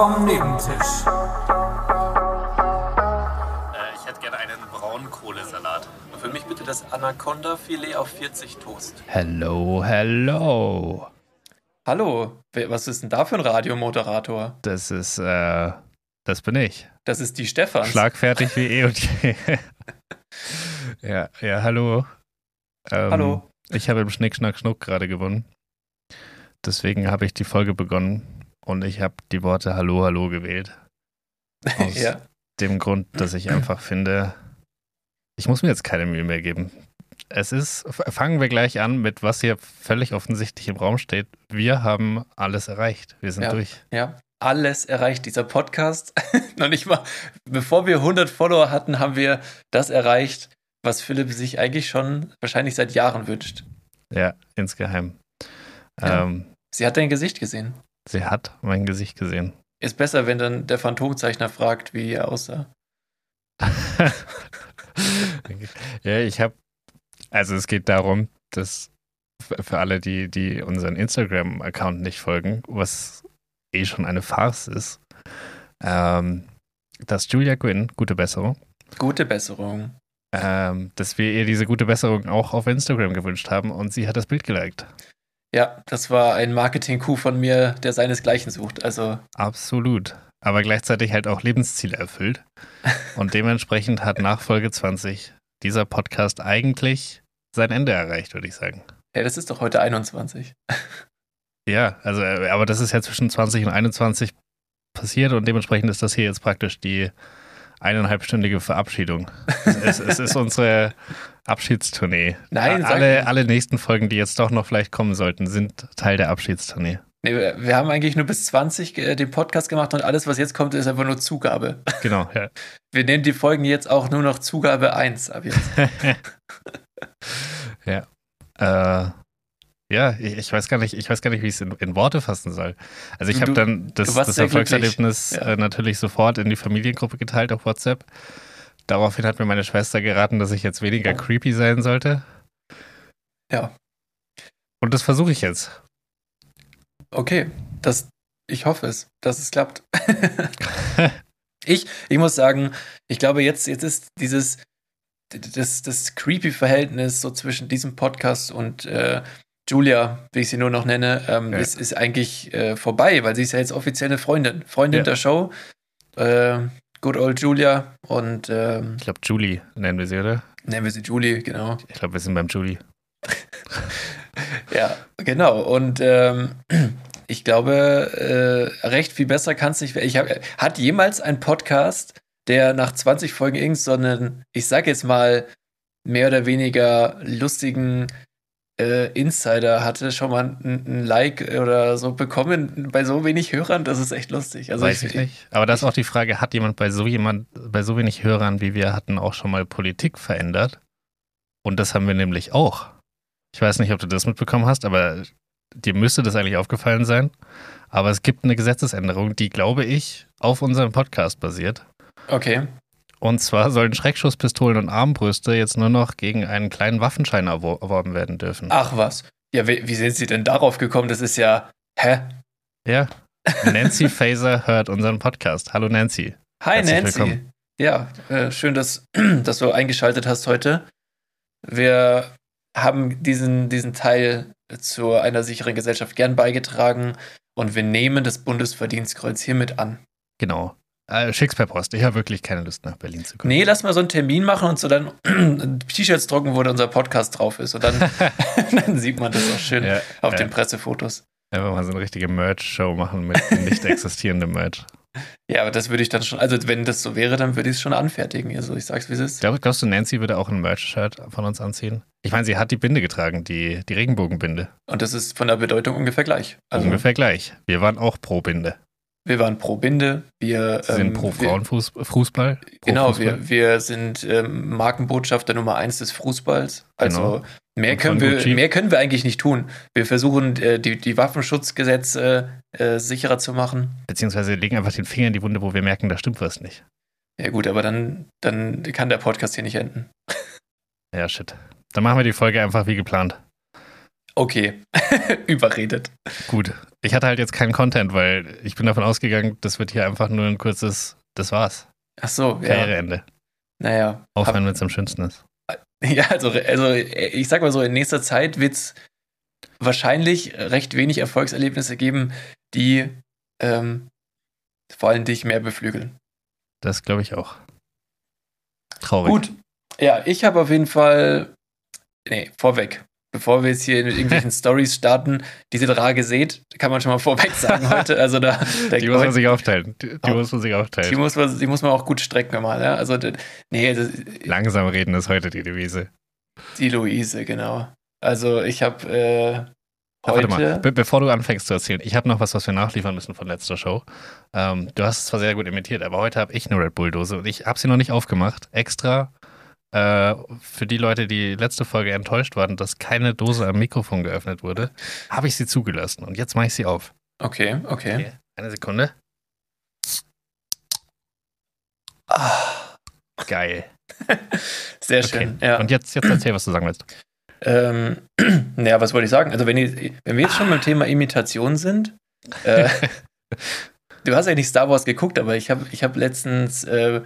vom Nebentisch. Äh, ich hätte gerne einen Braunkohlesalat. Und für mich bitte das Anaconda-Filet auf 40 Toast. Hello, hello. Hallo, was ist denn da für ein Radiomoderator? Das ist, äh, das bin ich. Das ist die Stefans. Schlagfertig wie eh und je. ja, ja, hallo. Ähm, Hallo. Ich habe im Schnick, Schnack, Schnuck gerade gewonnen. Deswegen habe ich die Folge begonnen und ich habe die Worte Hallo, Hallo gewählt. Aus ja. dem Grund, dass ich einfach finde, ich muss mir jetzt keine Mühe mehr geben. Es ist, fangen wir gleich an mit, was hier völlig offensichtlich im Raum steht. Wir haben alles erreicht. Wir sind Ja. durch. Ja, alles erreicht dieser Podcast. Noch nicht mal, bevor wir 100 Follower hatten, haben wir das erreicht, was Philipp sich eigentlich schon wahrscheinlich seit Jahren wünscht. Ja, insgeheim. Ja. Ähm, Sie hat dein Gesicht gesehen. Sie hat mein Gesicht gesehen. Ist besser, wenn dann der Phantomzeichner fragt, wie er aussah. ja, ich habe, also es geht darum, dass für alle, die, die unseren Instagram-Account nicht folgen, was eh schon eine Farce ist, ähm, dass Julia Gwynn, gute Besserung, Gute Besserung. ähm, dass wir ihr diese gute Besserung auch auf Instagram gewünscht haben und sie hat das Bild geliked. Ja, das war ein Marketing-Coup von mir, der seinesgleichen sucht. Also, Absolut. Aber gleichzeitig halt auch Lebensziele erfüllt. Und dementsprechend hat nach Folge 20 dieser Podcast eigentlich sein Ende erreicht, würde ich sagen. ja, das ist doch heute 21. Ja, also, äh, aber das ist ja zwischen 20 und 21 passiert und dementsprechend ist das hier jetzt praktisch die eineinhalbstündige Verabschiedung. es, es ist unsere Abschiedstournee. Nein, alle, alle nächsten Folgen, die jetzt doch noch vielleicht kommen sollten, sind Teil der Abschiedstournee. Nee, wir, haben eigentlich nur bis 20 äh, den Podcast gemacht und alles, was jetzt kommt, ist einfach nur Zugabe. Genau, ja. Wir nennen die Folgen jetzt auch nur noch Zugabe 1 ab jetzt. ja. Äh, ja, ich, ich weiß gar nicht, ich weiß gar nicht, wie ich es in, in Worte fassen soll. Also ich habe dann das, das. Erfolgserlebnis Ja. äh, natürlich sofort in die Familiengruppe geteilt auf WhatsApp. Daraufhin hat mir meine Schwester geraten, dass ich jetzt weniger creepy sein sollte. Ja. Und das versuche ich jetzt. Okay, das, ich hoffe es, dass es klappt. ich, ich muss sagen, ich glaube, jetzt, jetzt ist dieses, das, das creepy Verhältnis so zwischen diesem Podcast und äh, Julia, wie ich sie nur noch nenne, ähm, Ja. ist, ist eigentlich äh, vorbei, weil sie ist ja jetzt offiziell eine Freundin. Freundin Ja. der Show. Äh, good old Julia und ähm, Ich glaube, Julie nennen wir sie, oder? nennen wir sie Julie, genau. Ich glaube, wir sind beim Julie. Ja, genau. Und ähm, ich glaube, äh, recht viel besser kann es nicht werden. Ich hab, hat jemals ein Podcast, der nach 20 Folgen irgend so einen, ich sag jetzt mal, mehr oder weniger lustigen äh, Insider hatte, schon mal ein, ein Like oder so bekommen bei so wenig Hörern? Das ist echt lustig. Also Weiß ich nicht. Aber da ist auch die Frage, hat jemand bei so jemand, bei so wenig Hörern wie wir hatten, auch schon mal Politik verändert? Und das haben wir nämlich auch. Ich weiß nicht, ob du das mitbekommen hast, aber dir müsste das eigentlich aufgefallen sein. Aber es gibt eine Gesetzesänderung, die, glaube ich, auf unserem Podcast basiert. Okay. Und zwar sollen Schreckschusspistolen und Armbrüste jetzt nur noch gegen einen kleinen Waffenschein erwor erworben werden dürfen. Ach was. Ja, wie, wie sind Sie denn darauf gekommen? Das ist ja. Hä? Ja. Nancy Faser hört unseren Podcast. Hallo Nancy. Hi Herzlich Nancy. willkommen. Ja, äh, schön, dass, dass du eingeschaltet hast heute. Wir haben diesen, diesen Teil zu einer sicheren Gesellschaft gern beigetragen und wir nehmen das Bundesverdienstkreuz hiermit an. Genau. Äh, schick's per Post. Ich habe wirklich keine Lust, nach Berlin zu kommen. Nee, lass mal so einen Termin machen und so dann T-Shirts drucken, wo dann unser Podcast drauf ist. Und dann, dann sieht man das auch schön Ja, auf ja. den Pressefotos. Einfach mal so eine richtige Merch-Show machen mit nicht existierendem Merch. Ja, aber das würde ich dann schon, also wenn das so wäre, dann würde ich es schon anfertigen. Also ich sag's, wie es ist. Glaub, glaubst du, Nancy würde auch ein Merch-Shirt von uns anziehen? Ich meine, sie hat die Binde getragen, die, die Regenbogenbinde. Und das ist von der Bedeutung ungefähr gleich. Also Ungefähr gleich. Wir waren auch pro Binde. Wir waren pro Binde, wir Sie sind ähm, pro Frauenfußball. Genau, Fußball. wir, wir sind ähm, Markenbotschafter Nummer eins des Fußballs. Also Genau. mehr, können wir, Gucci. mehr können wir eigentlich nicht tun. Wir versuchen, äh, die, die Waffenschutzgesetze äh, sicherer zu machen. Beziehungsweise legen einfach den Finger in die Wunde, wo wir merken, da stimmt was nicht. Ja gut, aber dann, dann kann der Podcast hier nicht enden. Ja, shit. Dann machen wir die Folge einfach wie geplant. Okay, überredet. Gut. Ich hatte halt jetzt keinen Content, weil ich bin davon ausgegangen, das wird hier einfach nur ein kurzes, das war's. Ach so, ja. Karriereende. Naja. Aufhören, wenn es am schönsten ist. Ja, also, also ich sag mal so, in nächster Zeit wird es wahrscheinlich recht wenig Erfolgserlebnisse geben, die ähm, vor allem dich mehr beflügeln. Das glaube ich auch. Traurig. Gut. Ja, ich habe auf jeden Fall. Nee, vorweg. Bevor wir jetzt hier mit irgendwelchen Stories starten, diese Drage seht, kann man schon mal vorweg sagen heute. Also da, die muss man sich aufteilen. Die, die muss man sich aufteilen. Die muss man, die muss man auch gut strecken mal. Ja? Also, nee, das, Langsam reden ist heute die Devise. Die Luise, genau. Also ich habe äh, heute. Warte mal, be bevor du anfängst zu erzählen, ich habe noch was, was wir nachliefern müssen von letzter Show. Ähm, du hast es zwar sehr gut imitiert, aber heute habe ich eine Red Bull-Dose und ich habe sie noch nicht aufgemacht. Extra äh, für die Leute, die letzte Folge enttäuscht waren, dass keine Dose am Mikrofon geöffnet wurde, habe ich sie zugelassen und jetzt mache ich sie auf. Okay, okay. okay eine Sekunde. Ah. Geil. Sehr schön. Okay. Ja. Und jetzt, jetzt erzähl, was du sagen willst. Ähm, naja, was wollte ich sagen? Also, wenn, ich, wenn wir jetzt schon beim Thema Imitation sind, äh, du hast ja nicht Star Wars geguckt, aber ich habe ich hab letztens, äh,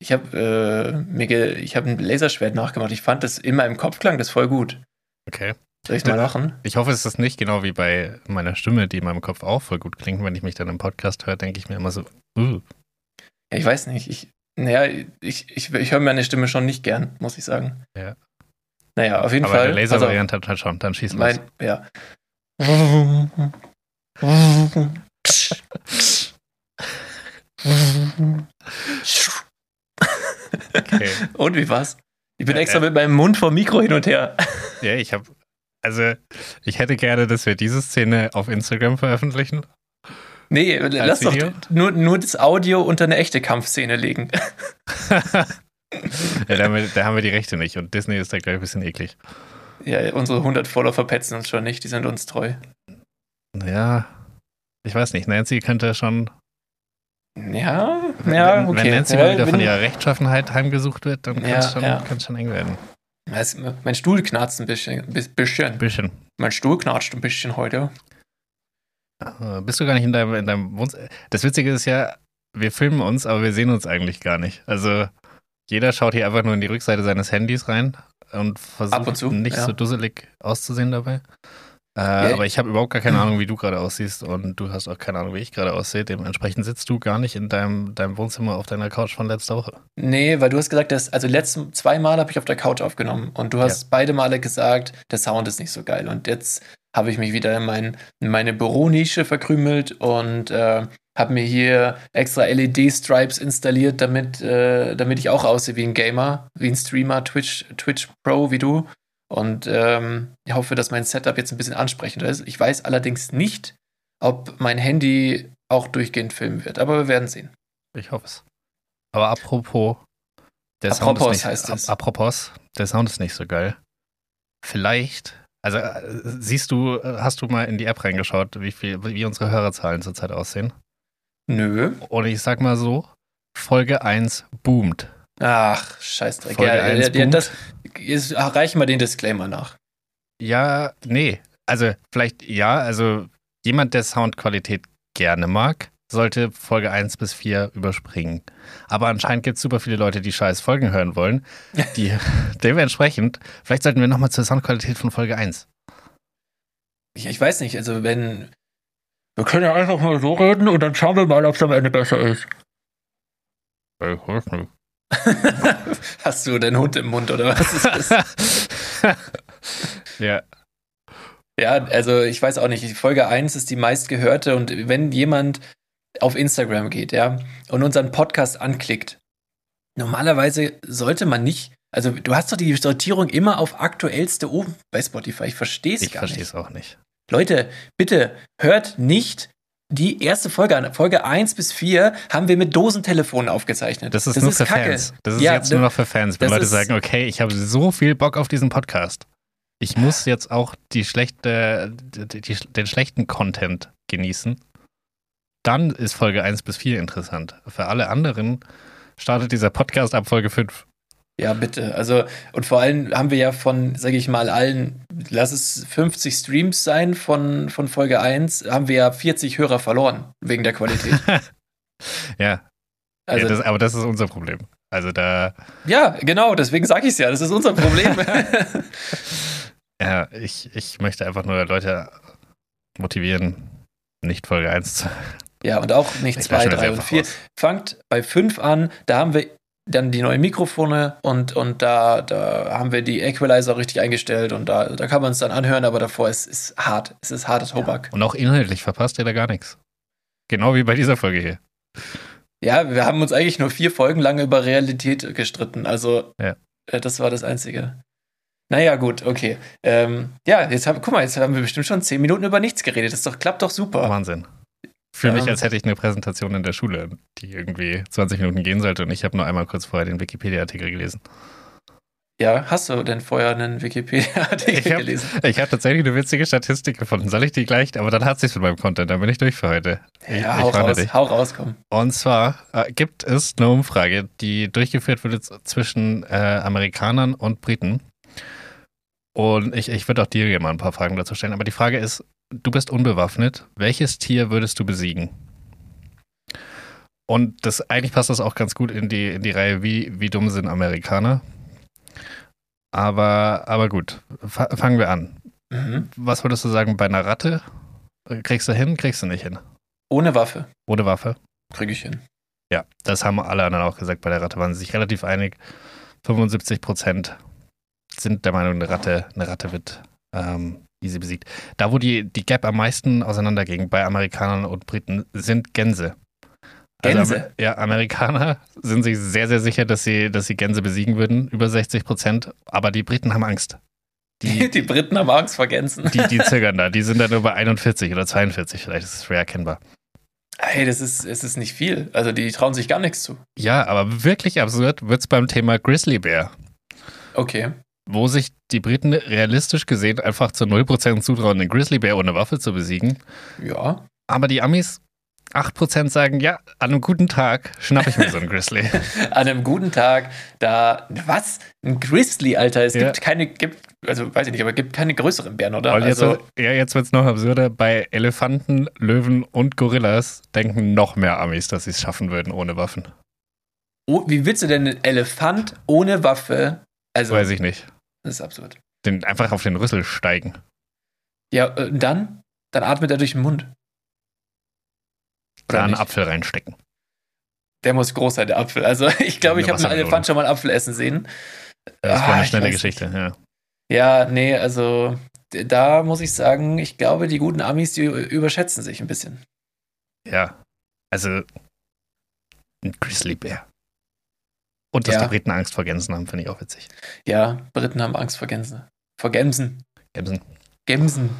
ich habe äh, mir ich hab ein Laserschwert nachgemacht. Ich fand das in meinem Kopf klang das voll gut. Okay. Soll ich mal machen? Ich hoffe, es ist nicht genau wie bei meiner Stimme, die in meinem Kopf auch voll gut klingt. Wenn ich mich dann im Podcast höre, denke ich mir immer so, uh. Ja, ich weiß nicht. Ich, naja, ich, ich, ich höre meine Stimme schon nicht gern, muss ich sagen. Ja. Naja, auf jeden Aber Fall. Aber Laser-Variante also, halt schon, dann schieß los. Mein, ja. okay. Und wie war's? Ich bin ja, extra äh, mit meinem Mund vom Mikro hin und her. Ja, ich habe also ich hätte gerne, dass wir diese Szene auf Instagram veröffentlichen. Nee, lass Video? doch nur, nur das Audio unter eine echte Kampfszene legen. ja, da haben, wir, da haben, wir, die Rechte nicht und Disney ist da gleich ein bisschen eklig. Ja, unsere 100 Follower verpetzen uns schon nicht, die sind uns treu. Ja, ich weiß nicht, Nancy könnte schon. Ja, ja, okay. Wenn Nancy ja, mal wieder von ihrer Rechtschaffenheit heimgesucht wird, dann kann es ja, schon, schon eng werden. mein Stuhl knarzt ein bisschen. Bisschen. bisschen. Mein Stuhl knarzt ein bisschen heute. Äh, bist du gar nicht in deinem, in deinem Wohnzimmer? Das Witzige ist ja, wir filmen uns, aber wir sehen uns eigentlich gar nicht. Also jeder schaut hier einfach nur in die Rückseite seines Handys rein und versucht und zu, nicht ja. so dusselig auszusehen dabei. Äh, ja. Aber ich habe überhaupt gar keine Ahnung, wie du gerade aussiehst und du hast auch keine Ahnung, wie ich gerade aussehe. Dementsprechend sitzt du gar nicht in deinem, deinem Wohnzimmer auf deiner Couch von letzter Woche. Nee, weil du hast gesagt, dass, also letzten zwei Mal habe ich auf der Couch aufgenommen und du hast ja. beide Male gesagt, der Sound ist nicht so geil. Und jetzt habe ich mich wieder in, mein, in meine Büronische verkrümelt und äh, habe mir hier extra LED-Stripes installiert, damit, äh, damit ich auch aussehe wie ein Gamer, wie ein Streamer, Twitch, Twitch Pro wie du. Und ähm, ich hoffe, dass mein Setup jetzt ein bisschen ansprechender ist. Ich weiß allerdings nicht, ob mein Handy auch durchgehend filmen wird, aber wir werden sehen. Ich hoffe es. Aber apropos, der apropos Sound ist nicht, heißt es. Apropos, der Sound ist nicht so geil. Vielleicht also äh, siehst du, äh, hast du mal in die App reingeschaut, wie viel, wie unsere Hörerzahlen zurzeit aussehen? Nö. Und ich sag mal so, Folge 1 boomt. Ach, Scheißdreck. Folge ja, 1 ja, das ist, reichen wir den Disclaimer nach. Ja, nee. Also vielleicht ja, also jemand, der Soundqualität gerne mag, sollte Folge 1 bis 4 überspringen. Aber anscheinend gibt es super viele Leute, die scheiß Folgen hören wollen. Die, dementsprechend, vielleicht sollten wir nochmal zur Soundqualität von Folge 1. Ich, ich weiß nicht, also wenn. Wir können ja einfach mal so reden und dann schauen wir mal, ob es am Ende besser ist. Ich weiß nicht. Hast du deinen Hund im Mund oder was ist das? ja. Ja, also ich weiß auch nicht. Folge 1 ist die meistgehörte und wenn jemand auf Instagram geht, ja, und unseren Podcast anklickt, normalerweise sollte man nicht, also du hast doch die Sortierung immer auf aktuellste oben bei Spotify. Ich verstehe es gar nicht. Ich verstehe es auch nicht. Leute, bitte hört nicht die erste Folge. Folge 1 bis 4 haben wir mit Dosentelefonen aufgezeichnet. Das ist das nur ist für Kacke. Fans. Das ist ja, jetzt nur noch für Fans, wenn Leute sagen, okay, ich habe so viel Bock auf diesen Podcast. Ich muss jetzt auch die schlechte, die, die, den schlechten Content genießen dann ist Folge 1 bis 4 interessant. Für alle anderen startet dieser Podcast ab Folge 5. Ja, bitte. Also, und vor allem haben wir ja von, sage ich mal, allen, lass es 50 Streams sein von, von Folge 1, haben wir ja 40 Hörer verloren, wegen der Qualität. ja. Also, ja das, aber das ist unser Problem. Also da. Ja, genau, deswegen sage ich es ja, das ist unser Problem. ja, ich, ich möchte einfach nur Leute motivieren, nicht Folge 1 zu. Ja, und auch nicht 2, 3 und 4. Fangt bei 5 an, da haben wir dann die neuen Mikrofone und, und da, da haben wir die Equalizer richtig eingestellt und da, da kann man es dann anhören, aber davor ist es hart. Es ist harter Tobak. Ja. Und auch inhaltlich verpasst ihr da gar nichts. Genau wie bei dieser Folge hier. Ja, wir haben uns eigentlich nur vier Folgen lang über Realität gestritten. Also, ja. äh, das war das Einzige. Naja, gut, okay. Ähm, ja, jetzt haben, guck mal, jetzt haben wir bestimmt schon zehn Minuten über nichts geredet. Das doch, klappt doch super. Wahnsinn. Fühle mich, als hätte ich eine Präsentation in der Schule, die irgendwie 20 Minuten gehen sollte und ich habe nur einmal kurz vorher den Wikipedia-Artikel gelesen. Ja, hast du denn vorher einen Wikipedia-Artikel gelesen? Ich habe tatsächlich eine witzige Statistik gefunden. Soll ich die gleich? Aber dann hat sich mit meinem Content. Dann bin ich durch für heute. Ja, ich, hau, raus, dich. hau raus, komm. Und zwar äh, gibt es eine Umfrage, die durchgeführt wird zwischen äh, Amerikanern und Briten. Und ich, ich würde auch dir mal ein paar Fragen dazu stellen. Aber die Frage ist, du bist unbewaffnet. Welches Tier würdest du besiegen? Und das eigentlich passt das auch ganz gut in die, in die Reihe, wie, wie dumm sind Amerikaner. Aber, aber gut, fangen wir an. Mhm. Was würdest du sagen bei einer Ratte? Kriegst du hin, kriegst du nicht hin? Ohne Waffe. Ohne Waffe? Krieg ich hin. Ja, das haben alle anderen auch gesagt. Bei der Ratte waren sie sich relativ einig. 75 Prozent sind der Meinung, eine Ratte, eine Ratte wird ähm, easy besiegt. Da, wo die, die Gap am meisten auseinanderging bei Amerikanern und Briten, sind Gänse. Also, Gänse? ja, Amerikaner sind sich sehr, sehr sicher, dass sie, dass sie Gänse besiegen würden, über 60 Prozent. Aber die Briten haben Angst. Die, die Briten haben Angst vor Gänsen. Die, die zögern da. Die sind dann nur bei 41 oder 42, vielleicht ist es schwer erkennbar. Hey, das ist, es ist nicht viel. Also die trauen sich gar nichts zu. Ja, aber wirklich absurd wird es beim Thema Grizzly Bear. Okay. Wo sich die Briten realistisch gesehen einfach zu 0% zutrauen, den Grizzly Bear ohne Waffe zu besiegen. Ja. Aber die Amis 8% sagen, ja, an einem guten Tag schnappe ich mir so einen Grizzly. an einem guten Tag, da, was? Ein Grizzly, Alter. Es ja. gibt keine, gibt, also weiß ich nicht, aber es gibt keine größeren Bären, oder? Und jetzt, also, ja, jetzt wird es noch absurder. Bei Elefanten, Löwen und Gorillas denken noch mehr Amis, dass sie es schaffen würden ohne Waffen. Oh, wie willst du denn einen Elefant ohne Waffe? Also, weiß ich nicht. Das ist absurd. Den, einfach auf den Rüssel steigen. Ja, äh, dann? Dann atmet er durch den Mund. Oder einen Apfel reinstecken. Der muss groß sein, der Apfel. Also ich glaube, ich habe einen Elefant schon mal Apfel essen sehen. Das war eine ah, schnelle Geschichte, ja. Ja, nee, also da muss ich sagen, ich glaube, die guten Amis, die überschätzen sich ein bisschen. Ja, also ein Grizzlybär. Und dass ja. die Briten Angst vor Gänsen haben, finde ich auch witzig. Ja, Briten haben Angst vor Gänsen. Vor Gämsen. Gämsen. Gämsen.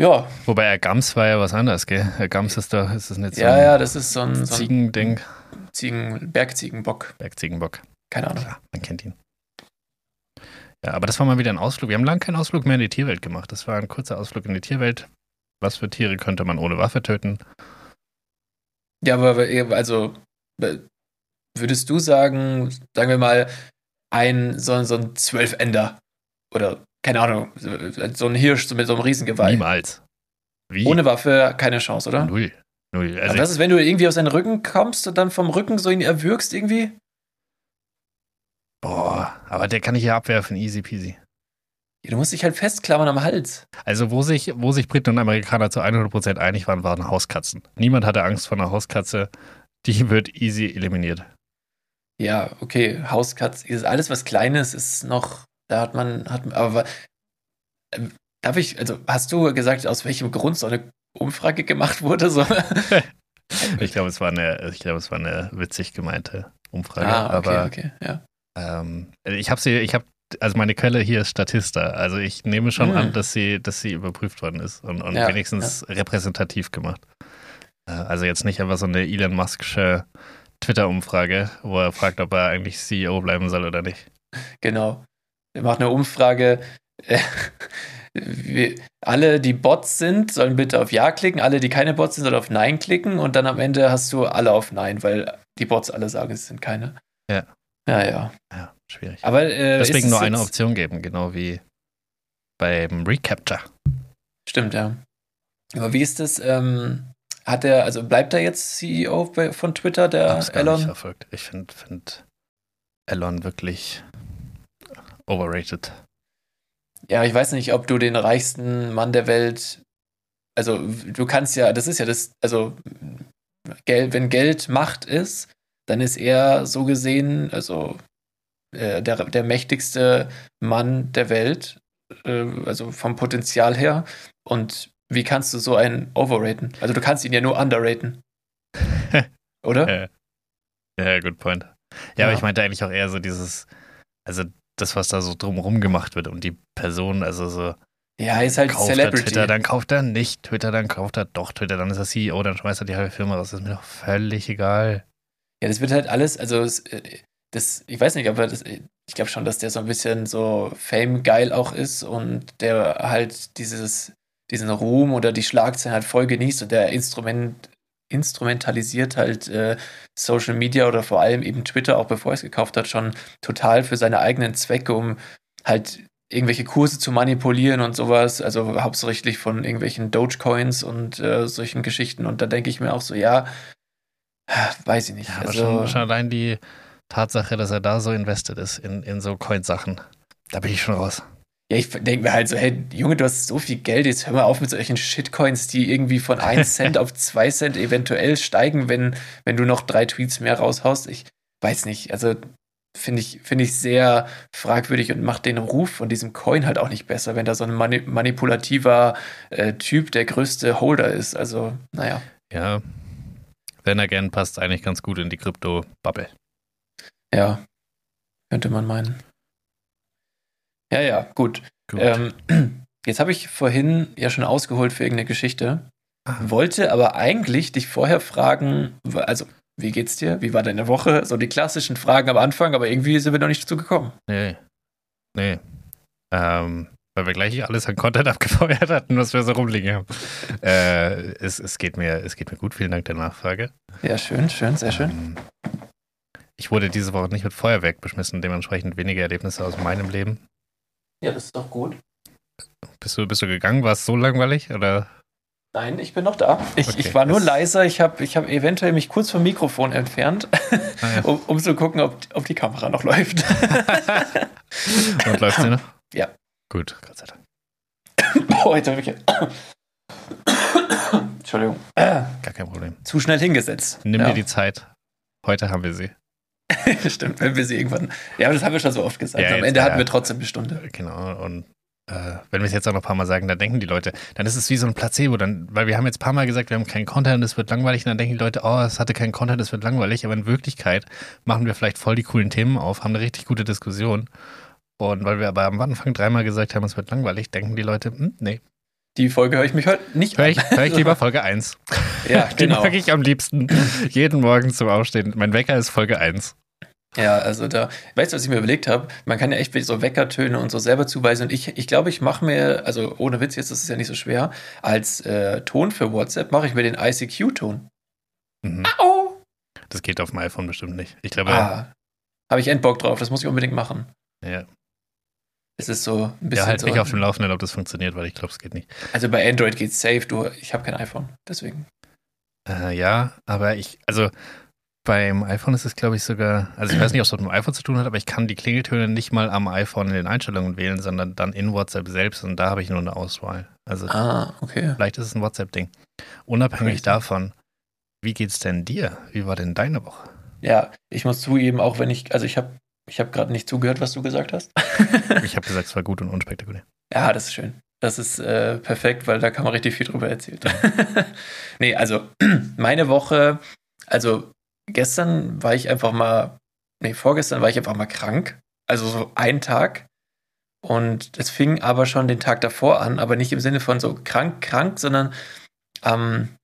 Ja. Wobei er Gams war ja was anderes, gell? Herr Gams ist doch, ist das nicht so Ja, ein ja, das ist so ein, so ein Ziegending. Ziegen, Bergziegenbock. Bergziegenbock. Keine Ahnung. Klar, man kennt ihn. Ja, aber das war mal wieder ein Ausflug. Wir haben lange keinen Ausflug mehr in die Tierwelt gemacht. Das war ein kurzer Ausflug in die Tierwelt. Was für Tiere könnte man ohne Waffe töten? Ja, aber also würdest du sagen, sagen wir mal, ein so, so ein Zwölfender oder keine Ahnung, so ein Hirsch mit so einem Riesengeweih. Niemals. Wie? Ohne Waffe keine Chance, oder? Null. Null. Also das ist, wenn du irgendwie auf seinen Rücken kommst und dann vom Rücken so ihn erwürgst irgendwie? Boah, aber der kann ich ja abwerfen, easy peasy. Ja, du musst dich halt festklammern am Hals. Also, wo sich, wo sich Briten und Amerikaner zu 100% einig waren, waren Hauskatzen. Niemand hatte Angst vor einer Hauskatze. Die wird easy eliminiert. Ja, okay, Hauskatze, alles was Kleines ist noch da hat man, hat, aber äh, darf ich, also hast du gesagt, aus welchem Grund so eine Umfrage gemacht wurde? So? ich glaube, es war eine, ich glaube, es war eine witzig gemeinte Umfrage. Ah, okay, aber, okay, ja. Ähm, ich habe sie, ich habe, also meine Quelle hier ist Statista. Also ich nehme schon hm. an, dass sie, dass sie überprüft worden ist und, und ja, wenigstens ja. repräsentativ gemacht. Äh, also jetzt nicht einfach so eine Elon Musk'sche Twitter-Umfrage, wo er fragt, ob er eigentlich CEO bleiben soll oder nicht. Genau wir machen eine Umfrage. alle, die Bots sind, sollen bitte auf Ja klicken. Alle, die keine Bots sind, sollen auf Nein klicken. Und dann am Ende hast du alle auf Nein, weil die Bots alle sagen, es sind keine. Ja. Ja, ja. Ja, schwierig. Aber äh, Deswegen es nur eine Option geben, genau wie beim Recapture. Stimmt, ja. Aber wie ist das? Ähm, hat er, also bleibt er jetzt CEO von Twitter, der Hab's gar nicht Elon? verfolgt. Ich finde find Elon wirklich overrated. Ja, ich weiß nicht, ob du den reichsten Mann der Welt, also du kannst ja, das ist ja das, also Geld, wenn Geld Macht ist, dann ist er so gesehen, also äh, der, der mächtigste Mann der Welt, äh, also vom Potenzial her. Und wie kannst du so einen overraten? Also du kannst ihn ja nur underraten. Oder? Ja, ja good point. Ja, aber ich meinte eigentlich auch eher so dieses, also das, was da so drumherum gemacht wird und die Person, also so, Ja, er ist halt kauft er Celebrity. Twitter, dann kauft er nicht Twitter, dann kauft er doch Twitter, dann ist er CEO, dann schmeißt er die halbe Firma raus. Das ist mir doch völlig egal. Ja, das wird halt alles, also äh, das, ich weiß nicht, aber das, ich glaube schon, dass der so ein bisschen so Fame-geil auch ist und der halt dieses, diesen Ruhm oder die Schlagzeilen halt voll genießt und der Instrument, instrumentalisiert halt äh, Social Media oder vor allem eben Twitter, auch bevor er es gekauft hat, schon total für seine eigenen Zwecke, um halt irgendwelche Kurse zu manipulieren und sowas, also hauptsächlich von irgendwelchen Dogecoins und äh, solchen Geschichten. Und da denke ich mir auch so, ja, weiß ich nicht. Ja, aber also, schon, schon allein die Tatsache, dass er da so invested ist in, in so Coinsachen, da bin ich schon raus. Ja, ich denke mir halt so, hey, Junge, du hast so viel Geld, jetzt hör mal auf mit solchen Shitcoins, die irgendwie von 1 Cent auf 2 Cent eventuell steigen, wenn, wenn du noch drei Tweets mehr raushaust. Ich weiß nicht, also finde ich, finde ich sehr fragwürdig und macht den Ruf von diesem Coin halt auch nicht besser, wenn da so ein mani manipulativer äh, Typ der größte Holder ist. Also, naja. Ja, Then Again passt eigentlich ganz gut in die Krypto-Bubble. Ja, könnte man meinen. Ja, ja, gut. Gut. Ähm, jetzt habe ich vorhin ja schon ausgeholt für irgendeine Geschichte. Ah. Wollte aber eigentlich dich vorher fragen, also, wie geht's dir? Wie war deine Woche? So die klassischen Fragen am Anfang, aber irgendwie sind wir noch nicht dazu gekommen. Nee. Nee. Ähm, weil wir gleich alles an Content abgefeuert hatten, was wir so rumliegen haben. äh, es, es, geht mir, es geht mir gut, vielen Dank der Nachfrage. Ja, schön, schön, sehr schön. Ähm, ich wurde diese Woche nicht mit Feuerwerk beschmissen, dementsprechend wenige Erlebnisse aus meinem Leben. Ja, das ist doch gut. Bist du, bist du gegangen? War es so langweilig? Oder? Nein, ich bin noch da. Ich, Okay, ich war nur leiser. Ich habe ich hab eventuell mich kurz vom Mikrofon entfernt, Ah, ja. um, um zu gucken, ob, ob die Kamera noch läuft. Und läuft sie noch? Ja. Gut, Gott sei Dank. Boah, jetzt habe ich. Entschuldigung. Gar kein Problem. Zu schnell hingesetzt. Nimm ja. dir die Zeit. Heute haben wir sie. Stimmt, wenn wir sie irgendwann. Ja, aber das haben wir schon so oft gesagt. Ja, Am jetzt, Ende hatten ja. wir trotzdem eine Stunde. Genau. Und äh, wenn wir es jetzt auch noch ein paar Mal sagen, dann denken die Leute, dann ist es wie so ein Placebo. Dann, weil wir haben jetzt ein paar Mal gesagt, wir haben keinen Content, es wird langweilig. Und dann denken die Leute, oh, es hatte keinen Content, es wird langweilig. Aber in Wirklichkeit machen wir vielleicht voll die coolen Themen auf, haben eine richtig gute Diskussion. Und weil wir aber am Anfang dreimal gesagt haben, es wird langweilig, denken die Leute, hm, nee, Die Folge höre ich mich heute nicht höre an. ich, hör ich lieber Folge 1. Ja, Die genau. mag ich am liebsten jeden Morgen zum Aufstehen. Mein Wecker ist Folge 1. Ja, also da, weißt du, was ich mir überlegt habe? Man kann ja echt so Weckertöne und so selber zuweisen. Und ich, ich glaube, ich mache mir, also ohne Witz, jetzt ist es ja nicht so schwer, als äh, Ton für WhatsApp mache ich mir den ICQ-Ton. Mhm. Oh! Das geht auf dem iPhone bestimmt nicht. Ich glaube, Ah, habe ich Endbock drauf, das muss ich unbedingt machen. ja. Es ist so ein bisschen Ja, halt so. mich auf dem Laufenden, ob das funktioniert, weil ich glaube, es geht nicht. also bei Android geht's safe, du, ich habe kein iPhone, deswegen. Äh, ja, aber ich, also beim iPhone ist es, glaube ich, sogar, also ich weiß nicht, ob es mit dem iPhone zu tun hat, aber ich kann die Klingeltöne nicht mal am iPhone in den Einstellungen wählen, sondern dann in WhatsApp selbst und da habe ich nur eine Auswahl. Also Ah, okay. vielleicht ist es ein WhatsApp-Ding. Unabhängig Crazy. davon, wie geht's denn dir? Wie war denn deine Woche? Ja, ich muss zugeben, auch wenn ich, also ich habe ich hab gerade nicht zugehört, was du gesagt hast. Ich habe gesagt, es war gut und unspektakulär. Ja, das ist schön. Das ist äh, perfekt, weil da kann man richtig viel drüber erzählen. nee, also meine Woche, also gestern war ich einfach mal, nee, vorgestern war ich einfach mal krank. Also so ein Tag. Und es fing aber schon den Tag davor an, aber nicht im Sinne von so krank, krank, sondern am,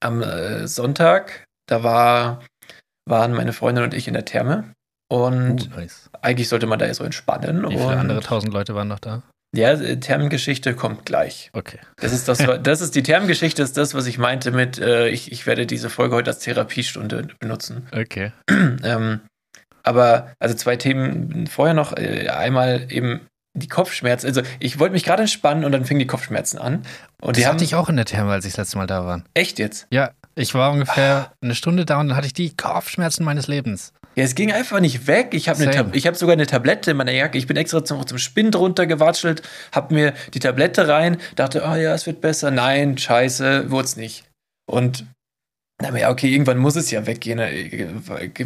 am äh, Sonntag, da war, waren meine Freundin und ich in der Therme. Und uh, nice. eigentlich sollte man da ja so entspannen. Wie viele und andere tausend Leute waren noch da? Ja, äh, Thermengeschichte kommt gleich. Okay. Das ist das, das ist die Thermengeschichte, ist das, was ich meinte mit, äh, ich, ich werde diese Folge heute als Therapiestunde benutzen. Okay. ähm, Aber, also zwei Themen vorher noch. Äh, einmal eben die Kopfschmerzen. Also, ich wollte mich gerade entspannen und dann fingen die Kopfschmerzen an. Und die das haben. hatte ich auch in der Therme, als ich das letzte Mal da war. Echt jetzt? Ja, ich war ungefähr eine Stunde da und dann hatte ich die Kopfschmerzen meines Lebens. Ja, es ging einfach nicht weg. Ich habe hab sogar eine Tablette in meiner Jacke. Ich bin extra zum, zum Spind runtergewatschelt, habe mir die Tablette rein, dachte, oh ja, es wird besser. Nein, scheiße, wurde es nicht. Und na ja, okay, irgendwann muss es ja weggehen.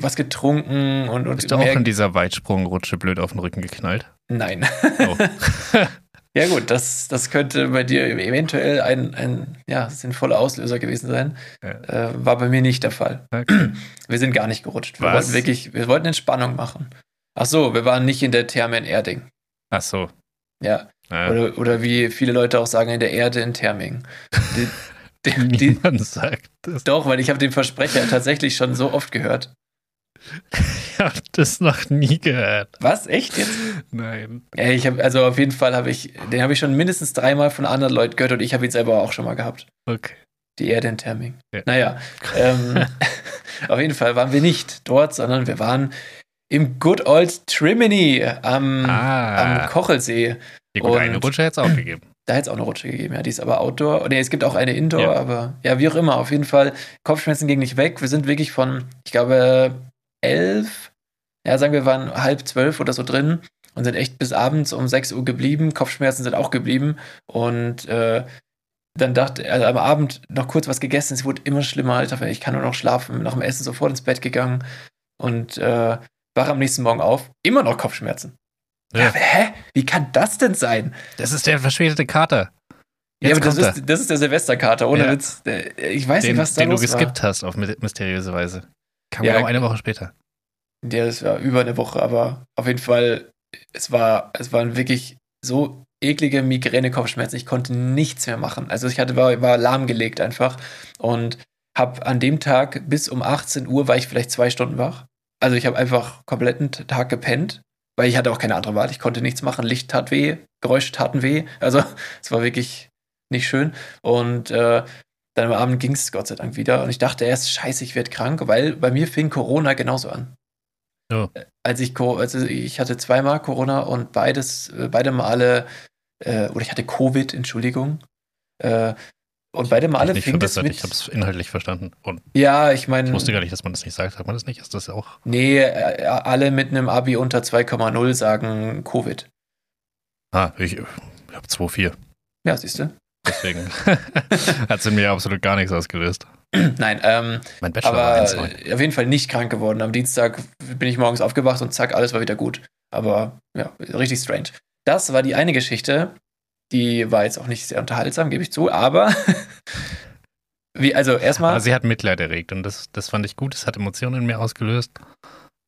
Was getrunken und, und Bist du auch in dieser Weitsprungrutsche blöd auf den Rücken geknallt? Nein. Oh. Ja, gut, das, das könnte bei dir eventuell ein, ein ja, sinnvoller Auslöser gewesen sein. Ja. Äh, war bei mir nicht der Fall. Okay. Wir sind gar nicht gerutscht. Wir Was? wollten wirklich, wir wollten Entspannung machen. Ach so, wir waren nicht in der Therme in Erding. Ach so. Ja. Ja. Oder, oder wie viele Leute auch sagen, in der Erde in Therming. Die, die, die, Niemand sagt das. doch, weil ich habe den Versprecher tatsächlich schon so oft gehört. Ich habe das noch nie gehört. Was? Echt jetzt? Nein. Ja, ich habe, also auf jeden Fall habe ich, den habe ich schon mindestens dreimal von anderen Leuten gehört und ich habe ihn selber auch schon mal gehabt. Okay. Die Erde in Therming. Ja. Naja, ähm, auf jeden Fall waren wir nicht dort, sondern wir waren im Good Old Trimini am, Ah. am Kochelsee. Ja, gut, Und- eine Rutsche hätte es auch gegeben. Da hätte es auch eine Rutsche gegeben, ja. Die ist aber Outdoor. Nee, es gibt auch eine Indoor, Ja. aber ja, wie auch immer. Auf jeden Fall, Kopfschmerzen gingen nicht weg. Wir sind wirklich von, ich glaube, elf, ja, sagen wir, waren halb zwölf oder so drin und sind echt bis abends um 6 Uhr geblieben. Kopfschmerzen sind auch geblieben. Und äh, dann dachte also am Abend noch kurz was gegessen. Es wurde immer schlimmer, Alter. Ich kann nur noch schlafen. Nach dem Essen sofort ins Bett gegangen und äh, wach am nächsten Morgen auf. Immer noch Kopfschmerzen. Ja. Ja. hä? Wie kann das denn sein? Das ist der verspätete Kater. Ja, Jetzt aber das ist, das ist der Silvesterkater, ohne Ja. Witz. Ich weiß den, nicht, was da den du los war. geskippt hast auf my- mysteriöse Weise. Kam Ja, genau eine Woche später. Ja, das war über eine Woche, aber auf jeden Fall, es war, es waren wirklich so eklige Migräne-Kopfschmerzen. Ich konnte nichts mehr machen. Also ich hatte, war, war lahmgelegt einfach und habe an dem Tag bis um 18 Uhr war ich vielleicht zwei Stunden wach. Also ich habe einfach kompletten Tag gepennt, weil ich hatte auch keine andere Wahl. Ich konnte nichts machen. Licht tat weh, Geräusche taten weh. Also es war wirklich nicht schön. Und äh, dann am Abend ging es Gott sei Dank wieder. Und ich dachte erst, scheiße, ich werde krank, weil bei mir fing Corona genauso an. Oh. Als ich, also ich hatte zweimal Corona und beides, äh, beide Male, äh, oder ich hatte Covid, Entschuldigung. Äh, und beide Male nicht fing das mit. Ich habe es inhaltlich verstanden. Und ja, ich meine, ich wusste gar nicht, dass man das nicht sagt. Sagt man das nicht? Ist das auch. nee, äh, alle mit einem Abi unter 2,0 sagen Covid. Ah, ich, ich habe 2,4. Ja, siehst du? Deswegen hat es in mir absolut gar nichts ausgelöst. Nein, ähm, Mein Bachelor war aber 1,9. auf jeden Fall nicht krank geworden. Am Dienstag bin ich morgens aufgewacht und zack, alles war wieder gut. Aber ja, richtig strange. Das war die eine Geschichte. Die war jetzt auch nicht sehr unterhaltsam, gebe ich zu, aber wie, also erstmal. Aber sie hat Mitleid erregt und das, das fand ich gut. Es hat Emotionen in mir ausgelöst.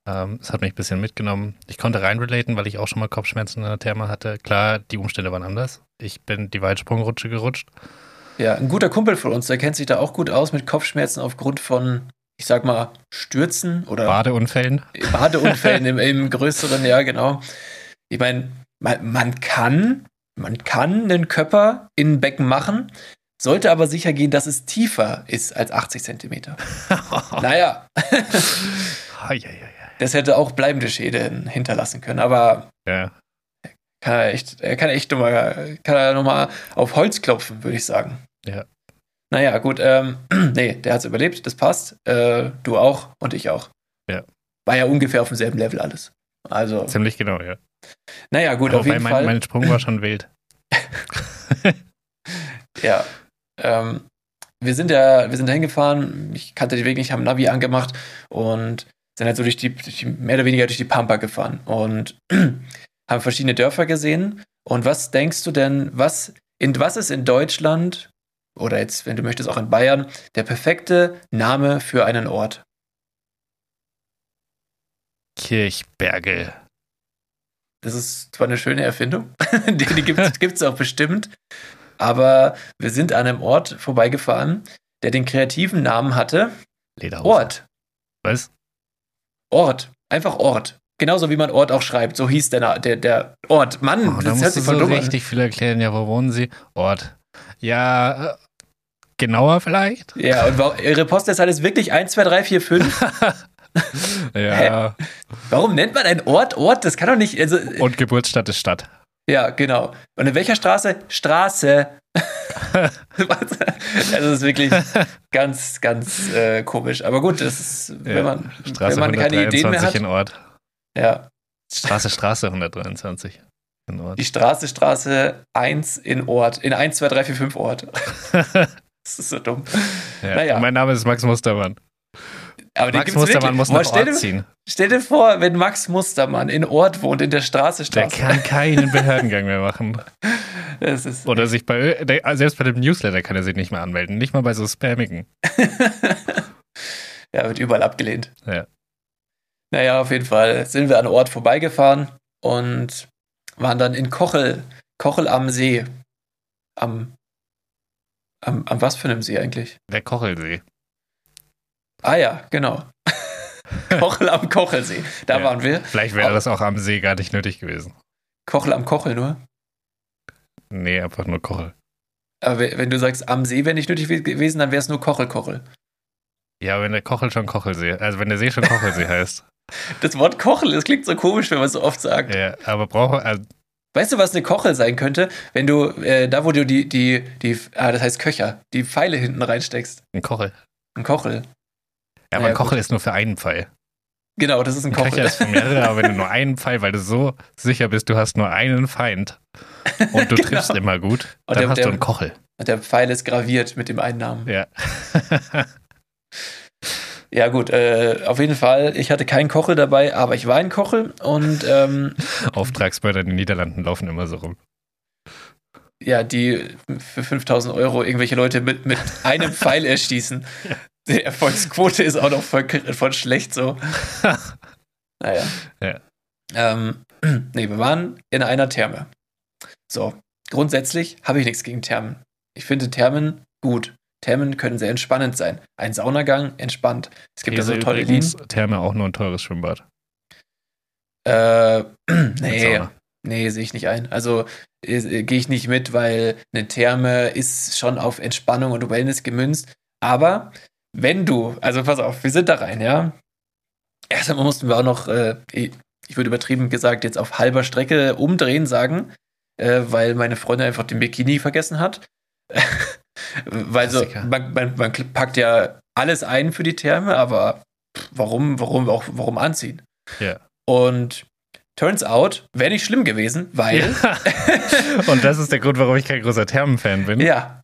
Ähm, es hat mich ein bisschen mitgenommen. Ich konnte reinrelaten, weil ich auch schon mal Kopfschmerzen in der Therme hatte. Klar, die Umstände waren anders. Ich bin die Weitsprungrutsche gerutscht. Ja, ein guter Kumpel von uns, der kennt sich da auch gut aus mit Kopfschmerzen aufgrund von, ich sag mal, Stürzen oder Badeunfällen. Badeunfällen im, im größeren, ja, genau. Ich meine, man, man kann, man kann einen Körper in ein Becken machen, sollte aber sicher gehen, dass es tiefer ist als 80 Zentimeter. Naja, Eieiei. Das hätte auch bleibende Schäden hinterlassen können, aber ja. kann er echt, er kann echt nochmal, kann er nochmal auf Holz klopfen, würde ich sagen. Ja. Naja, gut, ähm, nee, der hat's überlebt, das passt. Äh, du auch und ich auch. Ja. War ja ungefähr auf demselben Level alles. Also, Ziemlich genau, ja. naja, gut, Aber auf jeden mein, Fall. mein Sprung war schon wild. Ja. Ähm, wir sind ja, wir sind da hingefahren, ich kannte den Weg nicht, haben Navi angemacht und sind halt so durch die, durch die mehr oder weniger durch die Pampa gefahren und haben verschiedene Dörfer gesehen. Und was denkst du denn, was, in, was ist in Deutschland oder jetzt, wenn du möchtest, auch in Bayern, der perfekte Name für einen Ort? Kirchberge. Das ist zwar eine schöne Erfindung, die, die gibt es auch bestimmt, aber wir sind an einem Ort vorbeigefahren, der den kreativen Namen hatte Lederhose. Ort. Was? Ort. Einfach Ort. Genauso wie man Ort auch schreibt. So hieß der, der, der Ort. Mann, Oh, da das hört sich voll so dumm richtig viel erklären. Ja, wo wohnen Sie? Ort. Ja, äh, genauer vielleicht? Ja, und ihre Postleitzahl ist wirklich 1, 2, 3, 4, 5. Ja. Warum nennt man einen Ort Ort? Das kann doch nicht. Also, Und Geburtsstadt ist Stadt. Ja, genau. Und in welcher Straße? Straße. Also, das ist wirklich ganz, ganz äh, komisch. Aber gut, das ist, wenn Ja. man, Straße wenn man keine Ideen mehr 123 hat. in Ort. Ja, Straße, Straße 123 in Ort. die Straße, Straße 1 in Ort. In 1, 2, 3, 4, 5 Ort. das ist so dumm. Ja. Naja. Mein Name ist Max Mustermann. Aber Max Mustermann muss nach stell, Ort dir, ziehen. stell dir vor, wenn Max Mustermann in Ort wohnt, in der Straße, Der Straße. kann keinen Behördengang mehr machen. Das ist, Oder sich bei, der, selbst bei dem Newsletter kann er sich nicht mehr anmelden. Nicht mal bei so Spammigen. ja, wird überall abgelehnt. Ja. Naja, auf jeden Fall sind wir an Ort vorbeigefahren und waren dann in Kochel, Kochel am See. Am, am, am was für einem See eigentlich? Der Kochelsee. Ah ja, genau. Kochel am Kochelsee. Da Ja. waren wir. Vielleicht wäre das auch am See gar nicht nötig gewesen. Kochel am Kochel nur. Nee, einfach nur Kochel. Aber we- wenn du sagst, am See wäre nicht nötig we- gewesen, dann wäre es nur Kochel, Kochel. Ja, wenn der Kochel schon Kochelsee, also wenn der See schon Kochelsee heißt. Das Wort Kochel, das klingt so komisch, wenn man es so oft sagt. Ja, aber brauche, also, Weißt du, was eine Kochel sein könnte? Wenn du, äh, da wo du die, die, die, ah, das heißt Köcher, die Pfeile hinten reinsteckst. ein Kochel. Ein Kochel. Ja, aber Ja, ein Kochel ist nur für einen Pfeil. Genau, das ist ein Kochel. Köcher ist für mehrere, aber wenn du nur einen Pfeil, weil du so sicher bist, du hast nur einen Feind und du Genau. triffst immer gut, Und dann der- hast der- du einen Kochel. Und der Pfeil ist graviert mit dem einen Namen. Ja. Ja, gut, äh, auf jeden Fall. Ich hatte keinen Kochel dabei, aber ich war ein Kochel und ähm, Auftragsmörder in den Niederlanden laufen immer so rum. ja, die für 5000 Euro irgendwelche Leute mit, mit einem Pfeil erschießen. Die Erfolgsquote ist auch noch voll, voll schlecht so. Naja. Ja. Ähm, nee, wir waren in einer Therme. So, grundsätzlich habe ich nichts gegen Thermen. Ich finde Thermen gut. Thermen können sehr entspannend sein. Ein Saunagang entspannt. Es gibt ja so Hier ist tolle Linien. Therme auch nur ein teures Schwimmbad. Äh, nee, nee, sehe ich nicht ein. Also äh, gehe ich nicht mit, weil eine Therme ist schon auf Entspannung und Wellness gemünzt. Aber wenn du, also pass auf, wir sind da rein, ja. Erst einmal mussten wir auch noch, äh, ich würde übertrieben gesagt, jetzt auf halber Strecke umdrehen sagen, äh, weil meine Freundin einfach den Bikini vergessen hat. weil so, man, man, man packt ja alles ein für die Therme, aber warum, warum auch, warum anziehen? Ja. Und turns out, wäre nicht schlimm gewesen, weil, Und das ist der Grund, warum ich kein großer Thermen-Fan bin. ja,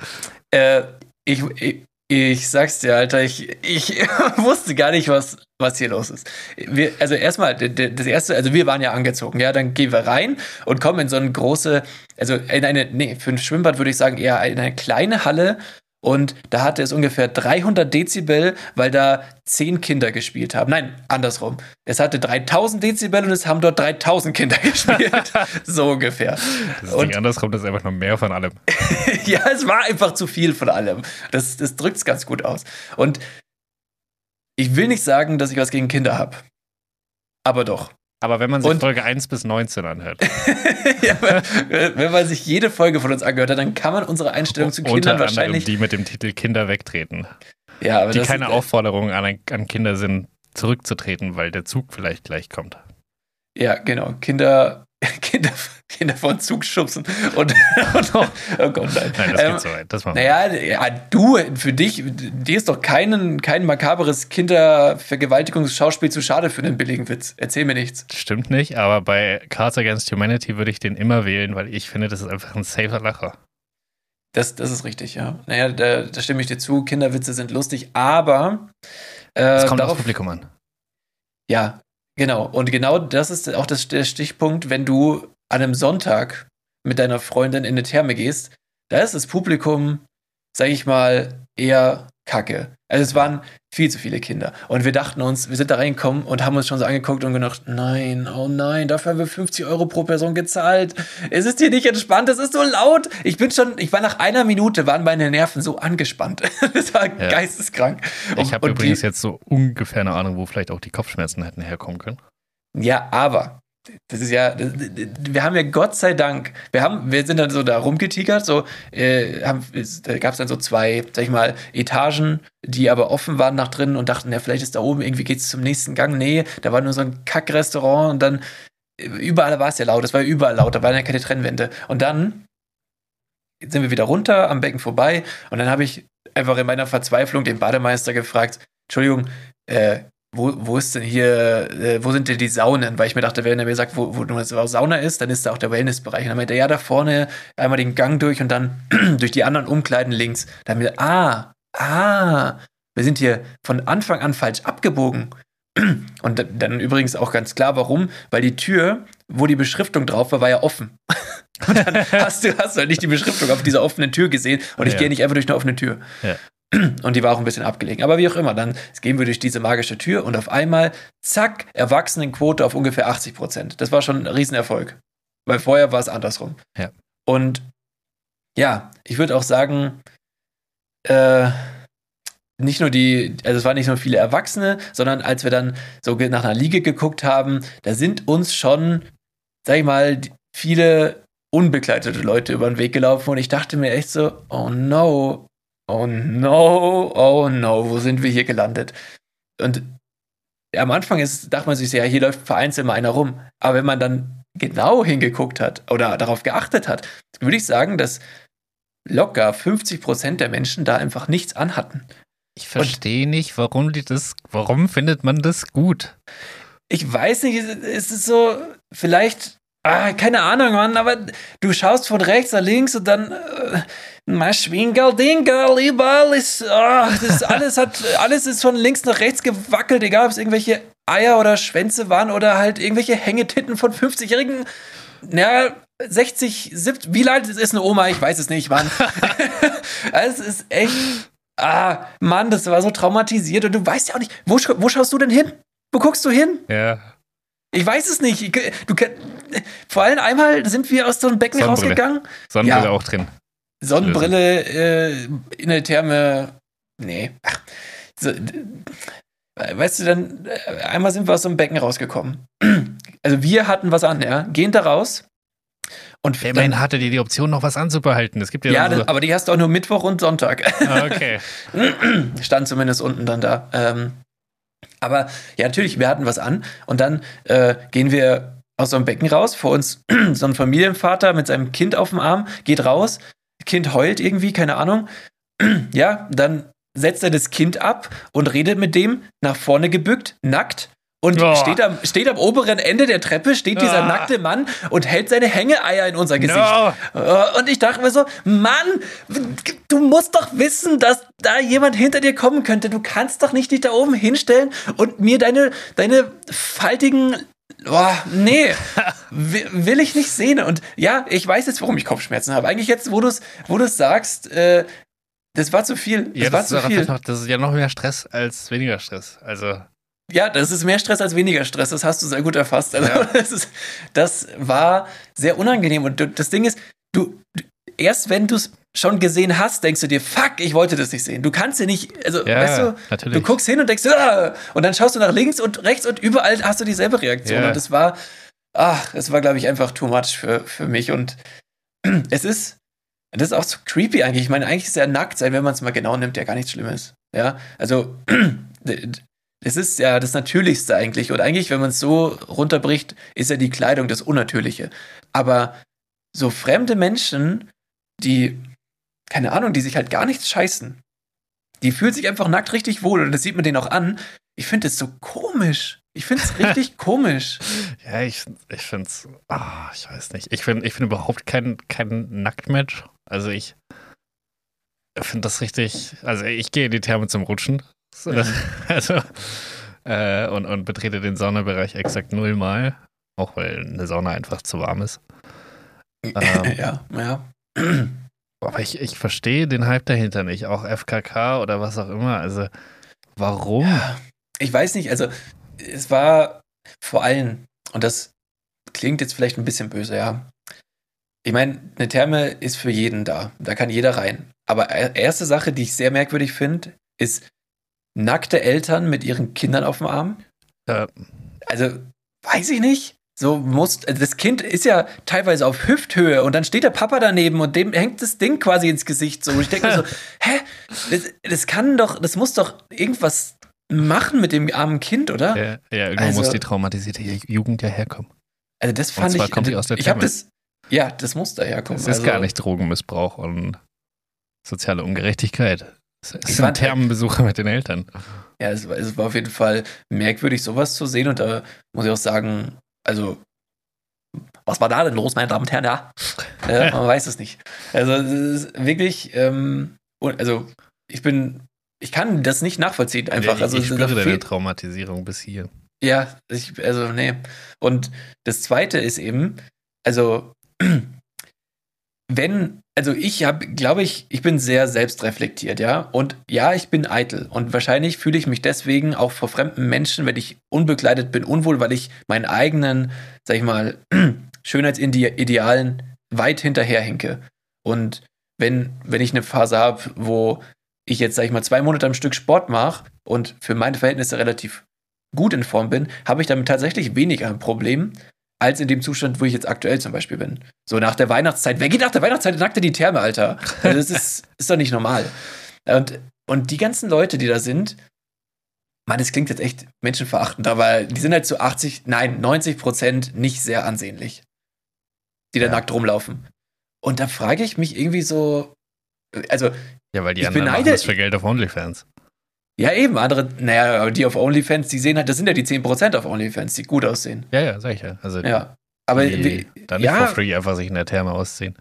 äh, ich, ich, ich sag's dir, Alter, ich, ich wusste gar nicht, was, was hier los ist. Wir, also erstmal, das erste, also wir waren ja angezogen, ja, dann gehen wir rein und kommen in so eine große, also in eine, nee, für ein Schwimmbad würde ich sagen, eher in eine kleine Halle und da hatte es ungefähr 300 Dezibel, weil da zehn Kinder gespielt haben. Nein, andersrum. Es hatte 3000 Dezibel und es haben dort 3000 Kinder gespielt. so ungefähr. Das Und- nicht andersrum, das ist einfach nur mehr von allem. ja, es war einfach zu viel von allem. Das, das drückt es ganz gut aus. Und ich will nicht sagen, dass ich was gegen Kinder habe. Aber doch. Aber wenn man sich Und- Folge 1 bis 19 anhört, ja, wenn man sich jede Folge von uns angehört hat, dann kann man unsere Einstellung zu unter Kindern anderem wahrscheinlich. die mit dem Titel Kinder wegtreten, ja, aber die keine ist, Aufforderung an, an Kinder sind, zurückzutreten, weil der Zug vielleicht gleich kommt. Ja, genau. Kinder, Kinder, Kinder von Zug schubsen. Und, und oh Gott, nein. Nein, das Ähm, geht so weit. Das. Naja, ja, du, für dich, dir ist doch kein, kein makaberes Kindervergewaltigungsschauspiel zu schade für einen billigen Witz. Erzähl mir nichts. Stimmt nicht, aber bei Cards Against Humanity würde ich den immer wählen, weil ich finde, das ist einfach ein safer Lacher. Das, das ist richtig, ja. Naja, da, da stimme ich dir zu. Kinderwitze sind lustig, aber äh, kommt aufs darauf, Publikum an. ja, genau. Und genau das ist auch das, der Stichpunkt, wenn du an einem Sonntag mit deiner Freundin in eine Therme gehst, da ist das Publikum, sag ich mal, eher kacke. Also es waren viel zu viele Kinder. Und wir dachten uns, wir sind da reingekommen und haben uns schon so angeguckt und gedacht, nein, oh nein, dafür haben wir 50 Euro pro Person gezahlt. Es ist hier nicht entspannt, es ist so laut. Ich bin schon, ich war nach einer Minute, waren meine Nerven so angespannt. das war Ja. geisteskrank. Ich habe übrigens die, jetzt so ungefähr eine Ahnung, wo vielleicht auch die Kopfschmerzen hätten herkommen können. Ja, aber das ist ja, das, wir haben ja Gott sei Dank, wir haben, wir sind dann so da rumgetigert, so, äh, haben, da gab es dann so zwei, sag ich mal, Etagen, die aber offen waren nach drinnen und dachten, ja, vielleicht ist da oben, irgendwie geht's zum nächsten Gang. Nee, da war nur so ein Kackrestaurant und dann überall war es ja laut, es war überall laut, da waren ja keine Trennwände. Und dann sind wir wieder runter am Becken vorbei und dann habe ich einfach in meiner Verzweiflung den Bademeister gefragt, Entschuldigung, äh, wo, wo ist denn hier, äh, wo sind denn die Saunen? Weil ich mir dachte, wenn er mir sagt, wo, wo eine Sauna ist, dann ist da auch der Wellnessbereich. Und dann meinte er, ja, da vorne einmal den Gang durch und dann durch die anderen Umkleiden links. Da haben wir, ah, ah, wir sind hier von Anfang an falsch abgebogen. Und dann übrigens auch ganz klar, warum? Weil die Tür, wo die Beschriftung drauf war, war ja offen. Und dann hast du, hast du halt nicht die Beschriftung auf dieser offenen Tür gesehen und ich ja. gehe nicht einfach durch eine offene Tür. Ja. Und die war auch ein bisschen abgelegen. Aber wie auch immer, dann gehen wir durch diese magische Tür und auf einmal, zack, Erwachsenenquote auf ungefähr 80 Prozent. Das war schon ein Riesenerfolg. Weil vorher war es andersrum. Ja. Und ja, ich würde auch sagen, äh, nicht nur die, also es waren nicht nur viele Erwachsene, sondern als wir dann so nach einer Liege geguckt haben, da sind uns schon, sag ich mal, viele unbegleitete Leute über den Weg gelaufen und ich dachte mir echt so, oh no, oh no, oh no, wo sind wir hier gelandet? Und am Anfang ist, dachte man sich, ja, hier läuft vereinzelt mal einer rum. Aber wenn man dann genau hingeguckt hat oder darauf geachtet hat, würde ich sagen, dass locker 50 Prozent der Menschen da einfach nichts anhatten. Ich verstehe nicht, warum die das, warum findet man das gut? Ich weiß nicht, es ist so, vielleicht, ah, keine Ahnung, Mann, aber du schaust von rechts nach links und dann, äh, Maschwinkel, Dinkel, überall ist, oh, das alles hat, alles ist von links nach rechts gewackelt, egal ob es irgendwelche Eier oder Schwänze waren oder halt irgendwelche Hängetitten von 50-Jährigen. Ja, 60, 70, wie alt ist eine Oma? Ich weiß es nicht, Mann. es ist echt, ah, Mann, das war so traumatisiert und du weißt ja auch nicht, wo, wo schaust du denn hin? Wo guckst du hin? Ja. Ich weiß es nicht. Du, vor allem einmal sind wir aus so einem Becken Sonnenbrille. rausgegangen. Sonnenbrille ja. auch drin. Sonnenbrille äh, in der Therme. Nee. Ach, so, weißt du, dann äh, einmal sind wir aus so einem Becken rausgekommen. Also wir hatten was an, ja. Gehen da raus. Und Immerhin hatte die die Option, noch was anzubehalten. Es gibt ja, ja so aber die hast du auch nur Mittwoch und Sonntag. Ah, okay. Stand zumindest unten dann da. Ähm, aber ja, natürlich, wir hatten was an. Und dann äh, gehen wir aus so einem Becken raus. Vor uns so ein Familienvater mit seinem Kind auf dem Arm geht raus, Kind heult irgendwie, keine Ahnung. ja, dann setzt er das Kind ab und redet mit dem nach vorne gebückt, nackt. Und oh. steht, am, steht am oberen Ende der Treppe, steht dieser oh. nackte Mann und hält seine Hängeeier in unser Gesicht. No. Äh, und ich dachte mir so, Mann, du musst doch wissen, dass da jemand hinter dir kommen könnte. Du kannst doch nicht dich da oben hinstellen und mir deine, deine faltigen Boah, nee, will ich nicht sehen. Und ja, ich weiß jetzt, warum ich Kopfschmerzen habe. Eigentlich jetzt, wo du es wo sagst, äh, das war zu viel. Das ja, war zu viel. Noch, das ist ja noch mehr Stress als weniger Stress. Also. Ja, das ist mehr Stress als weniger Stress. Das hast du sehr gut erfasst. Also, ja. das, ist, das war sehr unangenehm. Und das Ding ist, du, erst wenn du es schon gesehen hast, denkst du dir, fuck, ich wollte das nicht sehen. Du kannst dir nicht, also ja, weißt du, natürlich. du guckst hin und denkst, ah! und dann schaust du nach links und rechts und überall hast du dieselbe Reaktion. Ja. Und das war, ach, es war, glaube ich, einfach too much für, für mich. Und es ist, das ist auch so creepy eigentlich. Ich meine, eigentlich ist ja nackt sein, wenn man es mal genau nimmt, ja gar nichts Schlimmes. Ja, also es ist ja das Natürlichste eigentlich. Und eigentlich, wenn man es so runterbricht, ist ja die Kleidung das Unnatürliche. Aber so fremde Menschen, die keine Ahnung, die sich halt gar nichts scheißen. Die fühlt sich einfach nackt richtig wohl und das sieht man denen auch an. Ich finde es so komisch. Ich finde es richtig komisch. Ja, ich, ich finde es, ah, ich weiß nicht. Ich finde ich find überhaupt kein, kein Nacktmatch. Also ich finde das richtig, also ich gehe in die Therme zum Rutschen. Also, äh, und, und betrete den Saunabereich exakt nullmal. Auch weil eine Sauna einfach zu warm ist. Ähm, ja, ja. Aber ich, ich verstehe den Hype dahinter nicht. Auch FKK oder was auch immer. Also, warum? Ja, ich weiß nicht. Also, es war vor allem, und das klingt jetzt vielleicht ein bisschen böse, ja. Ich meine, eine Therme ist für jeden da. Da kann jeder rein. Aber erste Sache, die ich sehr merkwürdig finde, ist nackte Eltern mit ihren Kindern auf dem Arm. Ja. Also, weiß ich nicht. So muss, das Kind ist ja teilweise auf Hüfthöhe und dann steht der Papa daneben und dem hängt das Ding quasi ins Gesicht so. Und ich denke mir so, hä? Das, das, kann doch, das muss doch irgendwas machen mit dem armen Kind, oder? Ja, ja irgendwo also, muss die traumatisierte Jugend ja herkommen. Also das fand und zwar ich. kommt die aus der ich habe das, ja, das muss da herkommen. Es ist also, gar nicht Drogenmissbrauch und soziale Ungerechtigkeit. Es sind Thermenbesuche mit den Eltern. Ja, es war, es war auf jeden Fall merkwürdig, sowas zu sehen. Und da muss ich auch sagen, also was war da denn los, meine Damen und Herren? Ja, äh, man weiß es nicht. Also es ist wirklich, ähm, also ich bin, ich kann das nicht nachvollziehen einfach. Also ich spüre deine Traumatisierung bis hier. Ja, ich, also nee. Und das Zweite ist eben, also wenn, also ich habe, glaube ich, ich bin sehr selbstreflektiert, ja. Und ja, ich bin eitel. Und wahrscheinlich fühle ich mich deswegen auch vor fremden Menschen, wenn ich unbekleidet bin, unwohl, weil ich meinen eigenen, sag ich mal, Schönheitsidealen weit hinterherhinke. Und wenn, wenn ich eine Phase habe, wo ich jetzt, sag ich mal, zwei Monate am Stück Sport mache und für meine Verhältnisse relativ gut in Form bin, habe ich damit tatsächlich weniger ein Problem, als in dem Zustand, wo ich jetzt aktuell zum Beispiel bin. So nach der Weihnachtszeit. Wer geht nach der Weihnachtszeit nackt in die Therme, Alter? Also das ist, ist doch nicht normal. Und, und die ganzen Leute, die da sind, man, das klingt jetzt echt menschenverachtend, aber die sind halt zu 80, nein, 90 Prozent nicht sehr ansehnlich, die da ja. nackt rumlaufen. Und da frage ich mich irgendwie so, also. Ja, weil die anderen beneide, machen das für Geld auf OnlyFans. Ja, eben, andere, naja, aber die auf OnlyFans, die sehen halt, das sind ja die 10% auf OnlyFans, die gut aussehen. Ja, ja, sag ich ja. Also, ja. Aber die, wie, dann nicht ja, for free einfach sich in der Therme ausziehen.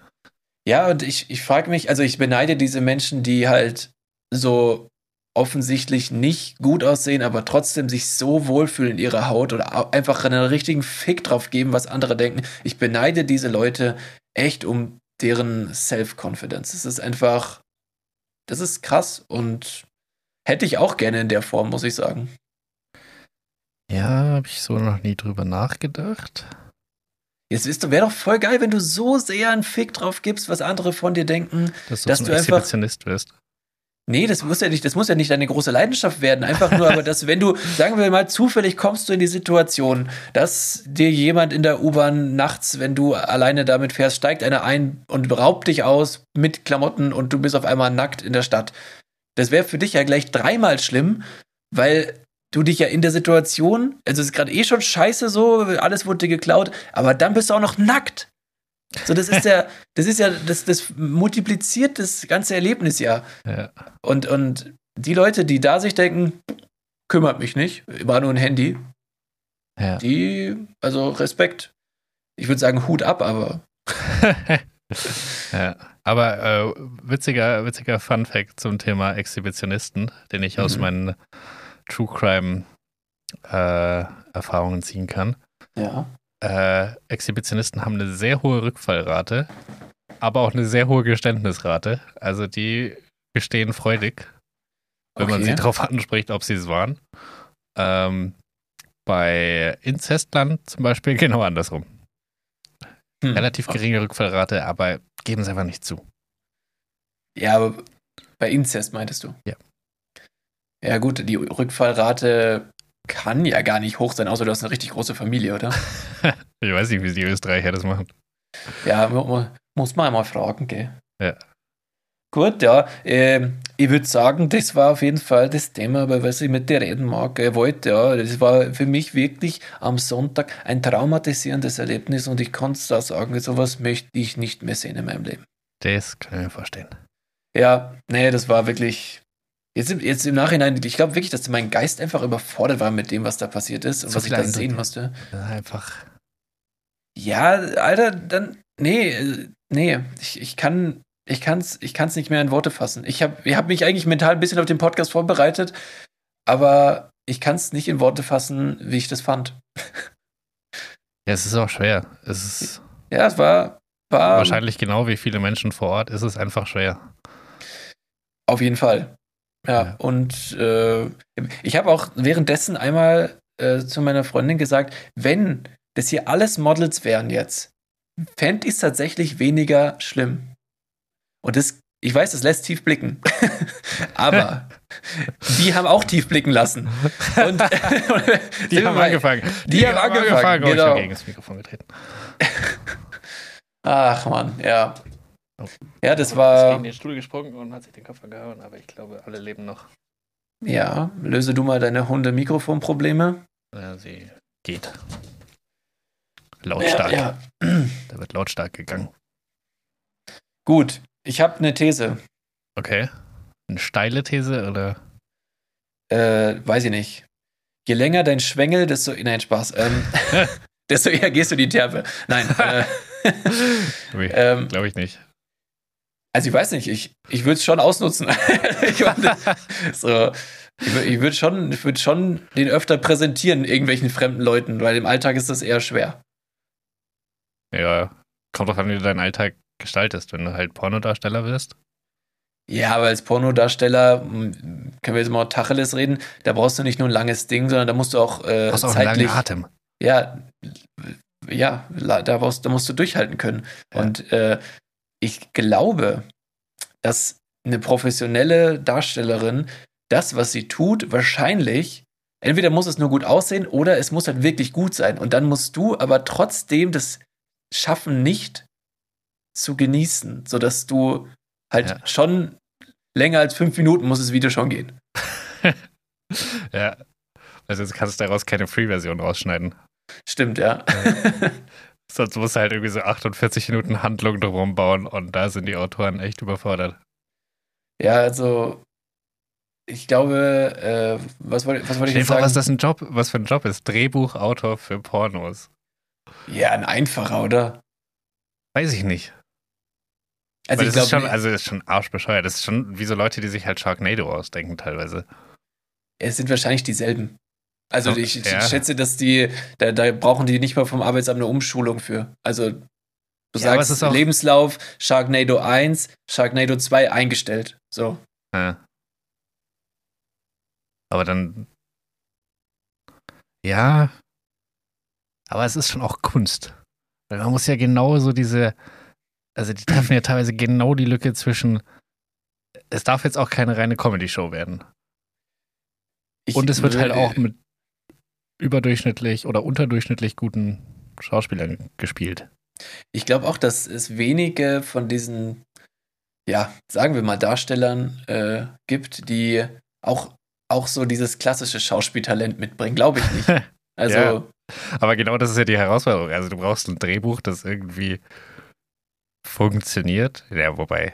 Ja, und ich, ich frage mich, also ich beneide diese Menschen, die halt so offensichtlich nicht gut aussehen, aber trotzdem sich so wohlfühlen in ihrer Haut oder einfach einen richtigen Fick drauf geben, was andere denken. Ich beneide diese Leute echt um deren Self-Confidence. Es ist einfach, das ist krass und Hätte ich auch gerne in der Form, muss ich sagen. Ja, habe ich so noch nie drüber nachgedacht. Jetzt ist wäre doch voll geil, wenn du so sehr einen Fick drauf gibst, was andere von dir denken, dass du, dass du einfach wirst. Nee, das muss ja nicht, das muss ja nicht deine große Leidenschaft werden. Einfach nur, aber dass, wenn du, sagen wir mal, zufällig kommst du in die Situation, dass dir jemand in der U-Bahn nachts, wenn du alleine damit fährst, steigt einer ein und raubt dich aus mit Klamotten und du bist auf einmal nackt in der Stadt. Das wäre für dich ja gleich dreimal schlimm, weil du dich ja in der Situation, also es ist gerade eh schon scheiße so, alles wurde dir geklaut, aber dann bist du auch noch nackt. So, das ist ja, das ist ja, das, das multipliziert das ganze Erlebnis ja. ja. Und, und die Leute, die da sich denken, kümmert mich nicht, war nur ein Handy, ja. die, also Respekt. Ich würde sagen, Hut ab, aber. ja. Aber äh, witziger, witziger Fun Fact zum Thema Exhibitionisten, den ich mhm. aus meinen True Crime äh, Erfahrungen ziehen kann. Ja. Äh, Exhibitionisten haben eine sehr hohe Rückfallrate, aber auch eine sehr hohe Geständnisrate. Also die gestehen freudig, wenn okay. man sie darauf anspricht, ob sie es waren. Ähm, bei Inzestland zum Beispiel genau andersrum. Hm. Relativ geringe Rückfallrate, aber geben es einfach nicht zu. Ja, aber bei Inzest meintest du? Ja. Ja, gut, die Rückfallrate kann ja gar nicht hoch sein, außer du hast eine richtig große Familie, oder? ich weiß nicht, wie die Österreicher das machen. Ja, muss man einmal fragen, gell? Ja. Gut, ja. Äh, ich würde sagen, das war auf jeden Fall das Thema, über was ich mit dir reden mag. Ich wollte, ja, das war für mich wirklich am Sonntag ein traumatisierendes Erlebnis und ich kann es da sagen, sowas möchte ich nicht mehr sehen in meinem Leben. Das kann ich mir vorstellen. Ja, nee, das war wirklich. Jetzt, jetzt im Nachhinein, ich glaube wirklich, dass mein Geist einfach überfordert war mit dem, was da passiert ist und so was ich da sehen musste. Einfach. Ja, Alter, dann. Nee, äh, nee, ich, ich kann ich kann es ich kann's nicht mehr in Worte fassen. Ich habe ich hab mich eigentlich mental ein bisschen auf den Podcast vorbereitet, aber ich kann es nicht in Worte fassen, wie ich das fand. Ja, es ist auch schwer. Es ist ja, es war, war wahrscheinlich genau wie viele Menschen vor Ort ist es einfach schwer. Auf jeden Fall. Ja, ja. und äh, ich habe auch währenddessen einmal äh, zu meiner Freundin gesagt, wenn das hier alles Models wären jetzt, fände ich es tatsächlich weniger schlimm. Und das ich weiß, es lässt tief blicken. Aber die haben auch tief blicken lassen. Und, die haben angefangen. Die, die haben angefangen. angefangen. Oh, genau. ich gegen das Mikrofon getreten. Ach man, ja. Oh. Ja, das war. Ist gegen den Stuhl gesprungen und hat sich den Kopf gehauen, aber ich glaube, alle leben noch. Ja, löse du mal deine Hunde-Mikrofonprobleme. Ja, sie geht. Lautstark. Ja, ja. Da wird lautstark gegangen. Gut, ich habe eine These. Okay. Eine steile These oder? Äh, weiß ich nicht. Je länger dein Schwengel, desto. Nein, Spaß. Ähm, desto eher gehst du die Terpe. Nein. Äh, ähm, Glaube ich nicht. Also ich weiß nicht, ich, ich würde es schon ausnutzen. ich meine, so, ich, ich würde schon, würd schon den öfter präsentieren, irgendwelchen fremden Leuten, weil im Alltag ist das eher schwer. Ja, kommt doch an, wie du deinen Alltag gestaltest, wenn du halt Pornodarsteller wirst. Ja, aber als Pornodarsteller, hm, können wir jetzt mal Tacheles reden, da brauchst du nicht nur ein langes Ding, sondern da musst du auch, äh, brauchst auch zeitlich. Einen Atem. Ja, ja, da, brauchst, da musst du durchhalten können. Ja. Und äh, ich glaube, dass eine professionelle Darstellerin das, was sie tut, wahrscheinlich entweder muss es nur gut aussehen oder es muss halt wirklich gut sein. Und dann musst du aber trotzdem das schaffen, nicht zu genießen, sodass du halt ja. schon länger als fünf Minuten muss das Video schon gehen. ja. Also jetzt kannst du daraus keine Free-Version rausschneiden. Stimmt, ja. Sonst musst du halt irgendwie so 48 Minuten Handlung drum bauen und da sind die Autoren echt überfordert. Ja, also ich glaube, äh, was wollte was wollt ich jetzt sagen? Was das ein Job, was für ein Job ist? Drehbuchautor für Pornos. Ja, ein einfacher, oder? Weiß ich nicht. Also, Weil ich das ist schon, also ist schon arschbescheuert. Das ist schon wie so Leute, die sich halt Sharknado ausdenken teilweise. Es sind wahrscheinlich dieselben. Also oh, ich, ja. schätze, dass die, da, da, brauchen die nicht mal vom Arbeitsamt eine Umschulung für. Also du ja, sagst Lebenslauf, Sharknado 1, Sharknado 2 eingestellt. So. Ja. Aber dann. Ja. Aber es ist schon auch Kunst. Weil man muss ja genau so diese. Also die treffen ja teilweise genau die Lücke zwischen. Es darf jetzt auch keine reine Comedy-Show werden. Ich Und es wird halt auch mit überdurchschnittlich oder unterdurchschnittlich guten Schauspielern gespielt. Ich glaube auch, dass es wenige von diesen, ja, sagen wir mal, Darstellern äh, gibt, die auch, auch so dieses klassische Schauspieltalent mitbringen. Glaube ich nicht. Also. ja, aber genau das ist ja die Herausforderung. Also du brauchst ein Drehbuch, das irgendwie funktioniert. Ja, wobei,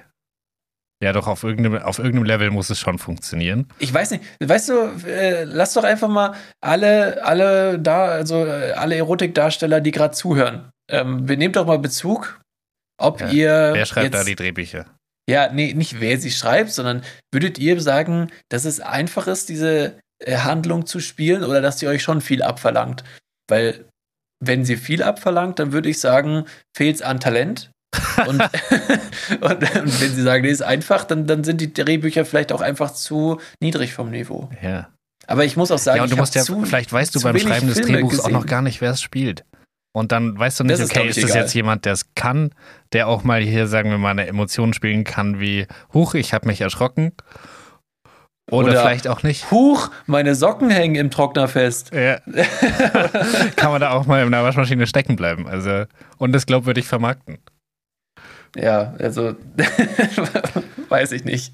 ja, doch, auf irgendeinem, auf irgendeinem Level muss es schon funktionieren. Ich weiß nicht, weißt du, äh, lass doch einfach mal alle, alle da, also äh, alle Erotikdarsteller, die gerade zuhören, ähm, wir nehmen doch mal Bezug, ob ja, ihr. Wer schreibt da die Drehbücher? Ja, nee, nicht wer sie schreibt, sondern würdet ihr sagen, dass es einfach ist, diese äh, Handlung zu spielen oder dass sie euch schon viel abverlangt? Weil, wenn sie viel abverlangt, dann würde ich sagen, fehlt es an Talent. und, und, wenn sie sagen, nee, ist einfach, dann, dann sind die Drehbücher vielleicht auch einfach zu niedrig vom Niveau. Ja. Aber ich muss auch sagen, ja, und du musst ja, zu, vielleicht weißt du beim Schreiben des Filme Drehbuchs gesehen. auch noch gar nicht, wer es spielt. Und dann weißt du nicht, das okay, ist, ist das jetzt jemand, der es kann, der auch mal hier, sagen wir mal, eine Emotion spielen kann, wie, huch, ich habe mich erschrocken. Oder, Oder, vielleicht auch nicht. Huch, meine Socken hängen im Trockner fest. Ja. kann man da auch mal in der Waschmaschine stecken bleiben. Also, und das glaubwürdig vermarkten. Ja, also weiß ich nicht.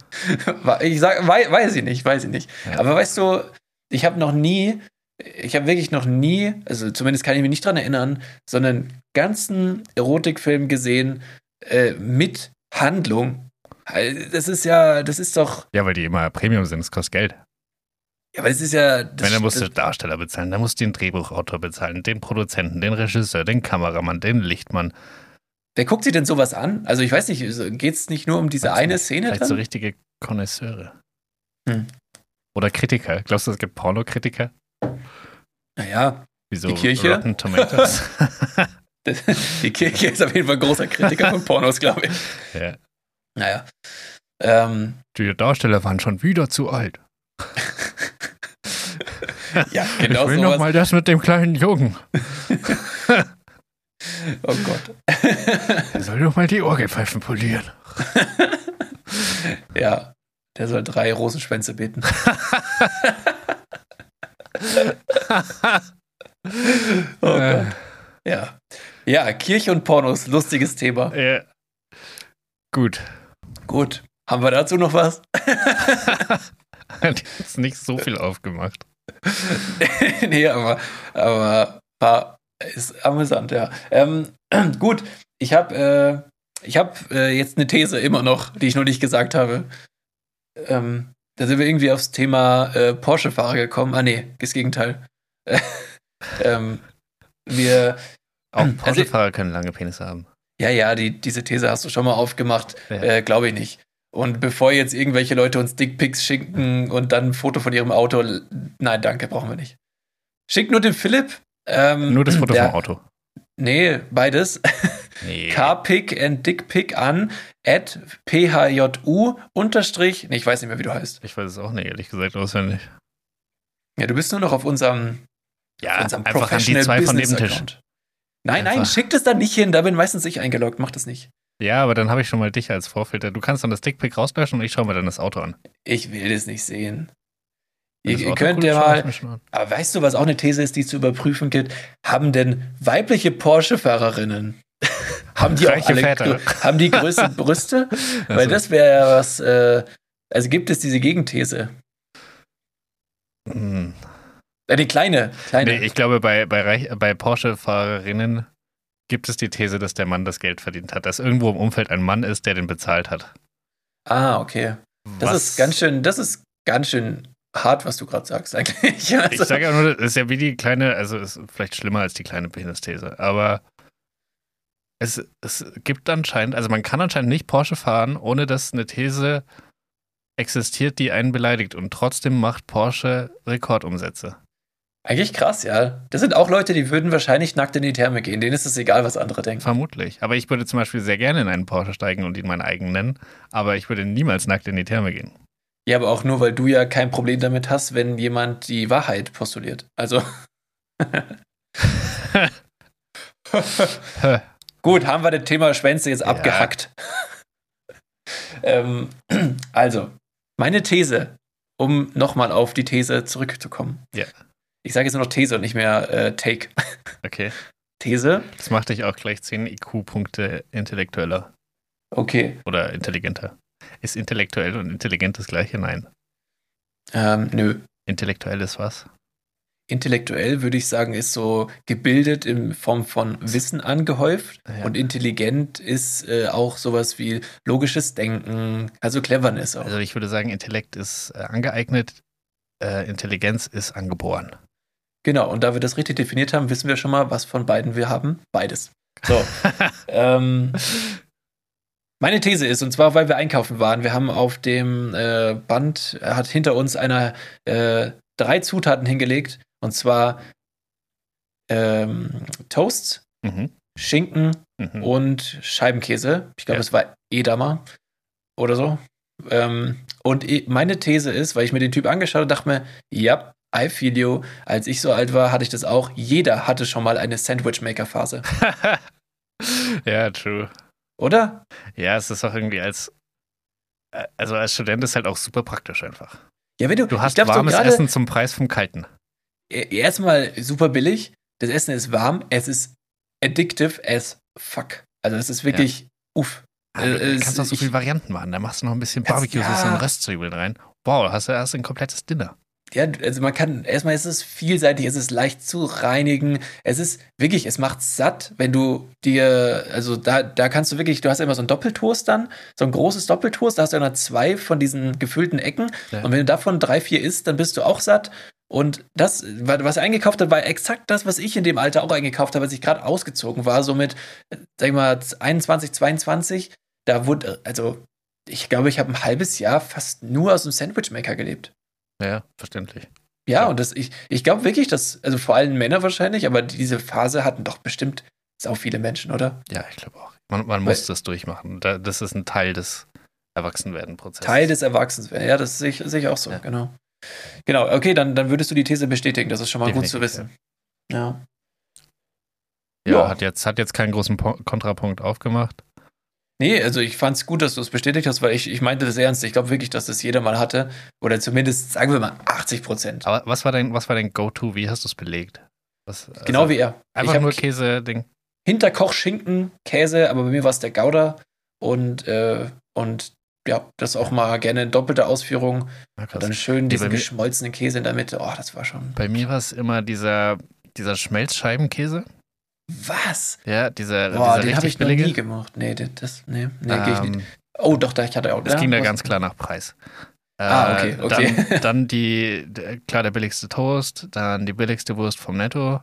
Ich sag, weiß ich nicht, weiß ich nicht. Ja. Aber weißt du, ich habe noch nie, ich habe wirklich noch nie, also zumindest kann ich mich nicht dran erinnern, sondern ganzen Erotikfilm gesehen äh, mit Handlung. Das ist ja, das ist doch. Ja, weil die immer Premium sind, es kostet Geld. Ja, aber das ist ja. Wenn, dann musst du Darsteller bezahlen, dann musst du den Drehbuchautor bezahlen, den Produzenten, den Regisseur, den Kameramann, den Lichtmann. Wer guckt sich denn sowas an? Also ich weiß nicht, geht es nicht nur um diese eine Szene? Vielleicht dann? so richtige Konnoisseure. Hm. Oder Kritiker. Glaubst du, es gibt Pornokritiker? Naja, Wieso die Kirche. Rotten Tomatoes. die Kirche ist auf jeden Fall ein großer Kritiker von Pornos, glaube ich. Ja. Naja. Ähm, die Darsteller waren schon wieder zu alt. ja, genau Ich will sowas. noch mal das mit dem kleinen Jungen. Oh Gott. Er soll doch mal die Orgelpfeifen polieren. ja, der soll drei Rosenschwänze beten. oh Gott. Ja. Ja, Kirche und Pornos, lustiges Thema. Ja. Gut. Gut. Haben wir dazu noch was? Die ist nicht so viel aufgemacht. nee, aber, aber war, ist amüsant, ja. Ähm, gut, ich habe äh, hab, äh, jetzt eine These immer noch, die ich noch nicht gesagt habe. Ähm, da sind wir irgendwie aufs Thema äh, Porsche-Fahrer gekommen. Ah, nee, das Gegenteil. ähm, wir. Auch also Porsche-Fahrer also, können lange Penisse haben. Ja, ja, die, diese These hast du schon mal aufgemacht. Ja. Äh, Glaube ich nicht. Und bevor jetzt irgendwelche Leute uns Dickpics schicken und dann ein Foto von ihrem Auto, nein, danke, brauchen wir nicht. Schickt nur den Philipp. Ähm, nur das Foto der, vom Auto. Nee, beides. Nee. Carpic and Dickpic an at phju unterstrich. Nee, ich weiß nicht mehr, wie du heißt. Ich weiß es auch nicht, ehrlich gesagt, auswendig. Ja, du bist nur noch auf unserem, ja, auf unserem einfach an die zwei von dem Tisch. Nein, einfach. nein, schickt es dann nicht hin, da bin meistens ich eingeloggt, mach das nicht. Ja, aber dann habe ich schon mal dich als Vorfilter. Du kannst dann das Dickpick rauslöschen und ich schaue mir dann das Auto an. Ich will das nicht sehen. Ihr, ihr könnt ja mal. Aber weißt du, was auch eine These ist, die zu überprüfen gilt? Haben denn weibliche Porsche-Fahrerinnen haben die auch alle, Väter. haben die größere Brüste? Also. Weil das wäre ja was. Äh, also gibt es diese Gegenthese? Hm. Äh, die kleine, kleine. Nee, ich glaube, bei, bei, bei Porsche-Fahrerinnen gibt es die These, dass der Mann das Geld verdient hat, dass irgendwo im Umfeld ein Mann ist, der den bezahlt hat. Ah, okay. Das was? ist ganz schön, das ist ganz schön hart, was du gerade sagst, eigentlich. Also. Ich sage ja nur, das ist ja wie die kleine, also ist vielleicht schlimmer als die kleine Penis-These, aber es, es gibt anscheinend, also man kann anscheinend nicht Porsche fahren, ohne dass eine These existiert, die einen beleidigt und trotzdem macht Porsche Rekordumsätze. Eigentlich krass, ja. Das sind auch Leute, die würden wahrscheinlich nackt in die Therme gehen. Denen ist es egal, was andere denken. Vermutlich. Aber ich würde zum Beispiel sehr gerne in einen Porsche steigen und ihn meinen eigenen nennen. Aber ich würde niemals nackt in die Therme gehen. Ja, aber auch nur, weil du ja kein Problem damit hast, wenn jemand die Wahrheit postuliert. Also. Gut, haben wir das Thema Schwänze jetzt abgehackt. ähm, also, meine These, um nochmal auf die These zurückzukommen. Ja. Ich sage jetzt nur noch These und nicht mehr äh, Take. Okay. These. Das macht dich auch gleich 10 IQ-Punkte intellektueller. Okay. Oder intelligenter. Ist intellektuell und intelligent das gleiche? Nein. Ähm, nö. Intellektuell ist was? Intellektuell würde ich sagen, ist so gebildet in Form von Wissen angehäuft. Ja. Und intelligent ist äh, auch sowas wie logisches Denken, also Cleverness auch. Also ich würde sagen, Intellekt ist äh, angeeignet, äh, Intelligenz ist angeboren. Genau, und da wir das richtig definiert haben, wissen wir schon mal, was von beiden wir haben. Beides. So. ähm, meine These ist, und zwar, weil wir einkaufen waren, wir haben auf dem äh, Band, hat hinter uns einer äh, drei Zutaten hingelegt, und zwar ähm, Toasts, mhm. Schinken mhm. und Scheibenkäse. Ich glaube, es ja. war Edamer oder so. Ähm, und meine These ist, weil ich mir den Typ angeschaut habe, dachte mir, ja, I feel you. Als ich so alt war, hatte ich das auch. Jeder hatte schon mal eine Sandwich-Maker-Phase. ja, true. Oder? Ja, es ist auch irgendwie als, äh, also als Student ist halt auch super praktisch einfach. Ja, wenn du, du hast glaub, warmes so Essen zum Preis vom Kalten. E, erstmal super billig. Das Essen ist warm. Es ist addictive as fuck. Also, es ist wirklich, ja. uff. Ah, du äh, kannst auch so viele Varianten machen. Da machst du noch ein bisschen Barbecue-Soße ja. und Röstzwiebeln rein. Wow, hast du erst ein komplettes Dinner ja, also man kann, erstmal ist es vielseitig, es ist leicht zu reinigen, es ist wirklich, es macht satt, wenn du dir, also da, da kannst du wirklich, du hast immer so ein Doppeltoast dann, so ein großes Doppeltoast, da hast du immer zwei von diesen gefüllten Ecken ja. und wenn du davon drei, vier isst, dann bist du auch satt und das, was er eingekauft hat, war exakt das, was ich in dem Alter auch eingekauft habe, als ich gerade ausgezogen war, so mit, sag ich mal, 21, 22, da wurde, also ich glaube, ich habe ein halbes Jahr fast nur aus dem Sandwichmaker gelebt. Ja, verständlich. Ja, ja. und das, ich, ich glaube wirklich, dass, also vor allem Männer wahrscheinlich, aber diese Phase hatten doch bestimmt auch viele Menschen, oder? Ja, ich glaube auch. Man, man muss das durchmachen. Das ist ein Teil des Erwachsenwerden-Prozesses. Teil des Erwachsenwerden, ja, das sehe ich, sehe ich auch so, ja. genau. Genau, okay, dann, dann würdest du die These bestätigen, das ist schon mal Definitiv, gut zu wissen. Ja. Ja, ja. Hat, jetzt, hat jetzt keinen großen po Kontrapunkt aufgemacht. Nee, also ich fand es gut, dass du es bestätigt hast, weil ich, ich meinte das ernst. Ich glaube wirklich, dass das jeder mal hatte. Oder zumindest, sagen wir mal, 80 Prozent. Aber was war dein, was war dein Go-To? Wie hast du es belegt? Was, also genau wie er. Einfach nur Käse-Ding. Hinterkochschinken, Käse, aber bei mir war es der Gouda. Und, äh, und ja, das auch mal gerne in doppelter Ausführung. Ja, dann schön diesen mir, geschmolzenen Käse in der Mitte. Oh, das war schon. Bei mir war es immer dieser, dieser Schmelzscheibenkäse. Was? Ja, dieser, Boah, dieser den habe ich billige. noch nie gemacht. Nee, das, nee, nee, ähm, ich nicht. Oh, doch, da ich hatte auch. Das ja, ging da ganz klar nach Preis. Ah, okay, äh, okay. Dann, dann die, klar, der billigste Toast, dann die billigste Wurst vom Netto.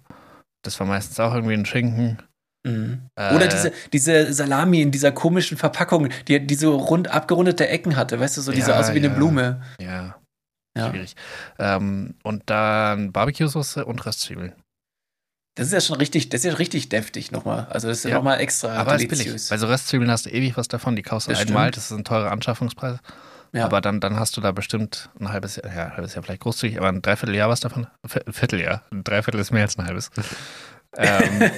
Das war meistens auch irgendwie ein Schinken. Mhm. Äh, Oder diese, diese Salami in dieser komischen Verpackung, die, die so rund abgerundete Ecken hatte, weißt du, so diese ja, aus wie ja, eine Blume. Ja. ja. Schwierig. Ähm, und dann Barbecue-Soße und Röstzwiebeln. Das ist ja schon richtig, das ist ja richtig deftig nochmal. Also das ist ja, nochmal extra aber deliziös. billig. Bei so Röstzwiebeln hast du ewig was davon, die kaufst du das einmal, das ist ein teurer Anschaffungspreis. Ja. Aber dann, dann hast du da bestimmt ein halbes Jahr, ja, ein halbes Jahr vielleicht großzügig, aber ein Dreivierteljahr was davon. Ein Vierteljahr. Ein Dreiviertel ist mehr als ein halbes. ähm,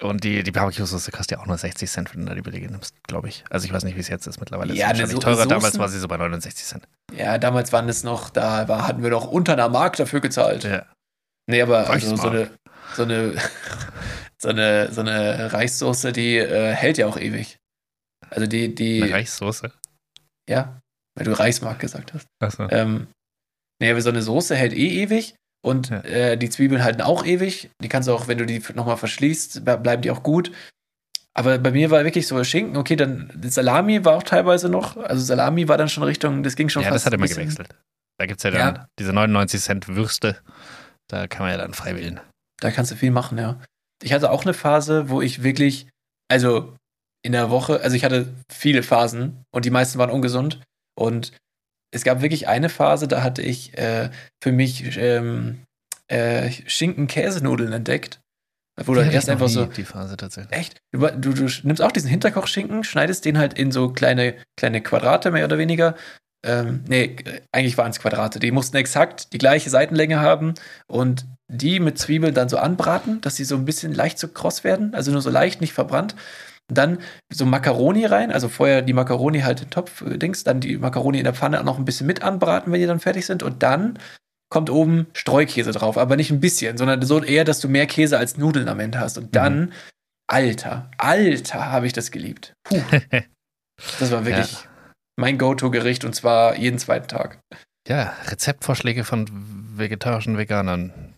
und die, die Barbecue-Soße kostet ja auch nur 60 Cent, wenn du da die billige nimmst, glaube ich. Also ich weiß nicht, wie es jetzt ist mittlerweile. Ja, ist so teurer. Soßen, Damals war sie so bei 69 Cent. Ja, damals waren es noch, da war, hatten wir noch unter einer Mark dafür gezahlt. Ja. Nee, aber also so eine, so eine, so eine, so eine Reissoße, die äh, hält ja auch ewig. Also die, die. Eine Reissoße? Ja, weil du Reismark gesagt hast. Achso. Ähm, nee, aber so eine Soße hält eh ewig und ja. äh, die Zwiebeln halten auch ewig. Die kannst du auch, wenn du die nochmal verschließt, bleiben die auch gut. Aber bei mir war wirklich so Schinken, okay, dann Salami war auch teilweise noch. Also Salami war dann schon Richtung, das ging schon ja, fast. Ja, das hat immer gewechselt. Da gibt es ja dann ja. diese 99 Cent Würste. Da kann man ja dann frei wählen. Da kannst du viel machen, ja. Ich hatte auch eine Phase, wo ich wirklich, also in der Woche, also ich hatte viele Phasen und die meisten waren ungesund. Und es gab wirklich eine Phase, da hatte ich äh, für mich ähm, äh, Schinken-Käsenudeln entdeckt. Wo du erst einfach so. Die Phase tatsächlich. Echt? Du, du, du nimmst auch diesen Hinterkochschinken, schneidest den halt in so kleine, kleine Quadrate mehr oder weniger, ähm, nee, eigentlich waren es Quadrate. Die mussten exakt die gleiche Seitenlänge haben und die mit Zwiebeln dann so anbraten, dass sie so ein bisschen leicht zu kross werden, also nur so leicht, nicht verbrannt. Dann so Macaroni rein, also vorher die Macaroni halt in Topf-Dings, dann die Macaroni in der Pfanne noch ein bisschen mit anbraten, wenn die dann fertig sind und dann kommt oben Streukäse drauf, aber nicht ein bisschen, sondern so eher, dass du mehr Käse als Nudeln am Ende hast. Und dann, mhm. Alter, Alter, habe ich das geliebt. Puh. Das war wirklich. Ja mein Go-To-Gericht und zwar jeden zweiten Tag. Ja, Rezeptvorschläge von vegetarischen Veganern.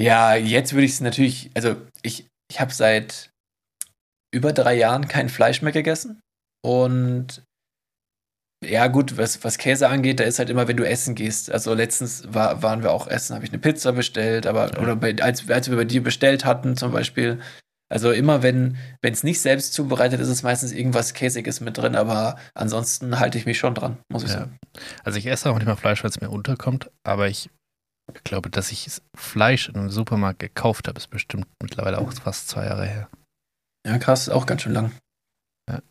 Ja, jetzt würde ich es natürlich, also ich, ich habe seit über drei Jahren kein Fleisch mehr gegessen. Und ja, gut, was, was Käse angeht, da ist halt immer, wenn du essen gehst. Also letztens war, waren wir auch essen, habe ich eine Pizza bestellt, aber oder bei, als, als wir bei dir bestellt hatten zum Beispiel, also immer wenn es nicht selbst zubereitet ist, ist meistens irgendwas Käsiges mit drin, aber ansonsten halte ich mich schon dran, muss ich ja. sagen. Also ich esse auch nicht mehr Fleisch, weil es mir unterkommt, aber ich glaube, dass ich Fleisch in einem Supermarkt gekauft habe, ist bestimmt mittlerweile auch fast zwei Jahre her. Ja, krass, auch ganz schön lang. Ja.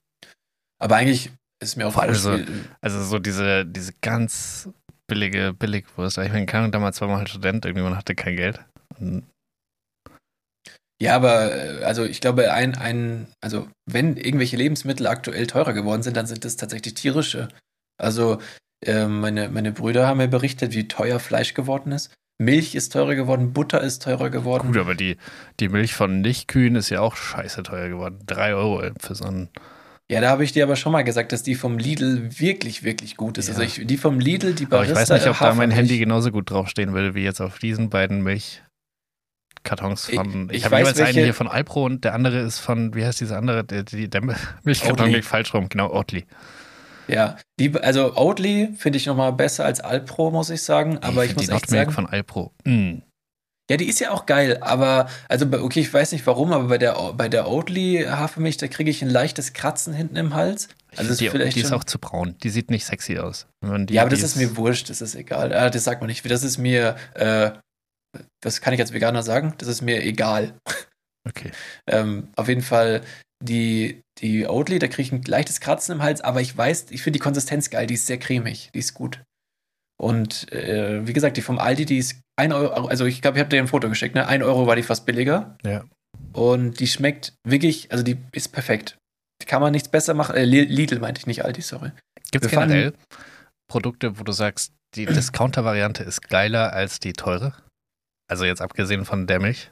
Aber eigentlich ist mir auch also, also so diese, diese ganz billige Billigwurst. Ich meine, keine damals war man halt Student, irgendwie man hatte kein Geld. Und ja, aber äh, also ich glaube, ein, ein, also wenn irgendwelche Lebensmittel aktuell teurer geworden sind, dann sind das tatsächlich tierische. Also äh, meine, meine Brüder haben mir berichtet, wie teuer Fleisch geworden ist. Milch ist teurer geworden, Butter ist teurer geworden. Gut, aber die, die Milch von Nichtkühen ist ja auch scheiße teuer geworden. Drei Euro für so einen. Ja, da habe ich dir aber schon mal gesagt, dass die vom Lidl wirklich, wirklich gut ist. Ja. Also ich, die vom Lidl, die Barista. Aber ich weiß nicht, ob da mein Handy genauso gut draufstehen würde, wie jetzt auf diesen beiden Milch. Kartons von. Ich, ich, ich habe jeweils welche... einen hier von Alpro und der andere ist von, wie heißt dieser andere? Der, der, der Milchkarton liegt falsch rum, genau, Oatly. Ja, die, also Oatly finde ich nochmal besser als Alpro, muss ich sagen. Aber ich, ich muss die echt sagen. von Alpro. Mm. Ja, die ist ja auch geil, aber, also, okay, ich weiß nicht warum, aber bei der, bei der Oatly Hafermilch, da kriege ich ein leichtes Kratzen hinten im Hals. Also die, ist, die ist auch zu braun. Die sieht nicht sexy aus. Die, ja, aber das ist, ist mir wurscht, das ist egal. Ah, das sagt man nicht. Das ist mir, äh, das kann ich als Veganer sagen, das ist mir egal. Okay. ähm, auf jeden Fall die, die Oatly, da kriege ich ein leichtes Kratzen im Hals, aber ich weiß, ich finde die Konsistenz geil, die ist sehr cremig, die ist gut. Und äh, wie gesagt, die vom Aldi, die ist 1 Euro, also ich glaube, ich habe dir ein Foto geschickt, ne? 1 Euro war die fast billiger. Ja. Und die schmeckt wirklich, also die ist perfekt. kann man nichts besser machen. Äh, Lidl meinte ich nicht, Aldi, sorry. Gibt es generell Produkte, wo du sagst, die Discounter-Variante ist geiler als die teure? Also jetzt abgesehen von der Milch?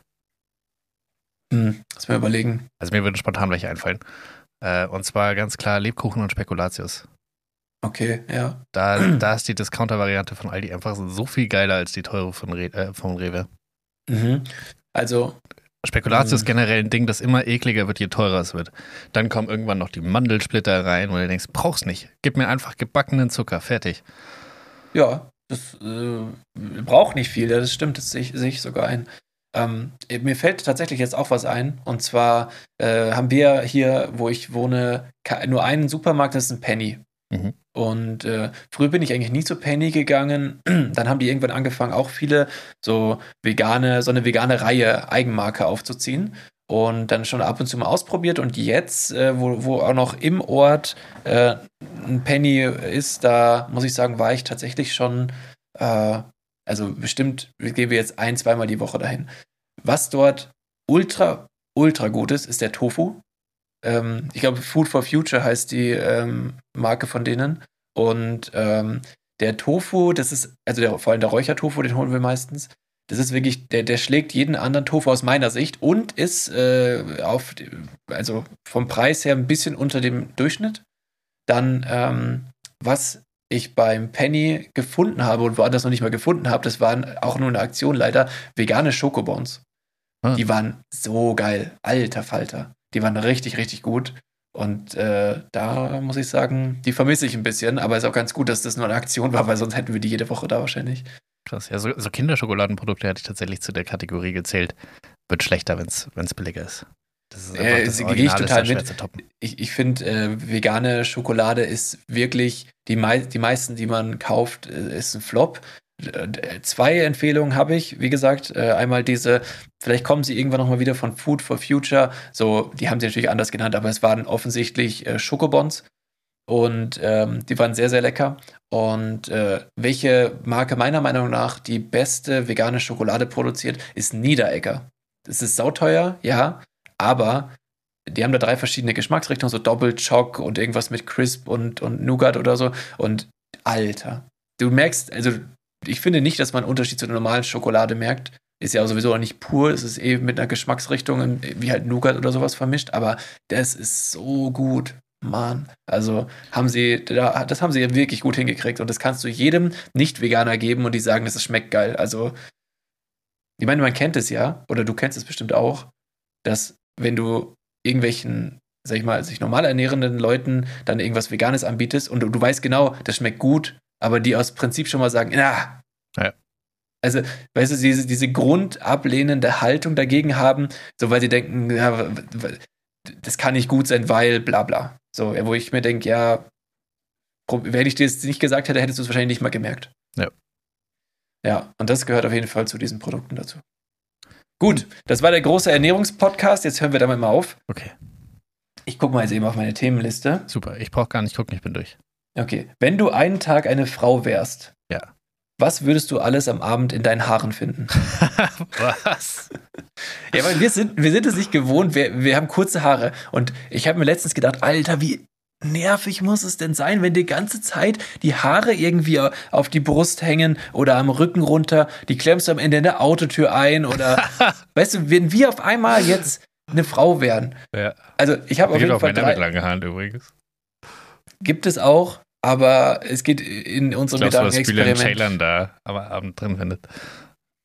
Hm, lass mir überlegen. Also mir würden spontan welche einfallen. Äh, und zwar ganz klar Lebkuchen und Spekulatius. Okay, ja. Da, da ist die Discounter-Variante von Aldi einfach so viel geiler als die teure von, Re äh, von Rewe. Mhm. Also. Spekulatius ist mhm. generell ein Ding, das immer ekliger wird, je teurer es wird. Dann kommen irgendwann noch die Mandelsplitter rein, wo du denkst, brauchst nicht. Gib mir einfach gebackenen Zucker, fertig. Ja, das äh, braucht nicht viel, das stimmt, das sehe ich, seh ich sogar ein. Ähm, mir fällt tatsächlich jetzt auch was ein. Und zwar äh, haben wir hier, wo ich wohne, nur einen Supermarkt, das ist ein Penny. Mhm. Und äh, früher bin ich eigentlich nie zu Penny gegangen. Dann haben die irgendwann angefangen, auch viele so vegane, so eine vegane Reihe Eigenmarke aufzuziehen. Und dann schon ab und zu mal ausprobiert. Und jetzt, äh, wo, wo auch noch im Ort äh, ein Penny ist, da muss ich sagen, war ich tatsächlich schon, äh, also bestimmt gehen wir jetzt ein, zweimal die Woche dahin. Was dort ultra, ultra gut ist, ist der Tofu ähm, ich glaube, Food for Future heißt die ähm, Marke von denen. Und ähm, der Tofu, das ist, also der, vor allem der Räuchertofu, den holen wir meistens. Das ist wirklich, der, der schlägt jeden anderen Tofu aus meiner Sicht und ist äh, auf, also vom Preis her ein bisschen unter dem Durchschnitt. Dann, ähm, was ich beim Penny gefunden habe und woanders noch nicht mal gefunden habe, das waren auch nur eine Aktion leider, vegane Schokobons. Ah. Die waren so geil. Alter Falter. Die waren richtig, richtig gut. Und äh, da muss ich sagen, die vermisse ich ein bisschen, aber ist auch ganz gut, dass das nur eine Aktion war, weil sonst hätten wir die jede Woche da wahrscheinlich. Krass, ja, so, so Kinderschokoladenprodukte hätte ich tatsächlich zu der Kategorie gezählt. Wird schlechter, wenn es billiger ist. Das ist äh, das gehe ich total mit. Ich, ich finde, äh, vegane Schokolade ist wirklich, die, mei die meisten, die man kauft, äh, ist ein Flop. Äh, zwei Empfehlungen habe ich, wie gesagt. Äh, einmal diese, vielleicht kommen sie irgendwann nochmal wieder von Food for Future. So, die haben sie natürlich anders genannt, aber es waren offensichtlich äh, Schokobons. Und ähm, die waren sehr, sehr lecker. Und äh, welche Marke meiner Meinung nach die beste vegane Schokolade produziert, ist Niederegger. Es ist sauteuer, ja, aber die haben da drei verschiedene Geschmacksrichtungen, so Double Choc und irgendwas mit Crisp und, und Nougat oder so. Und Alter, du merkst, also ich finde nicht, dass man einen Unterschied zu der normalen Schokolade merkt. Ist ja sowieso auch nicht pur, es ist eben mit einer Geschmacksrichtung wie halt Nougat oder sowas vermischt, aber das ist so gut. Mann, also haben sie, das haben sie wirklich gut hingekriegt und das kannst du jedem Nicht-Veganer geben und die sagen, das schmeckt geil. Also, ich meine, man kennt es ja, oder du kennst es bestimmt auch, dass wenn du irgendwelchen, sag ich mal, sich normal ernährenden Leuten dann irgendwas Veganes anbietest und du, du weißt genau, das schmeckt gut, aber die aus Prinzip schon mal sagen, na. Ja. Also, weißt du, diese, diese grundablehnende Haltung dagegen haben, so weil sie denken, ja, das kann nicht gut sein, weil bla bla. So, wo ich mir denke, ja, wenn ich dir das nicht gesagt hätte, hättest du es wahrscheinlich nicht mal gemerkt. Ja. Ja, und das gehört auf jeden Fall zu diesen Produkten dazu. Gut, das war der große Ernährungspodcast. Jetzt hören wir damit mal auf. Okay. Ich gucke mal jetzt eben auf meine Themenliste. Super, ich brauche gar nicht gucken, ich bin durch. Okay. Wenn du einen Tag eine Frau wärst. Was würdest du alles am Abend in deinen Haaren finden? was? Ja, weil wir sind, wir sind es nicht gewohnt, wir, wir haben kurze Haare. Und ich habe mir letztens gedacht, Alter, wie nervig muss es denn sein, wenn die ganze Zeit die Haare irgendwie auf die Brust hängen oder am Rücken runter, die klemmst du am Ende in der Autotür ein oder weißt du, wenn wir auf einmal jetzt eine Frau wären. Ja. Also ich habe auf jeden Fall drei, mit langen Haaren übrigens. Gibt es auch, aber es geht in unserem Gedankenexperiment. Ich da am Abend drin findet.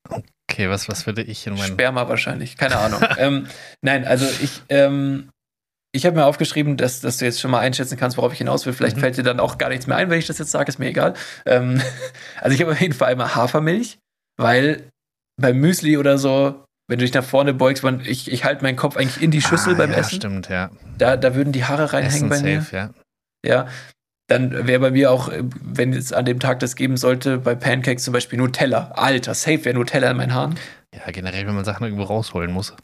Okay, was, was würde ich in meinem. Sperma wahrscheinlich, keine Ahnung. ähm, nein, also ich, ähm, ich habe mir aufgeschrieben, dass, dass du jetzt schon mal einschätzen kannst, worauf ich hinaus will. Vielleicht mhm. fällt dir dann auch gar nichts mehr ein, wenn ich das jetzt sage, ist mir egal. Ähm, also ich habe auf jeden Fall immer Hafermilch, weil beim Müsli oder so, wenn du dich nach vorne beugst, man, ich, ich halte meinen Kopf eigentlich in die Schüssel ah, beim ja, Essen. Stimmt, ja. Da, da würden die Haare reinhängen Essen bei safe, mir. Ja. Ja, dann wäre bei mir auch, wenn es an dem Tag das geben sollte, bei Pancakes zum Beispiel Nutella. Alter, safe wäre Nutella in meinen Haaren. Ja, generell, wenn man Sachen irgendwo rausholen muss.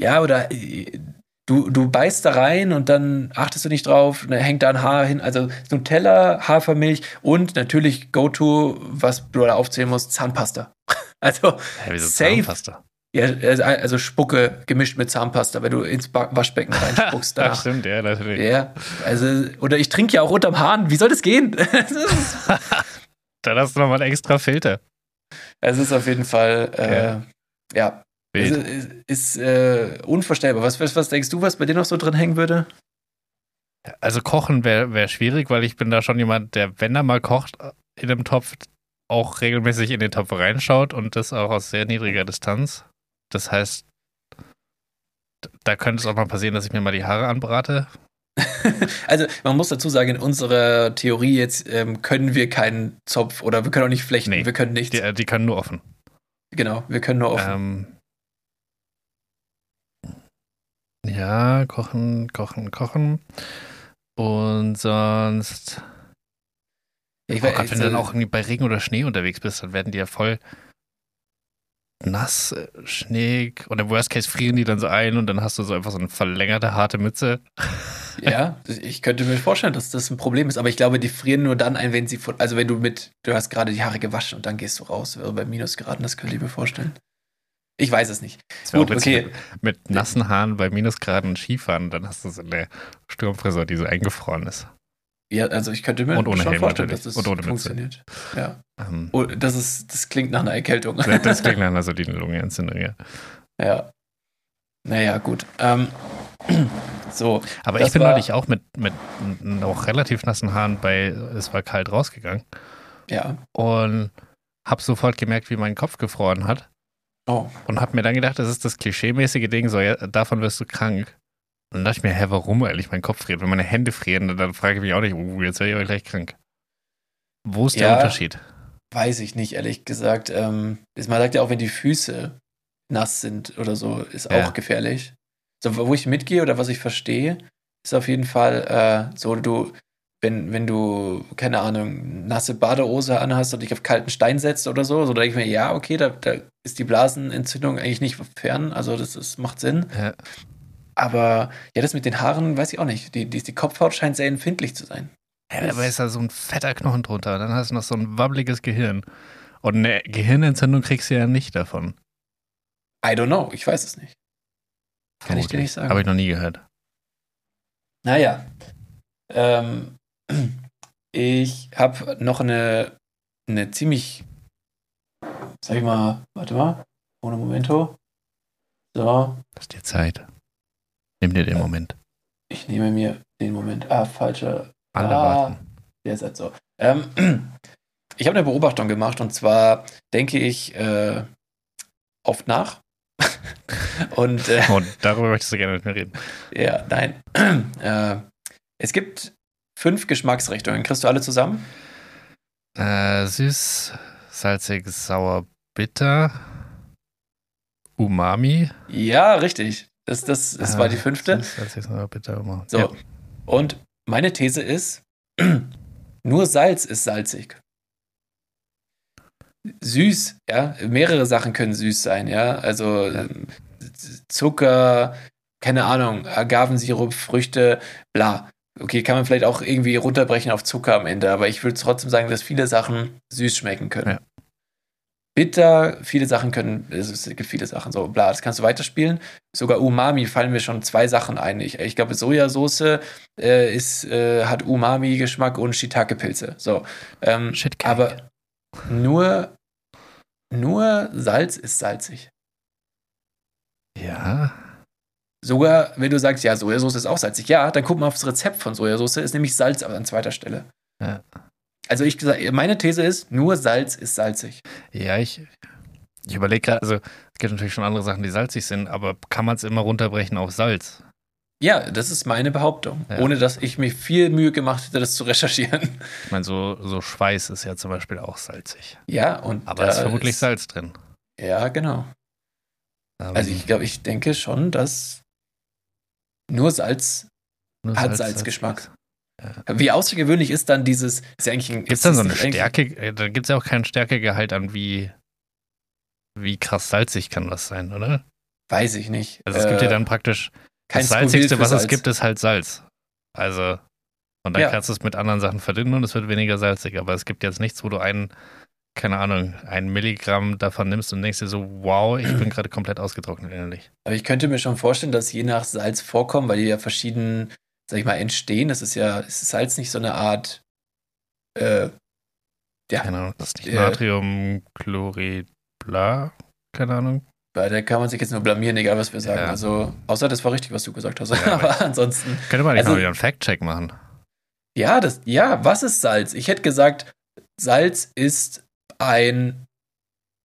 Ja, oder äh, du, du beißt da rein und dann achtest du nicht drauf, dann hängt da ein Haar hin. Also Nutella, Hafermilch und natürlich Go-To, was du da aufzählen musst, Zahnpasta. Also ja, safe. Zahnpasta? Ja, also Spucke gemischt mit Zahnpasta, wenn du ins Waschbecken reinspuckst. das stimmt, ja, natürlich. Ja, also, oder ich trinke ja auch unterm Hahn. Wie soll das gehen? Dann hast du nochmal einen extra Filter. Es ist auf jeden Fall, äh, ja. ja. Also, ist, ist äh, unvorstellbar. Was, was, was denkst du, was bei dir noch so drin hängen würde? Also kochen wäre wär schwierig, weil ich bin da schon jemand, der, wenn er mal kocht in einem Topf, auch regelmäßig in den Topf reinschaut und das auch aus sehr niedriger Distanz. Das heißt, da könnte es auch mal passieren, dass ich mir mal die Haare anbrate. also man muss dazu sagen, in unserer Theorie jetzt ähm, können wir keinen Zopf oder wir können auch nicht flechten, nee, wir können nichts. Die, die können nur offen. Genau, wir können nur offen. Ähm, ja, kochen, kochen, kochen. Und sonst. Ich oh Gott, wenn du dann auch irgendwie bei Regen oder Schnee unterwegs bist, dann werden die ja voll nass, äh, Schnee und im Worst Case frieren die dann so ein und dann hast du so einfach so eine verlängerte, harte Mütze. Ja, ich könnte mir vorstellen, dass das ein Problem ist, aber ich glaube, die frieren nur dann ein, wenn sie, also wenn du mit, du hast gerade die Haare gewaschen und dann gehst du raus, also bei Minusgraden, das könnte ich mir vorstellen. Ich weiß es nicht. Gut, okay. Mit, mit, nassen Haaren bei Minusgraden Skifahren, dann hast du so eine Sturmfrisur, die so eingefroren ist. Ja, also ich könnte mir und ohne schon Helm vorstellen, dass das funktioniert. Ja. Ähm, oh, das, ist, das klingt nach einer Erkältung. Das klingt nach einer soliden Lungenentzündung, ja. Ja. Naja, gut. Ähm, so. Aber ich bin neulich auch mit, mit noch relativ nassen Haaren bei Es war kalt rausgegangen. Ja. Und habe sofort gemerkt, wie mein Kopf gefroren hat. Oh. Und habe mir dann gedacht, das ist das klischeemäßige Ding, so ja, davon wirst du krank. Und dann dachte ich mir, hä, warum eigentlich mein Kopf friert? Wenn meine Hände frieren, dann frage ich mich auch nicht, uh, jetzt werde ich aber gleich krank. Wo ist ja, der Unterschied? Weiß ich nicht, ehrlich gesagt. Ähm, man sagt ja auch, wenn die Füße nass sind oder so, ist ja. auch gefährlich. So, wo ich mitgehe oder was ich verstehe, ist auf jeden Fall äh, so, du, wenn, wenn du, keine Ahnung, nasse Badehose anhast und dich auf kalten Stein setzt oder so, so denke ich mir, ja, okay, da, da ist die Blasenentzündung eigentlich nicht fern, also das, das macht Sinn. Ja. Aber ja, das mit den Haaren weiß ich auch nicht. Die, die, die Kopfhaut scheint sehr empfindlich zu sein. Ja, aber ist da so ein fetter Knochen drunter. Dann hast du noch so ein wabbeliges Gehirn. Und eine Gehirnentzündung kriegst du ja nicht davon. I don't know, ich weiß es nicht. Kann ich dir nicht sagen. Habe ich noch nie gehört. Naja. Ähm, ich habe noch eine, eine ziemlich, sag ich mal, warte mal, ohne Momento. So. Lass dir Zeit. Nimm dir den Moment. Ich nehme mir den Moment. Ah, falscher. Alle ah, warten. Der ist halt so. Ähm, ich habe eine Beobachtung gemacht und zwar denke ich äh, oft nach. und, äh, und darüber möchtest du gerne mit mir reden. Ja, nein. Äh, es gibt fünf Geschmacksrichtungen. Kriegst du alle zusammen? Äh, süß, salzig, sauer, bitter. Umami. Ja, richtig. Das, das, das ah, war die fünfte. Das ist bitte immer. So. Ja. Und meine These ist, nur Salz ist salzig. Süß, ja, mehrere Sachen können süß sein, ja. Also Zucker, keine Ahnung, Agavensirup, Früchte, bla. Okay, kann man vielleicht auch irgendwie runterbrechen auf Zucker am Ende, aber ich würde trotzdem sagen, dass viele Sachen süß schmecken können. Ja bitter, viele Sachen können, es gibt viele Sachen, so bla, das kannst du weiterspielen. Sogar Umami fallen mir schon zwei Sachen ein. Ich, ich glaube, Sojasauce äh, ist, äh, hat Umami-Geschmack und Shiitake-Pilze. So. Ähm, aber nur, nur Salz ist salzig. Ja. Sogar, wenn du sagst, ja, Sojasauce ist auch salzig, ja, dann guck mal aufs Rezept von Sojasauce, ist nämlich Salz an zweiter Stelle. Ja. Also ich meine These ist, nur Salz ist salzig. Ja, ich, ich überlege gerade, also es gibt natürlich schon andere Sachen, die salzig sind, aber kann man es immer runterbrechen auf Salz? Ja, das ist meine Behauptung. Ja. Ohne dass ich mir viel Mühe gemacht hätte, das zu recherchieren. Ich meine, so, so Schweiß ist ja zum Beispiel auch salzig. Ja, und. Aber da ist vermutlich ist, Salz drin. Ja, genau. Aber also ich glaube, ich denke schon, dass nur Salz nur hat Salz, Salzgeschmack. Salz wie außergewöhnlich ist dann dieses, ist ja Gibt es dann so eine Stärke, äh, da gibt es ja auch keinen Stärkegehalt an, wie, wie krass salzig kann das sein, oder? Weiß ich nicht. Also es äh, gibt ja dann praktisch, das Salzigste, was Salz. es gibt, ist halt Salz. Also, und dann ja. kannst du es mit anderen Sachen verdünnen und es wird weniger salzig, aber es gibt jetzt nichts, wo du einen keine Ahnung, ein Milligramm davon nimmst und denkst dir so, wow, ich bin gerade komplett ausgetrocknet innerlich. Aber ich könnte mir schon vorstellen, dass je nach Salz vorkommen, weil die ja verschieden, sag ich mal, entstehen. Das ist ja, ist Salz nicht so eine Art, äh, ja. Keine Ahnung, das ist nicht äh, Natriumchlorid, bla, keine Ahnung. Weil da kann man sich jetzt nur blamieren, egal was wir sagen. Ja. Also, außer das war richtig, was du gesagt hast. Ja, aber ansonsten. Könnte man nicht also, mal wieder einen Fact-Check machen. Ja, das, ja, was ist Salz? Ich hätte gesagt, Salz ist ein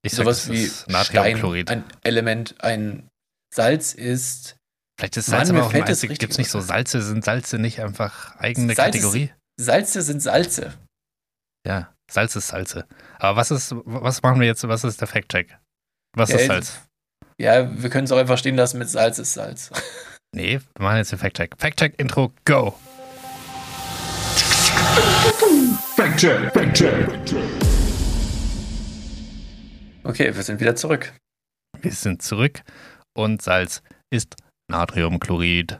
ich sowas sag, wie Natriumchlorid. Stein, ein Element, ein Salz ist. Vielleicht ist Salz Mann, aber auch Gibt es nicht so Salze? Sind Salze nicht einfach eigene Salz Kategorie? Ist, Salze sind Salze. Ja, Salz ist Salze. Aber was ist, was machen wir jetzt, was ist der Fact-Check? Was ja, ist Salz? Ja, wir können es auch einfach stehen lassen mit Salz ist Salz. Nee, wir machen jetzt den Fact-Check. Fact-Check-Intro, go! Fact-Check, Fact-Check. Okay, wir sind wieder zurück. Wir sind zurück und Salz ist Natriumchlorid.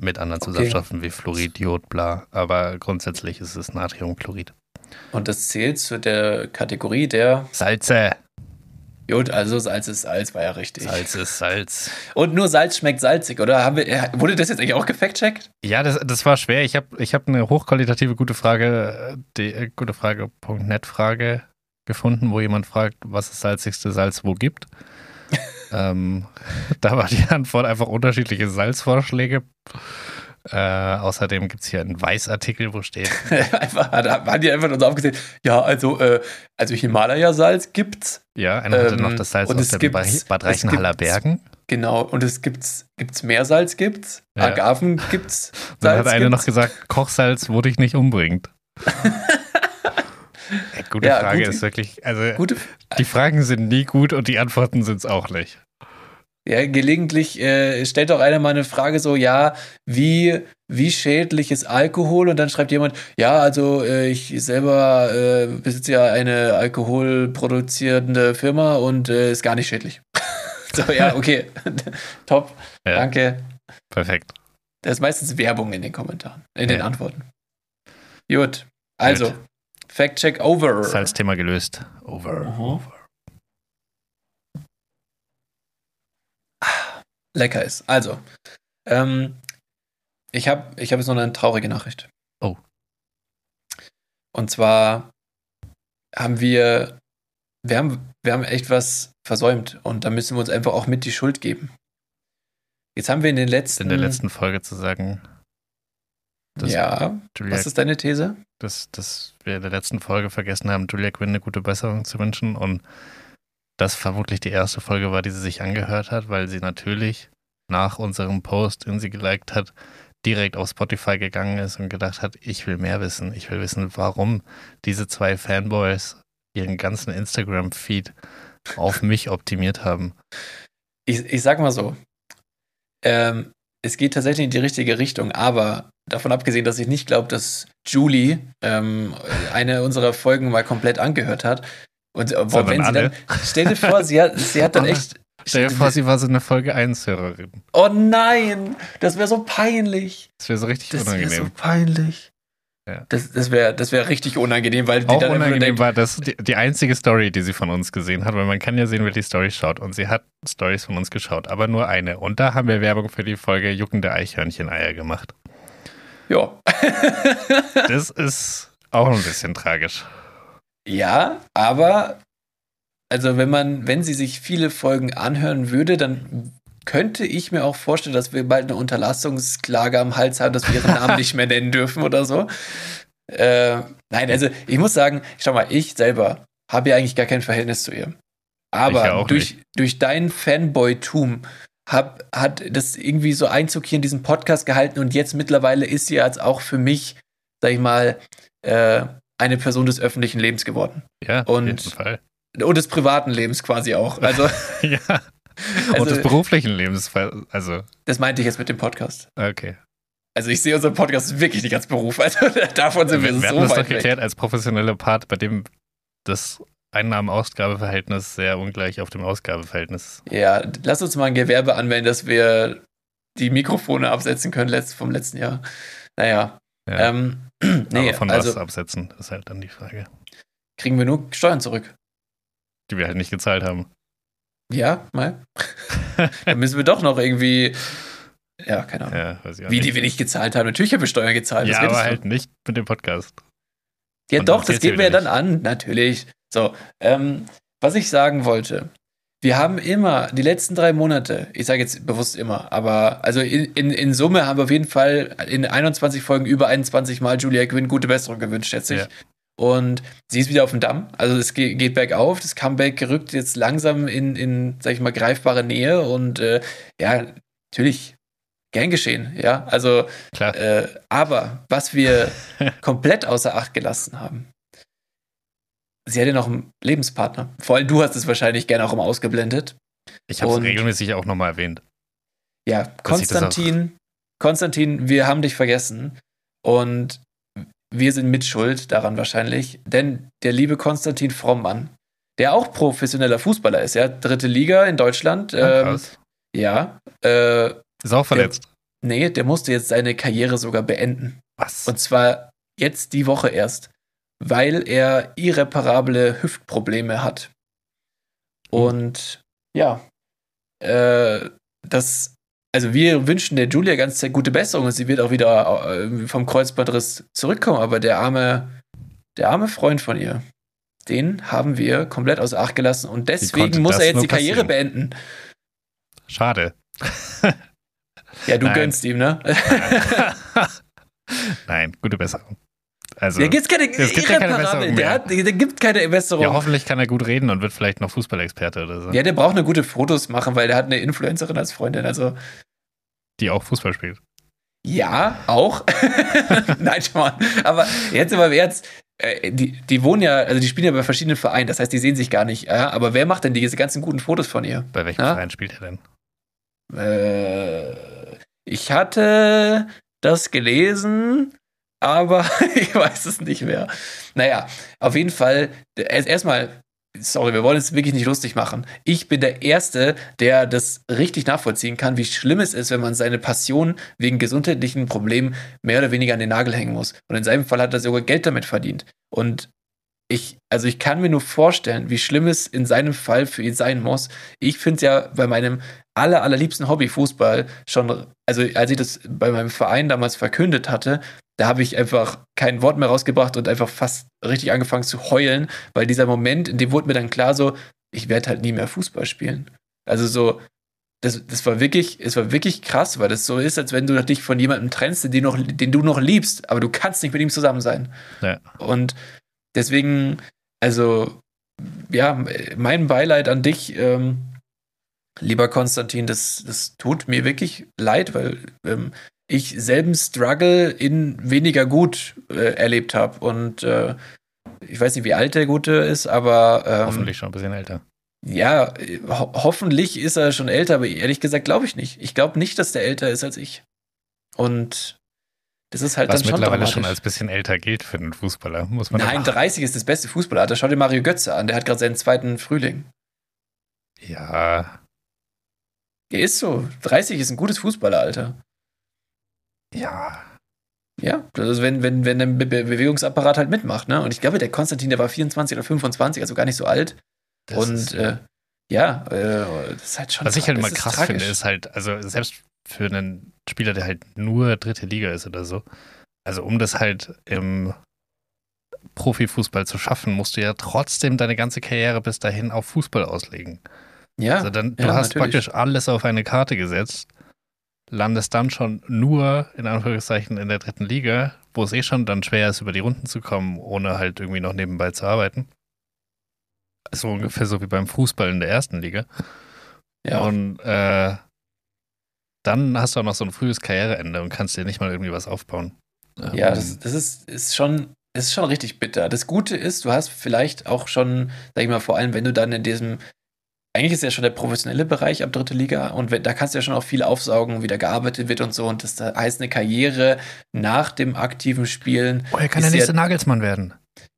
Mit anderen okay. Zusatzstoffen wie Fluorid, Jod, bla. Aber grundsätzlich ist es Natriumchlorid. Und das zählt zu der Kategorie der Salze. Gut, also Salz ist Salz, war ja richtig. Salz ist Salz. Und nur Salz schmeckt salzig, oder? Wir, wurde das jetzt eigentlich auch gefact-checkt? Ja, das, das war schwer. Ich habe ich hab eine hochqualitative gute Frage, die äh, gute Frage.net Frage gefunden, wo jemand fragt, was das salzigste Salz wo gibt. Ähm, da war die Antwort einfach unterschiedliche Salzvorschläge. Äh, außerdem gibt es hier einen Weißartikel, wo steht. einfach, da waren die einfach nur so aufgezählt. Ja, also, äh, also Himalaya-Salz gibt's. Ja, einer ähm, hatte noch das Salz aus den Bad Reichenhaller Bergen. Genau, und es gibt's, gibt's Meersalz, gibt's, ja. Agaven gibt's. Salz Dann hat einer noch gesagt, Kochsalz, wo dich nicht umbringt. ja, gute ja, Frage gute, ist wirklich, also gute, die Fragen sind nie gut und die Antworten sind es auch nicht. Ja, gelegentlich äh, stellt auch einer mal eine Frage so, ja, wie, wie schädlich ist Alkohol? Und dann schreibt jemand, ja, also äh, ich selber äh, besitze ja eine alkoholproduzierende Firma und äh, ist gar nicht schädlich. so, ja, okay. Top. Ja. Danke. Perfekt. Da ist meistens Werbung in den Kommentaren, in ja. den Antworten. Gut. Also, Fact-Check over. Das heißt Thema gelöst. Over. -huh. over. lecker ist. Also, ähm, ich habe ich hab jetzt noch eine traurige Nachricht. Oh. Und zwar haben wir, wir haben, wir haben echt was versäumt und da müssen wir uns einfach auch mit die Schuld geben. Jetzt haben wir in den letzten. In der letzten Folge zu sagen. Ja. Julia, was ist deine These? Dass, dass wir in der letzten Folge vergessen haben, Julia Quinn eine gute Besserung zu wünschen und das vermutlich die erste Folge war, die sie sich angehört hat, weil sie natürlich nach unserem Post, den sie geliked hat, direkt auf Spotify gegangen ist und gedacht hat, ich will mehr wissen. Ich will wissen, warum diese zwei Fanboys ihren ganzen Instagram-Feed auf mich optimiert haben. Ich, ich sag mal so, ähm, es geht tatsächlich in die richtige Richtung, aber davon abgesehen, dass ich nicht glaube, dass Julie ähm, eine unserer Folgen mal komplett angehört hat, und äh, boah, wenn sie dann, stell dir vor, sie hat, sie hat dann echt. Stell dir vor, sie war so eine Folge 1-Hörerin. Oh nein, das wäre so peinlich. Das wäre so richtig das unangenehm. Das wäre so peinlich. Ja. Das, das wäre das wär richtig unangenehm, weil die Auch dann unangenehm denkt, war das die, die, einzige Story, die sie von uns gesehen hat, weil man kann ja sehen, wer die Story schaut. Und sie hat Stories von uns geschaut, aber nur eine. Und da haben wir Werbung für die Folge Juckende Eichhörnchen-Eier gemacht. Ja. das ist auch ein bisschen tragisch. Ja, aber also wenn man, wenn sie sich viele Folgen anhören würde, dann könnte ich mir auch vorstellen, dass wir bald eine Unterlassungsklage am Hals haben, dass wir ihren Namen nicht mehr nennen dürfen oder so. Äh, nein, also ich muss sagen, schau mal, ich selber habe ja eigentlich gar kein Verhältnis zu ihr. Aber durch, durch dein Fanboy-Tum hab, hat das irgendwie so Einzug hier in diesem Podcast gehalten und jetzt mittlerweile ist sie jetzt auch für mich, sag ich mal, äh, eine Person des öffentlichen Lebens geworden. Ja, und, auf jeden Fall. Und des privaten Lebens quasi auch. Also, ja. Also, und des beruflichen Lebens. Also. Das meinte ich jetzt mit dem Podcast. Okay. Also ich sehe unseren Podcast wirklich nicht als Beruf. Also davon sind wir, wir so haben das doch geklärt als professioneller Part, bei dem das Einnahmen-Ausgabeverhältnis sehr ungleich auf dem Ausgabeverhältnis. Ja, lass uns mal ein Gewerbe anmelden, dass wir die Mikrofone absetzen können vom letzten Jahr. Naja. Ja. Ähm, nee, Aber von also, was absetzen, ist halt dann die Frage. kriegen wir nur Steuern zurück. Die wir halt nicht gezahlt haben. Ja, mal. Dann müssen wir doch noch irgendwie. Ja, keine Ahnung. Ja, weiß ich Wie nicht. die wir nicht gezahlt haben. Natürlich haben wir Steuern gezahlt. Ja, aber halt nicht mit dem Podcast. Ja, Und doch, das geben wir ja dann an, natürlich. So, ähm, was ich sagen wollte. Wir haben immer, die letzten drei Monate, ich sage jetzt bewusst immer, aber also in, in, in Summe haben wir auf jeden Fall in 21 Folgen über 21 Mal Julia Quinn gute Besserung gewünscht, schätze ich. Ja. Und sie ist wieder auf dem Damm. Also es geht, geht bergauf. Das Comeback rückt jetzt langsam in, in, sag ich mal, greifbare Nähe. Und äh, ja, natürlich, gern geschehen. Ja, also Klar. äh, aber was wir komplett außer Acht gelassen haben, sie ja noch einen Lebenspartner. Vor allem du hast es wahrscheinlich gerne auch immer ausgeblendet. Ich habe es regelmäßig auch nochmal erwähnt. Ja, Konstantin, Konstantin, wir haben dich vergessen und wir sind mitschuld daran wahrscheinlich, denn der liebe Konstantin Frommmann, der auch professioneller Fußballer ist, ja, dritte Liga in Deutschland, Ja, ähm, ja, äh, Ist auch verletzt. nee, der musste jetzt seine Karriere sogar beenden. Was? Und zwar jetzt die Woche erst, weil er irreparable Hüftprobleme hat. Und ja, äh, das, also wir wünschen der Julia ganz sehr gute Besserung und sie wird auch wieder äh, vom Kreuzbandriss zurückkommen, aber der arme, der arme Freund von ihr, den haben wir komplett außer Acht gelassen und deswegen muss er jetzt die Karriere passieren? beenden. Schade. Ja, du Nein. gönnst ihm, ne? Nein, gute Besserung. Also, Der gibt's keine Es gibt ja keine Besserung der, mehr. hat, der gibt keine Besserung. ja, hoffentlich kann er gut reden und wird vielleicht noch Fußballexperte oder so. Ja, der braucht eine gute Fotos machen, weil der hat eine Influencerin als Freundin. Also Die auch Fußball spielt. ja, auch. Nein, schon mal. Aber jetzt aber jetzt, äh, die, die wohnen ja, also die spielen ja bei verschiedenen Vereinen. Das heißt, die sehen sich gar nicht. Ja? Aber wer macht denn diese ganzen guten Fotos von ihr? Bei welchem Ja? Verein spielt er denn? Äh, ich hatte das gelesen, aber ich weiß es nicht mehr. Naja, auf jeden Fall, erst- erstmal, sorry, wir wollen es wirklich nicht lustig machen. Ich bin der Erste, der das richtig nachvollziehen kann, wie schlimm es ist, wenn man seine Passion wegen gesundheitlichen Problemen mehr oder weniger an den Nagel hängen muss. Und in seinem Fall hat er sogar Geld damit verdient. Und ich, also ich kann mir nur vorstellen, wie schlimm es in seinem Fall für ihn sein muss. Ich finde es ja bei meinem aller, allerliebsten Hobby Fußball schon, also als ich das bei meinem Verein damals verkündet hatte, da habe ich einfach kein Wort mehr rausgebracht und einfach fast richtig angefangen zu heulen, weil dieser Moment, in dem wurde mir dann klar so, ich werde halt nie mehr Fußball spielen. Also so, das, das war wirklich, es war wirklich krass, weil das so ist, als wenn du dich von jemandem trennst, den, noch, den du noch liebst, aber du kannst nicht mit ihm zusammen sein. Ja. Und deswegen, also, ja, mein Beileid an dich, ähm, lieber Konstantin, das, das tut mir wirklich leid, weil ähm, ich selben Struggle in weniger gut äh, erlebt habe. Und äh, ich weiß nicht, wie alt der Gute ist, aber ähm, Hoffentlich schon ein bisschen älter. ja, ho hoffentlich ist er schon älter, aber ehrlich gesagt glaube ich nicht. Ich glaube nicht, dass der älter ist als ich. Und das ist halt Was dann schon mittlerweile schon als bisschen älter gilt für einen Fußballer, muss man Nein, aber- 30 ist das beste Fußballeralter. Schau dir Mario Götze an, der hat gerade seinen zweiten Frühling. Ja, Er ist so. 30 ist ein gutes Fußballeralter. Ja. Ja, das ist, wenn, wenn, wenn der Be Be Bewegungsapparat halt mitmacht, ne? Und ich glaube, der Konstantin, der war 24 oder 25, also gar nicht so alt. Das Und äh, ja, äh, das ist halt schon. was ich halt immer krass tragisch. finde, ist halt, also selbst für einen Spieler, der halt nur dritte Liga ist oder so, also um das halt im Profifußball zu schaffen, musst du ja trotzdem deine ganze Karriere bis dahin auf Fußball auslegen. Ja, Also dann, du ja, hast natürlich. praktisch alles auf eine Karte gesetzt, landest dann schon nur, in Anführungszeichen, in der dritten Liga, wo es eh schon dann schwer ist, über die Runden zu kommen, ohne halt irgendwie noch nebenbei zu arbeiten. So ungefähr so wie beim Fußball in der ersten Liga. ja. Und äh, dann hast du auch noch so ein frühes Karriereende und kannst dir nicht mal irgendwie was aufbauen. Ja, Ähm, das, das ist, ist schon, das ist schon richtig bitter. Das Gute ist, du hast vielleicht auch schon, sag ich mal, vor allem, wenn du dann in diesem, eigentlich ist ja schon der professionelle Bereich ab dritte Liga und wenn, da kannst du ja schon auch viel aufsaugen, wie da gearbeitet wird und so. Und das da heißt eine Karriere nach dem aktiven Spielen. oh, er kann der nächste ja- Nagelsmann werden.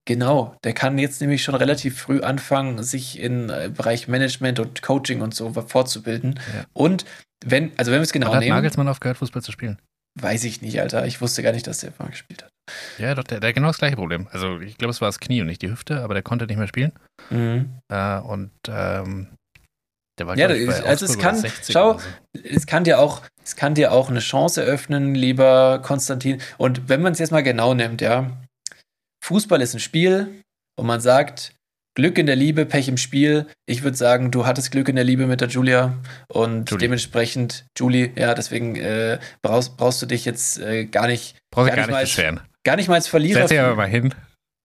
Genau, der kann jetzt nämlich schon relativ früh anfangen, sich im äh, Bereich Management und Coaching und so fortzubilden. Ja. Und wenn, also wenn wir es genau Wann hat nehmen, Nagelsmann aufgehört, Fußball zu spielen? weiß ich nicht, Alter. Ich wusste gar nicht, dass der mal gespielt hat. Ja, doch, der, der hat genau das gleiche Problem. Also ich glaube, es war das Knie und nicht die Hüfte, aber der konnte nicht mehr spielen. Mhm. Äh, und ähm, der war Ja, ich, bei also es kann- oder 60 schau, so. es kann dir auch, es kann dir auch eine Chance eröffnen, lieber Konstantin. Und wenn man es jetzt mal genau nimmt, ja, Fußball ist ein Spiel und man sagt, Glück in der Liebe, Pech im Spiel. Ich würde sagen, du hattest Glück in der Liebe mit der Julia und Julie. dementsprechend, Julie, ja, deswegen äh, brauchst, brauchst du dich jetzt äh, gar nicht, Brauchst gar gar nicht nicht mal als beschweren. gar nicht mal als Verlierer. Setz dich aber mal hin. Brauchst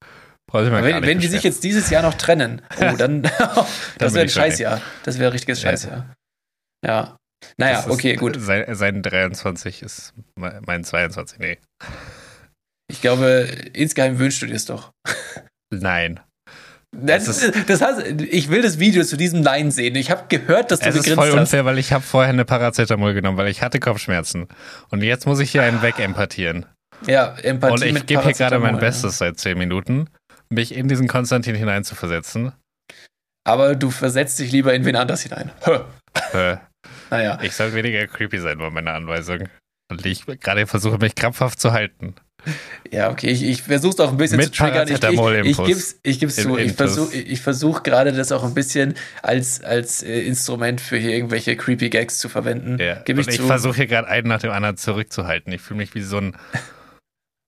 du mal gar wenn wenn die sich jetzt dieses Jahr noch trennen, oh, dann, das wäre ein Scheißjahr. Das wäre ein richtiges Ja. Scheißjahr. Ja. Naja, Das ist- okay, gut. Sein, sein 23 ist mein mein 22. Nee. Ich glaube, insgeheim wünschst du dir es doch. Nein. Das, Das ist, das heißt, ich will das Video zu diesem Nein sehen. Ich habe gehört, dass du Es ist gegrinst voll hast. unfair, weil ich habe vorher eine Paracetamol genommen, weil ich hatte Kopfschmerzen. Und jetzt muss ich hier einen wegempathieren. Ja, Empathie Und ich gebe hier gerade mein Bestes seit 10 Minuten, mich in diesen Konstantin hineinzuversetzen. Aber du versetzt dich lieber in wen anders hinein. Hö. Naja, ich soll weniger creepy sein, war meine Anweisung. Und ich gerade versuche mich krampfhaft zu halten. ja, okay. Ich, ich versuche es auch ein bisschen Mit zu triggern. Ich, ich, Paracetamol-Impuls. ich gib's, ich gib's In- zu. Ich versuche ich versuch gerade das auch ein bisschen als, als äh, Instrument für hier irgendwelche creepy Gags zu verwenden. Ja. Gib ich Und ich versuche hier gerade einen nach dem anderen zurückzuhalten. Ich fühle mich wie so ein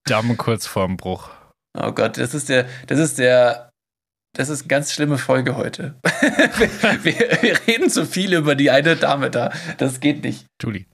Damm kurz vorm Bruch. Oh Gott, das ist der, das ist der, das ist eine ganz schlimme Folge heute. wir, wir, reden zu viel über die eine Dame da. Das geht nicht. Julie.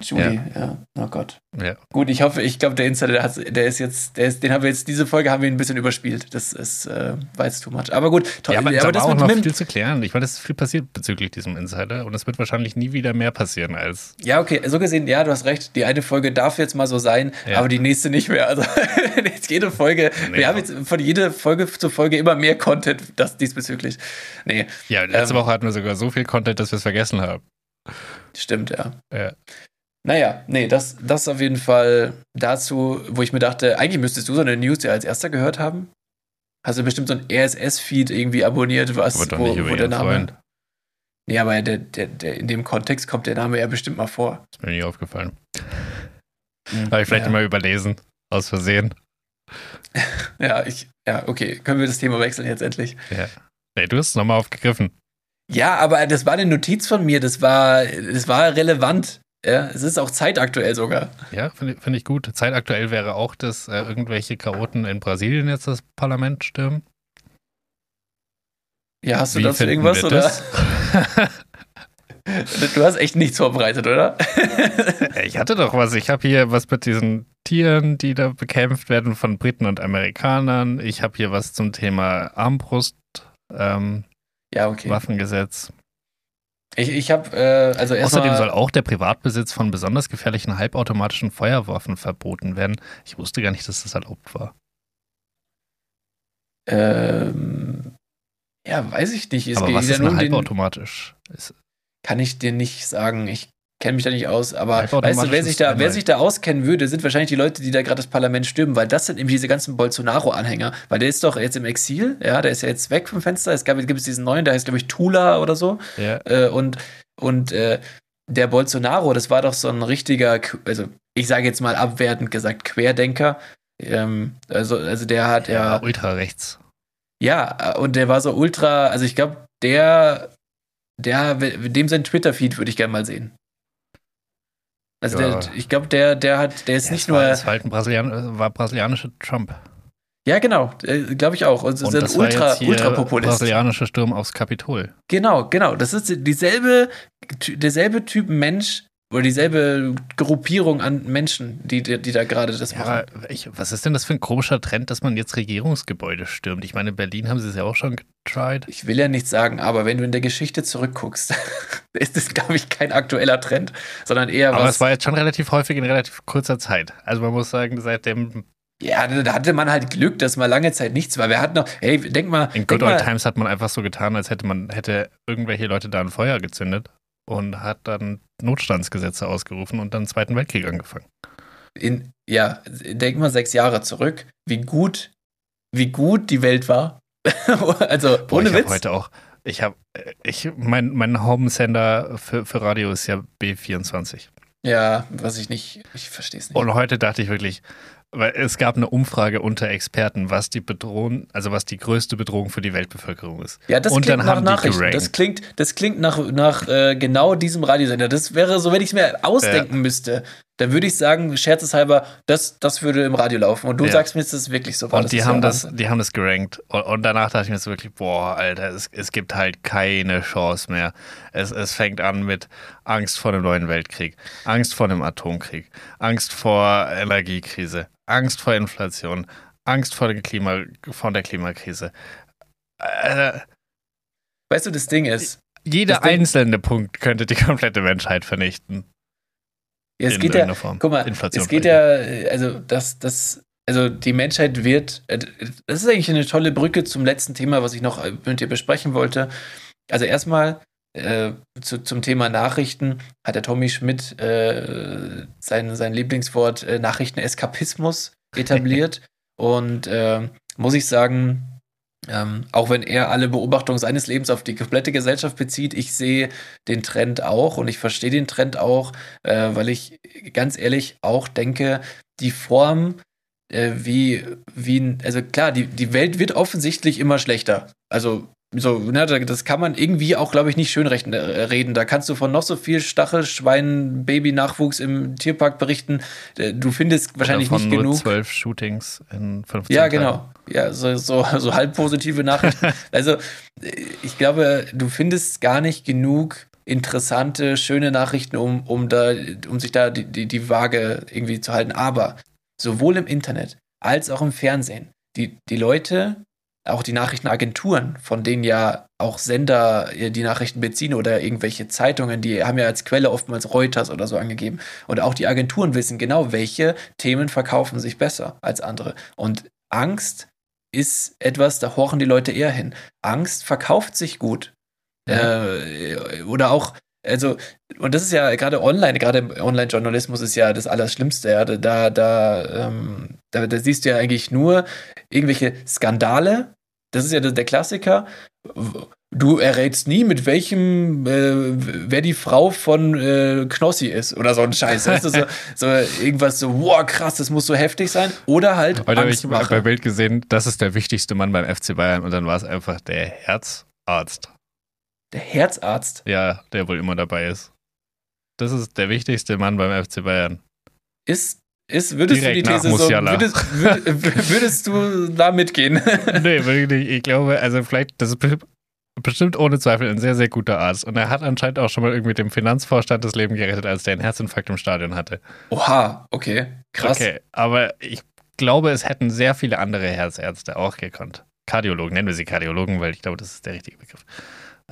Julie, ja. Oh Gott. Ja. Gut, ich hoffe, ich glaube, der Insider, der, hat, der ist jetzt, der ist, den haben wir jetzt, diese Folge haben wir ein bisschen überspielt. Das ist, äh, war jetzt too much. Aber gut, toll. Ja, aber, aber da das war auch noch viel zu klären. Ich meine, es ist viel passiert bezüglich diesem Insider und es wird wahrscheinlich nie wieder mehr passieren als. ja, okay, so gesehen, ja, du hast recht. Die eine Folge darf jetzt mal so sein, Ja. aber die nächste nicht mehr. Also jetzt jede Folge, Nee, wir haben aber- jetzt von jeder Folge zu Folge immer mehr Content, das diesbezüglich. Nee, Ja, letzte Ähm. Woche hatten wir sogar so viel Content, dass wir es vergessen haben. stimmt, ja. Ja. Naja, nee, das, das auf jeden Fall dazu, wo ich mir dachte, eigentlich müsstest du so eine News ja als erster gehört haben. Hast du bestimmt so ein RSS-Feed irgendwie abonniert, was, wo, wo der Name. Freund. Nee, aber der, der, der, in dem Kontext kommt der Name ja bestimmt mal vor. Ist mir nie aufgefallen. Habe ich vielleicht ja. immer überlesen. Aus Versehen. Ja, ich, ja, okay. Können wir das Thema wechseln jetzt endlich? Ja. Nee, du hast es nochmal aufgegriffen. Ja, aber das war eine Notiz von mir, das war, das war relevant. Ja, es ist auch zeitaktuell sogar. Ja, finde find ich gut. Zeitaktuell wäre auch, dass äh, irgendwelche Chaoten in Brasilien jetzt das Parlament stürmen. Ja, hast du Wie dazu irgendwas oder? Du hast echt nichts vorbereitet, oder? ich hatte doch was. Ich habe hier was mit diesen Tieren, die da bekämpft werden von Briten und Amerikanern. Ich habe hier was zum Thema Armbrust, ähm, ja, okay. Waffengesetz. Ich, ich habe, äh, also. Außerdem soll auch der Privatbesitz von besonders gefährlichen halbautomatischen Feuerwaffen verboten werden. Ich wusste gar nicht, dass das erlaubt war. Ähm, ja, weiß ich nicht. Es Aber was ja ist den, halbautomatisch? Kann ich dir nicht sagen. Ich kenne mich da nicht aus. Aber weißt du, wer sich, da, wer sich da auskennen würde, sind wahrscheinlich die Leute, die da gerade das Parlament stürmen, weil das sind eben diese ganzen Bolsonaro-Anhänger. Weil der ist doch jetzt im Exil, ja, der ist ja jetzt weg vom Fenster. Es gab, gibt es diesen neuen, der heißt, glaube ich, Tula oder so. ja, Äh, und und äh, der Bolsonaro, das war doch so ein richtiger, also ich sage jetzt mal abwertend gesagt, Querdenker. Ähm, also, also der hat ja. ja, ultra rechts. Ja, und der war so ultra, also ich glaube, der, der, dem sein Twitter-Feed würde ich gerne mal sehen. Also Ja. der, ich glaube, der, der hat, der ist Ja, nicht nur, War, es war halt ein Brasilian, war brasilianischer Trump. ja genau, glaube ich auch. Und, Und ist ein das ultra, jetzt hier Ultrapopulist. brasilianischer Sturm aufs Kapitol. Genau, genau. Das ist dieselbe, derselbe Typ Mensch oder dieselbe Gruppierung an Menschen, die, die, die da gerade das Ja, machen. aber ich, was ist denn das für ein komischer Trend, dass man jetzt Regierungsgebäude stürmt? Ich meine, in Berlin haben sie es ja auch schon getried. Ich will ja nichts sagen, aber wenn du in der Geschichte zurückguckst, ist das, glaube ich, kein aktueller Trend, sondern eher Aber was. es war jetzt schon relativ häufig in relativ kurzer Zeit. Also man muss sagen, seitdem Ja, da hatte man halt Glück, dass mal lange Zeit nichts war. Wer hat noch, hey, denk mal, in denk Good Old mal Times hat man einfach so getan, als hätte man hätte irgendwelche Leute da ein Feuer gezündet und hat dann Notstandsgesetze ausgerufen und dann den Zweiten Weltkrieg angefangen. in, ja, denk mal sechs Jahre zurück, wie gut, wie gut die Welt war. also, Boah, ohne ich Witz. heute auch, ich habe, ich, mein, mein Home-Sender für, für Radio ist ja B24. Ja, was ich nicht, ich verstehe es nicht. Und heute dachte ich wirklich, weil es gab eine Umfrage unter Experten, was die Bedrohung, also was die größte Bedrohung für die Weltbevölkerung ist. Ja, das Und klingt nach Nachrichten. Das klingt, das klingt nach, nach äh, genau diesem Radiosender. Das wäre so, wenn ich es mir ausdenken müsste, dann würde ich sagen, scherzeshalber, das, das würde im Radio laufen. Und du Ja. sagst mir, das wirklich so war. Und die ist haben das, Wahnsinn. die haben das gerankt. Und, und danach dachte ich mir so wirklich, boah, Alter, es, es gibt halt keine Chance mehr. Es, es fängt an mit Angst vor einem neuen Weltkrieg, Angst vor einem Atomkrieg, Angst vor Energiekrise, Angst vor Inflation, Angst vor, dem Klima, vor der Klimakrise. Äh, Weißt du, das Ding ist, jeder Ding- einzelne Punkt könnte die komplette Menschheit vernichten. Ja, es in geht ja, Form. guck mal, Inflation es geht ja, also das, das, also die Menschheit wird, äh, das ist eigentlich eine tolle Brücke zum letzten Thema, was ich noch äh, mit dir besprechen wollte. Also erstmal äh, zu, zum Thema Nachrichten hat der Tommy Schmidt äh, sein, sein Lieblingswort äh, Nachrichteneskapismus etabliert. Und äh, muss ich sagen, ähm, auch wenn er alle Beobachtungen seines Lebens auf die komplette Gesellschaft bezieht, ich sehe den Trend auch und ich verstehe den Trend auch, äh, weil ich ganz ehrlich auch denke, die Form, äh, wie, wie, also klar, die, die Welt wird offensichtlich immer schlechter. Also so, ne, da- das kann man irgendwie auch, glaube ich, nicht schön äh, reden. Da kannst du von noch so viel Stachelschwein, Baby-Nachwuchs im Tierpark berichten. Äh, Du findest wahrscheinlich Oder von nicht nur genug. zwölf Shootings in 15 Ja, Tagen. genau. Ja, so, so, so halb positive Nachrichten. also, äh, ich glaube, du findest gar nicht genug interessante, schöne Nachrichten, um, um, da, um sich da die, die, die Waage irgendwie zu halten. Aber sowohl im Internet als auch im Fernsehen, die, die Leute, auch die Nachrichtenagenturen, von denen ja auch Sender die Nachrichten beziehen oder irgendwelche Zeitungen, die haben ja als Quelle oftmals Reuters oder so angegeben. Und auch die Agenturen wissen genau, welche Themen verkaufen sich besser als andere. Und Angst ist etwas, da horchen die Leute eher hin. Angst verkauft sich gut. Äh, oder auch, also, und das ist ja gerade online, gerade im Online-Journalismus ist ja das Allerschlimmste. Ja. Da, da, ähm, da, da siehst du ja eigentlich nur irgendwelche Skandale. Das ist ja der der Klassiker. Du errätst nie, mit welchem, äh, wer die Frau von äh, Knossi ist oder so ein Scheiß. Weißt du, so, so irgendwas so, wow, krass, das muss so heftig sein. Oder halt Heute habe ich bei Bild gesehen, das ist der wichtigste Mann beim FC Bayern und dann war es einfach der Herzarzt. Der Herzarzt. Ja, der wohl immer dabei ist. Das ist der wichtigste Mann beim FC Bayern. Ist, ist würdest Direkt du die These so, würdest, würd, würdest du da mitgehen? nee, wirklich. Ich glaube, also vielleicht, das ist be- bestimmt ohne Zweifel ein sehr, sehr guter Arzt. Und er hat anscheinend auch schon mal irgendwie dem Finanzvorstand das Leben gerettet, als der einen Herzinfarkt im Stadion hatte. Oha, okay, krass. Okay, aber ich glaube, es hätten sehr viele andere Herzärzte auch gekonnt. Kardiologen, nennen wir sie Kardiologen, weil ich glaube, das ist der richtige Begriff.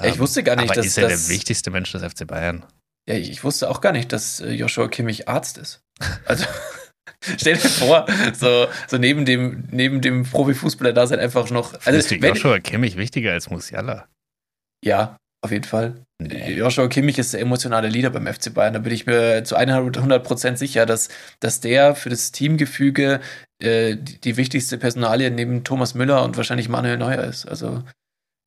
Ja, ich wusste gar nicht, aber dass ist er das- der wichtigste Mensch des FC Bayern? Ja, ich, wusste auch gar nicht, dass äh, Joshua Kimmich Arzt ist. Also stell dir vor, so, so neben dem, neben dem Profifußballer da sein einfach noch. Also, wenn, Joshua Kimmich wichtiger als Musiala? ja, auf jeden Fall. Joshua Kimmich ist der emotionale Leader beim FC Bayern. Da bin ich mir zu 100 Prozent sicher, dass, dass der für das Teamgefüge äh, die, die wichtigste Personalie neben Thomas Müller und wahrscheinlich Manuel Neuer ist. Also,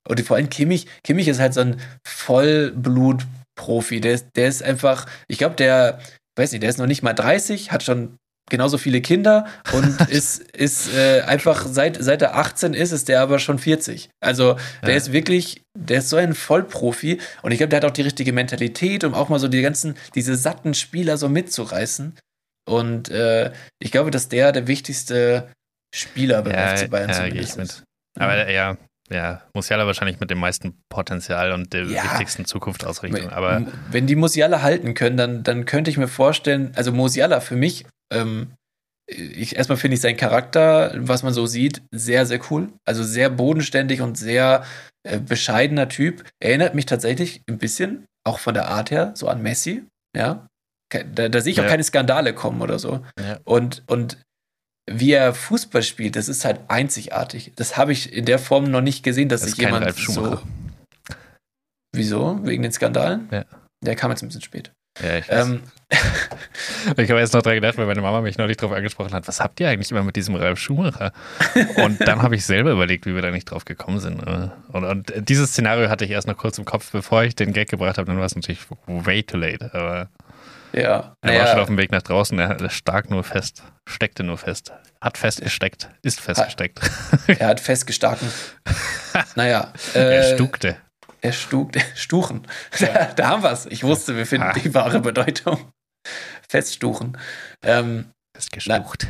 und vor allem Kimmich, Kimmich ist halt so ein Vollblut-Profi. Der ist, der ist einfach, ich glaube, der, weiß nicht, der ist noch nicht mal 30, hat schon genauso viele Kinder und ist, ist äh, einfach, seit, seit er 18 ist, ist der aber schon 40. Also der Ja. ist wirklich, der ist so ein Vollprofi und ich glaube, der hat auch die richtige Mentalität, um auch mal so die ganzen, diese satten Spieler so mitzureißen. Und äh, ich glaube, dass der der wichtigste Spieler beim Ja, FC Bayern ja, zumindest ist. Aber ja, ja, Musiala wahrscheinlich mit dem meisten Potenzial und der Ja. wichtigsten Zukunftsausrichtung. Aber wenn die Musiala halten können, dann, dann könnte ich mir vorstellen, also Musiala für mich, ähm, ich, erstmal finde ich seinen Charakter, was man so sieht, sehr, sehr cool. Also sehr bodenständig und sehr äh, bescheidener Typ. Erinnert mich tatsächlich ein bisschen, auch von der Art her, so an Messi. Ja. Da, da sehe ich auch Ja. keine Skandale kommen oder so. Ja. Und, und wie er Fußball spielt, das ist halt einzigartig. Das habe ich in der Form noch nicht gesehen, dass das sich jemand so. Wieso? Wegen den Skandalen? Ja. Der kam jetzt ein bisschen spät. Ja, ich weiß. Ähm, Ich habe erst noch dran gedacht, weil meine Mama mich neulich darauf angesprochen hat, was habt ihr eigentlich immer mit diesem Ralf Schumacher? Und dann habe ich selber überlegt, wie wir da nicht drauf gekommen sind. Und, und dieses Szenario hatte ich erst noch kurz im Kopf, bevor ich den Gag gebracht habe, dann war es natürlich way too late. Aber Ja. Er war schon auf dem Weg nach draußen, er stark nur fest, steckte nur fest. Hat festgesteckt, ist festgesteckt. Er hat festgestaken. naja. Äh, er stukte. Er stuk, stuchen. Ja. Da, da, haben wir es. Ich wusste, wir finden ah. die wahre Bedeutung. Feststuchen. Ähm, Festgestucht.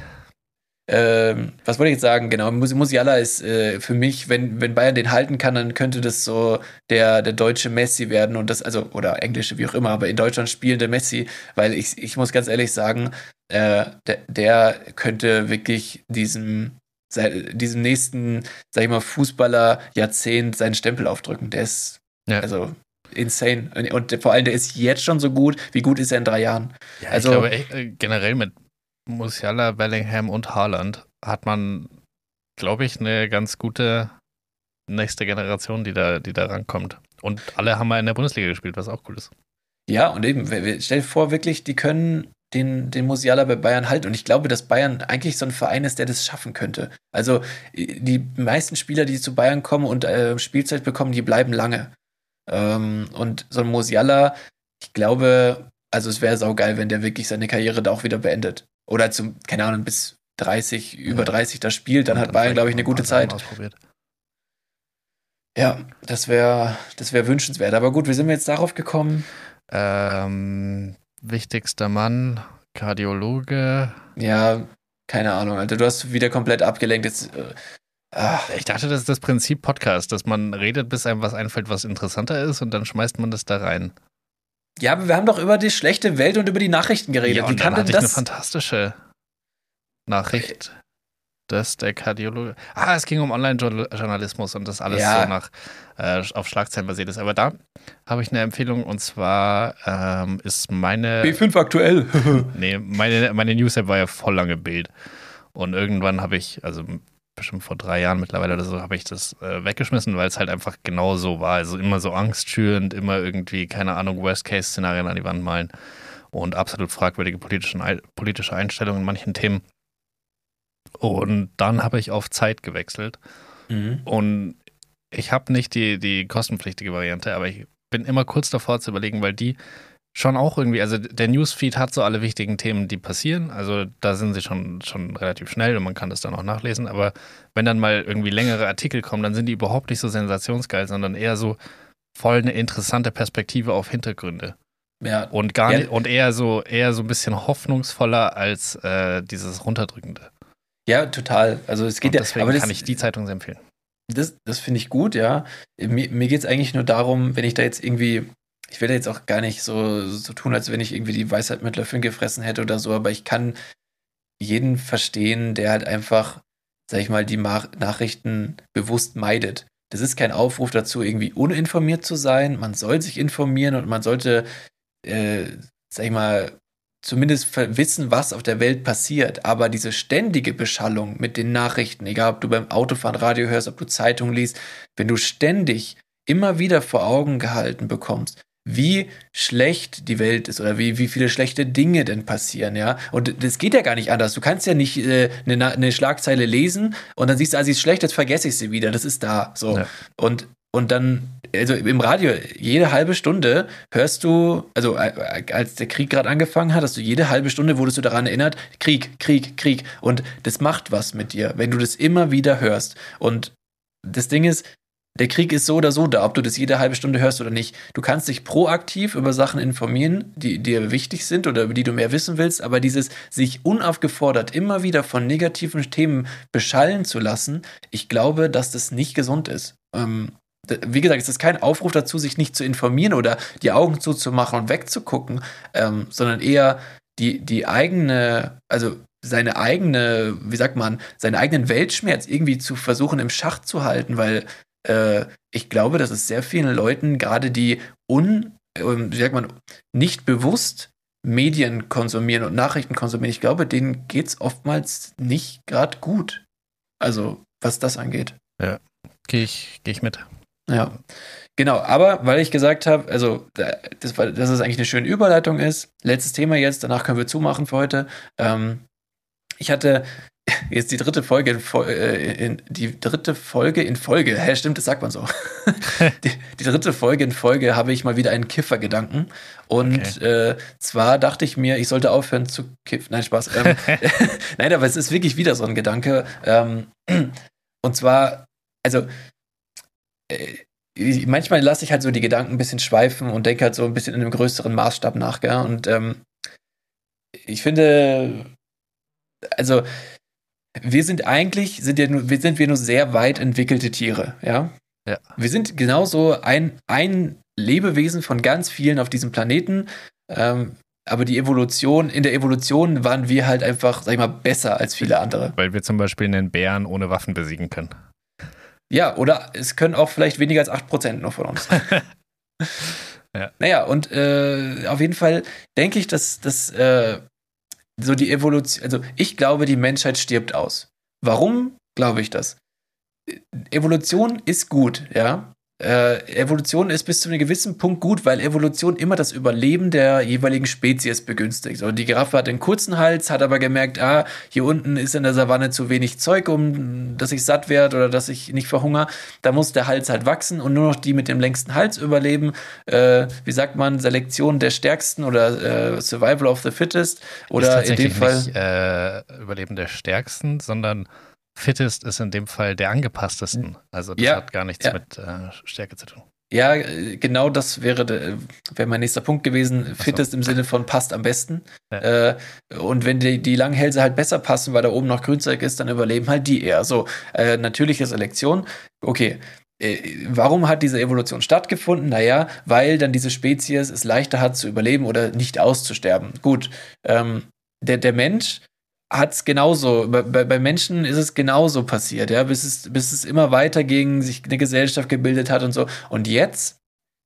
Ähm, was wollte ich jetzt sagen? Genau, Musiala ist äh, für mich, wenn, wenn Bayern den halten kann, dann könnte das so der, der deutsche Messi werden und das, also, oder englische, wie auch immer, aber in Deutschland spielende Messi, weil ich, ich muss ganz ehrlich sagen, äh, der, der könnte wirklich diesem, diesem nächsten, sag ich mal, Fußballer-Jahrzehnt seinen Stempel aufdrücken. Der ist, ja. also, insane. Und vor allem, der ist jetzt schon so gut. Wie gut ist er in drei Jahren? Ja, also, ich glaube, äh, generell mit Musiala, Bellingham und Haaland hat man, glaube ich, eine ganz gute nächste Generation, die da, die da rankommt. Und alle haben mal in der Bundesliga gespielt, was auch cool ist. Ja, und eben, stell dir vor, wirklich, die können den, den Musiala bei Bayern halten. Und ich glaube, dass Bayern eigentlich so ein Verein ist, der das schaffen könnte. Also die meisten Spieler, die zu Bayern kommen und äh, Spielzeit bekommen, die bleiben lange. Ähm, und so ein Musiala, ich glaube, also es wäre saugeil, wenn der wirklich seine Karriere da auch wieder beendet oder zum, keine Ahnung, bis 30, ja. über 30 da spielt, dann, dann hat Bayern, glaube ich, eine gute Zeit. Ja, das wäre das wär wünschenswert. Aber gut, wie sind wir jetzt darauf gekommen? Ähm, wichtigster Mann, Kardiologe. Ja, keine Ahnung, Alter. Du hast wieder komplett abgelenkt. Jetzt, äh, ich dachte, das ist das Prinzip Podcast, dass man redet, bis einem was einfällt, was interessanter ist und dann schmeißt man das da rein. Ja, aber wir haben doch über die schlechte Welt und über die Nachrichten geredet. Ja, Wie kann denn das? eine fantastische Nachricht. dass der Kardiologe. Ah, es ging um Online-Journalismus und das alles ja. so nach äh, auf Schlagzeilen basiert ist. Aber da habe ich eine Empfehlung und zwar ähm, ist meine. B5 aktuell. nee, meine, meine News-App war ja voll lange Bild. Und irgendwann habe ich, also bestimmt vor drei Jahren mittlerweile oder so, habe ich das äh, weggeschmissen, weil es halt einfach genau so war. Also immer so angstschürend, immer irgendwie, keine Ahnung, Worst-Case-Szenarien an die Wand malen und absolut fragwürdige politische Einstellungen in manchen Themen. Und dann habe ich auf Zeit gewechselt. Mhm. Und ich habe nicht die, die kostenpflichtige Variante, aber ich bin immer kurz davor zu überlegen, weil die schon auch irgendwie, also der Newsfeed hat so alle wichtigen Themen, die passieren. Also da sind sie schon, schon relativ schnell und man kann das dann auch nachlesen. Aber wenn dann mal irgendwie längere Artikel kommen, dann sind die überhaupt nicht so sensationsgeil, sondern eher so voll eine interessante Perspektive auf Hintergründe. Ja. Und gar nicht, und eher so, eher so ein bisschen hoffnungsvoller als äh, dieses Runterdrückende. Ja, total. Also es geht und ja. Deswegen aber das, kann ich die Zeitung sehr empfehlen. Das, das finde ich gut, ja. Mir, mir geht es eigentlich nur darum, wenn ich da jetzt irgendwie ich will jetzt auch gar nicht so, so tun, als wenn ich irgendwie die Weisheit mit Löffeln gefressen hätte oder so, aber ich kann jeden verstehen, der halt einfach, sag ich mal, die Nachrichten bewusst meidet. Das ist kein Aufruf dazu, irgendwie uninformiert zu sein. Man soll sich informieren und man sollte, äh, sag ich mal, zumindest wissen, was auf der Welt passiert. Aber diese ständige Beschallung mit den Nachrichten, egal ob du beim Autofahren Radio hörst, ob du Zeitung liest, wenn du ständig immer wieder vor Augen gehalten bekommst, wie schlecht die Welt ist oder wie, wie viele schlechte Dinge denn passieren, ja. Und das geht ja gar nicht anders. Du kannst ja nicht äh, eine, eine Schlagzeile lesen und dann siehst du, ah, sie ist schlecht, jetzt vergesse ich sie wieder. Das ist da. So. Ja. Und, und dann, also im Radio, jede halbe Stunde hörst du, also äh, als der Krieg gerade angefangen hat, hast du jede halbe Stunde wurdest du daran erinnert, Krieg, Krieg, Krieg. Und das macht was mit dir, wenn du das immer wieder hörst. Und das Ding ist, der Krieg ist so oder so da, ob du das jede halbe Stunde hörst oder nicht. Du kannst dich proaktiv über Sachen informieren, die dir wichtig sind oder über die du mehr wissen willst, aber dieses sich unaufgefordert immer wieder von negativen Themen beschallen zu lassen, ich glaube, dass das nicht gesund ist. Ähm, wie gesagt, es ist kein Aufruf dazu, sich nicht zu informieren oder die Augen zuzumachen und wegzugucken, ähm, sondern eher die, die eigene, also seine eigene, wie sagt man, seinen eigenen Weltschmerz irgendwie zu versuchen im Schach zu halten, weil äh, ich glaube, dass es sehr vielen Leuten, gerade die un, äh, wie sagt man, nicht bewusst Medien konsumieren und Nachrichten konsumieren, ich glaube, denen geht es oftmals nicht gerade gut. Also, was das angeht. Ja, gehe ich, geh ich mit. Ja. Genau, aber weil ich gesagt habe, also das, dass es eigentlich eine schöne Überleitung ist, letztes Thema jetzt, danach können wir zumachen für heute. Ähm, ich hatte jetzt die dritte Folge in, äh, in, die dritte Folge in Folge. Hä, stimmt, das sagt man so. die, die, dritte Folge in Folge habe ich mal wieder einen Kiffergedanken. Und okay. äh, zwar dachte ich mir, ich sollte aufhören zu kiffen. Nein, Spaß. Ähm, Nein, aber es ist wirklich wieder so ein Gedanke. Ähm, und zwar, also äh, manchmal lasse ich halt so die Gedanken ein bisschen schweifen und denke halt so ein bisschen in einem größeren Maßstab nach, gell? Und ähm, ich finde, also wir sind eigentlich, sind ja nur, wir sind wir nur sehr weit entwickelte Tiere, ja? Ja. Wir sind genauso ein, ein Lebewesen von ganz vielen auf diesem Planeten. Ähm, aber die Evolution, in der Evolution waren wir halt einfach, sag ich mal, besser als viele andere. Weil wir zum Beispiel einen Bären ohne Waffen besiegen können. Ja, oder es können auch vielleicht weniger als 8% nur von uns. ja. Naja, und äh, auf jeden Fall denke ich, dass, dass äh, so die Evolution, also ich glaube, die Menschheit stirbt aus. Warum glaube ich das? Evolution ist gut, ja äh, Evolution ist bis zu einem gewissen Punkt gut, weil Evolution immer das Überleben der jeweiligen Spezies begünstigt. Und die Giraffe hat einen kurzen Hals, hat aber gemerkt, ah, hier unten ist in der Savanne zu wenig Zeug, um dass ich satt werde oder dass ich nicht verhungere. Da muss der Hals halt wachsen und nur noch die mit dem längsten Hals überleben. Äh, wie sagt man, Selektion der Stärksten oder äh, Survival of the Fittest oder in dem Fall. Nicht, äh, Überleben der Stärksten, sondern Fittest ist in dem Fall der angepasstesten. Also das ja, hat gar nichts ja. mit äh, Stärke zu tun. Ja, genau das wäre, wäre mein nächster Punkt gewesen. Fittest so. im Sinne von passt am besten. Ja. Äh, und wenn die, die langen Hälse halt besser passen, weil da oben noch Grünzeug ist, dann überleben halt die eher. So, äh, natürliche Selektion. Okay, äh, warum hat diese Evolution stattgefunden? Naja, weil dann diese Spezies es leichter hat zu überleben oder nicht auszusterben. Gut, ähm, der, der Mensch hat es genauso, bei, bei Menschen ist es genauso passiert, ja, bis es, bis es immer weiter ging, sich eine Gesellschaft gebildet hat und so. Und jetzt,